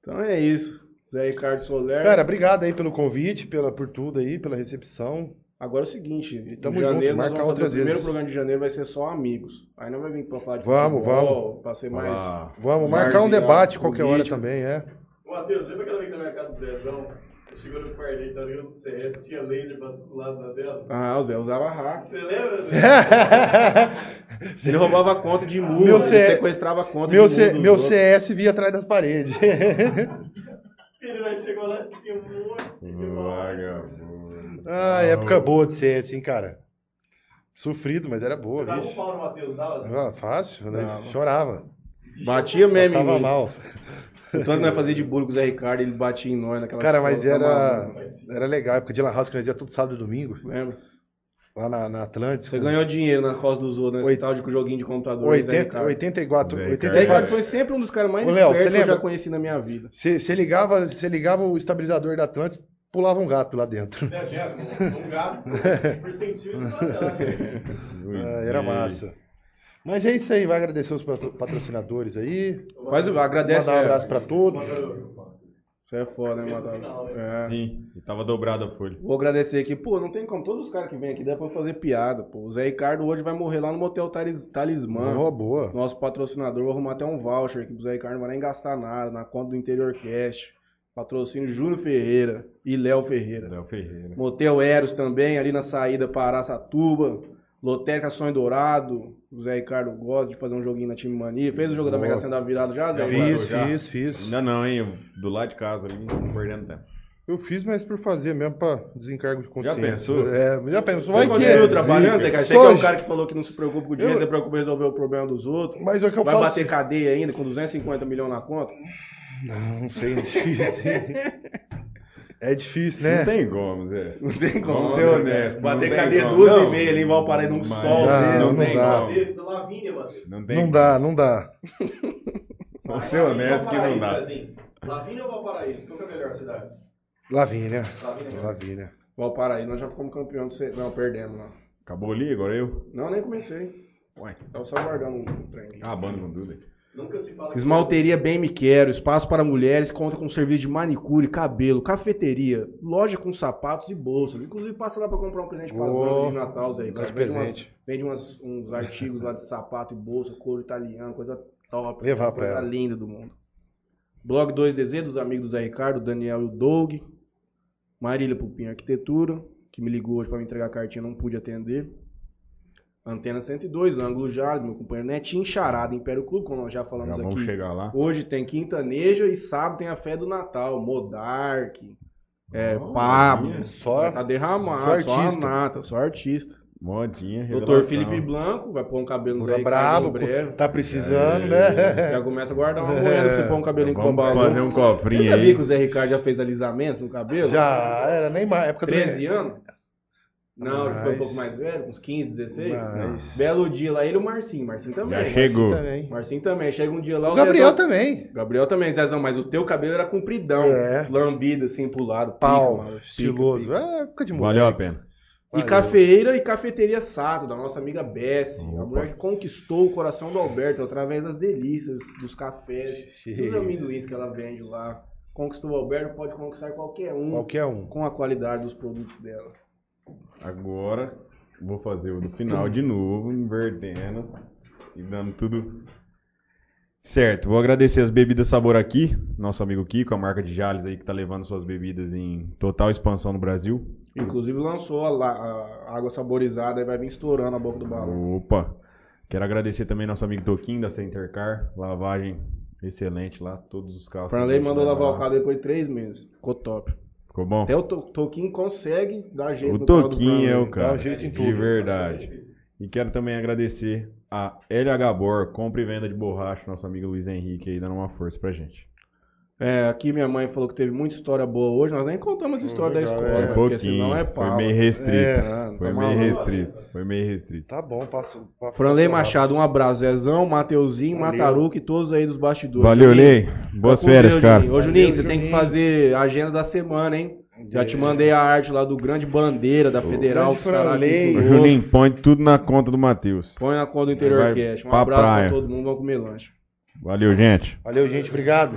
Então é isso. Zé Ricardo Soler. Cara, obrigado aí pelo convite, pela, por tudo aí, pela recepção. Agora é o seguinte, E em tamo janeiro junto, nós marca vamos fazer outras o primeiro vezes. programa de janeiro vai ser só amigos. Aí não vai vir pra falar de Vamos, futebol, pra ser mais... Ah, Vamos marcar um debate qualquer hora política. também, é. Matheus, lembra aquela vez que na minha casa do Zezão? Chegou no quarto dele, tá ligado do CS, tinha laser pra todo lado na tela? Ah, o Zé usava hack. Você lembra? né? Ele roubava conta de mundo, Meu ele C- sequestrava a conta Meu, de C- mundo. dos meu outros. CS via atrás das paredes. Ele vai chegou lá tinha um monte de vagabundo. ah, época boa de CS, hein, cara. Sofrido, mas era boa, Você dava um pau no Matheus, dava? Ah, fácil, né? Dava. Chorava. Batia mesmo Passava mim. mal. Tanto que nós fazia de bullying com o Zé Ricardo, ele batia em nós naquela Cara, mas escola, era, era legal, época de Lan House, que nós ia todo sábado e domingo, Lembra? lá na, na Atlântica. Você ganhou dinheiro nas costas dos outros, nesse Oit- tal de joguinho de computador. Zé 80, Ricardo. 84, Zé Zé 84. Ricardo foi sempre um dos caras mais Ô, Léo, espertos você que eu já lembra? conheci na minha vida. Você ligava, você ligava o estabilizador da Atlântica, pulava um gato lá dentro. Né, Jeff? Um gato por centímetro de tonelada. Ah, era massa. Mas é isso aí, vai agradecer os patro- patrocinadores aí. Mas agradece. Mandar um é, abraço pra todos. Você é foda, hein, Matado? É. Sim, e tava dobrada a folha. Vou agradecer aqui. Pô, não tem como. Todos os caras que vêm aqui dá pra fazer piada. Pô, o Zé Ricardo hoje vai morrer lá no Motel Talis- Talismã. Boa, boa. Nosso patrocinador, vou arrumar até um voucher aqui pro Zé Ricardo, não vai nem gastar nada, na conta do Interior Cast. Patrocínio Júnior Ferreira e Léo Ferreira. Léo Ferreira. Motel Eros também, ali na saída para Araçatuba. Lotérica Sonho Dourado. O Zé Ricardo gosta de fazer um joguinho na Time Mania. Fez o jogo da Boa. Mega Sena da virada já, Zé? Fiz, já. fiz, fiz. Ainda não, hein? Do lado de casa ali, não perdendo tempo. Eu fiz, mas por fazer mesmo, pra desencargo de consciência. pensou? É, já pensou. Vai que continua é. trabalhando, Zé Só que é um hoje. cara que falou que não se preocupa com o dinheiro, Eu- você se preocupa em resolver o problema dos outros. Mas é o que eu Vai falo. bater cadeia ainda com 250 milhões na conta? Não, não sei, é difícil. é difícil, né? Não tem como, Zé. Não tem como. Vamos ser né? honestos. Bater não cadeia como. duas e Não, meia ali em Valparaíso num mas sol Não, desse. Não, não dá. Matheus. Não tem Não como. dá, não dá. Vamos ser honestos que não dá. Assim, Lavínia ou Valparaíso? Qual que é a melhor cidade? Lavínia. Lavínia. Lavínia. Valparaíso, nós já fomos campeão do... C- Não, perdemos lá. Acabou ali, agora eu? Não, nem comecei. Ué, Tava só guardando um trem acabando com tudo aí. Nunca se fala que- Esmalteria Bem Me Quero, espaço para mulheres, conta com serviço de manicure, cabelo, cafeteria, loja com sapatos e bolsas. Inclusive passa lá para comprar um presente para Boa. de Natal, Zé Vende, umas, presente. vende umas- uns artigos lá de sapato e bolsa, couro italiano, coisa top. Levar pra coisa ela. linda do mundo. Blog 2DZ dos amigos do Zé Ricardo, Daniel e o Doug. Marília Pupinho Arquitetura, que me ligou hoje para me entregar a cartinha, não pude atender. Antena 102, Ângulo Jales, meu companheiro Netinho, Charada, Império Clube, como nós já falamos Já vamos aqui. chegar lá. Hoje tem Quintaneja e sábado tem a fé do Natal. Modark, é, Oh, Pablo. Só- Tá derramado, só só, a nata, só artista. Modinha, Doutor revelação. Felipe Blanco vai pôr um cabelo no Zé brabo, em tá precisando, É. né? Já começa a guardar uma moeda pra você pôr um cabelinho com Vamos babalu. fazer um cofrinho Você sabia aí. que o Zé Ricardo já fez alisamento no cabelo? Já era nem mais. Época do 13 anos? Não, ele foi um Mas- pouco mais velho, uns 15, 16. Mas- Belo dia lá, ele e o Marcinho. Marcinho também. Já chegou. Também. Marcinho também. Chega um dia lá, O Gabriel Zezão- também. Gabriel também, Zezão, mas o teu cabelo era compridão. É. Lambido assim pro lado. Pau, mano, pica, estiloso. pica. É, época de moleque. Valeu a pena. E Valeu. cafeeira e cafeteria Sato, da nossa amiga Bessie. A Opa. mulher que conquistou o coração do Alberto através das delícias, dos cafés, dos Isso. amendoins que ela vende lá. Conquistou o Alberto, pode conquistar qualquer um Qualquer um. com a qualidade dos produtos dela. Agora vou fazer o do final de novo, invertendo e dando tudo certo. Vou agradecer as bebidas Sabor aqui, nosso amigo Kiko, a marca de Jales aí que tá levando suas bebidas em total expansão no Brasil. Inclusive lançou a, a água saborizada e vai vir estourando a boca do balão. Opa! Quero agradecer também nosso amigo Toquinho da Centercar, lavagem excelente lá, todos os carros. Franley mandou lavar lá. o carro depois de três meses. Ficou top. Ficou bom? Até o To- Toquinho consegue dar jeito O Toquinho é o cara. Dá jeito em De tudo. verdade. E quero também agradecer a LH Bor, compra e venda de borracha, nosso amigo Luiz Henrique aí dando uma força pra gente. É, aqui minha mãe falou que teve muita história boa hoje. Nós nem contamos a história legal, da é. escola, Um né? porque pouquinho, senão é foi pau. meio restrito. É, foi tá meio maluco. restrito. Foi meio restrito. Tá bom, passo. passo Franley Machado, um abraço. Zezão, Mateuzinho, Valeu. Mataruca e todos aí dos bastidores. Valeu, Juninho, Lei. Boas com férias, Deus, cara. Juninho. Ô, Juninho, Valeu, você tem que Juninho. fazer a agenda da semana, hein? Já te mandei a arte lá do grande bandeira da Federal. que Franley. Conosco. Juninho, põe tudo na conta do Matheus. Põe na conta do Interior Vai Cash. Um pra abraço praia. pra todo mundo. Vamos comer lanche. Valeu, gente. Valeu, gente. Obrigado.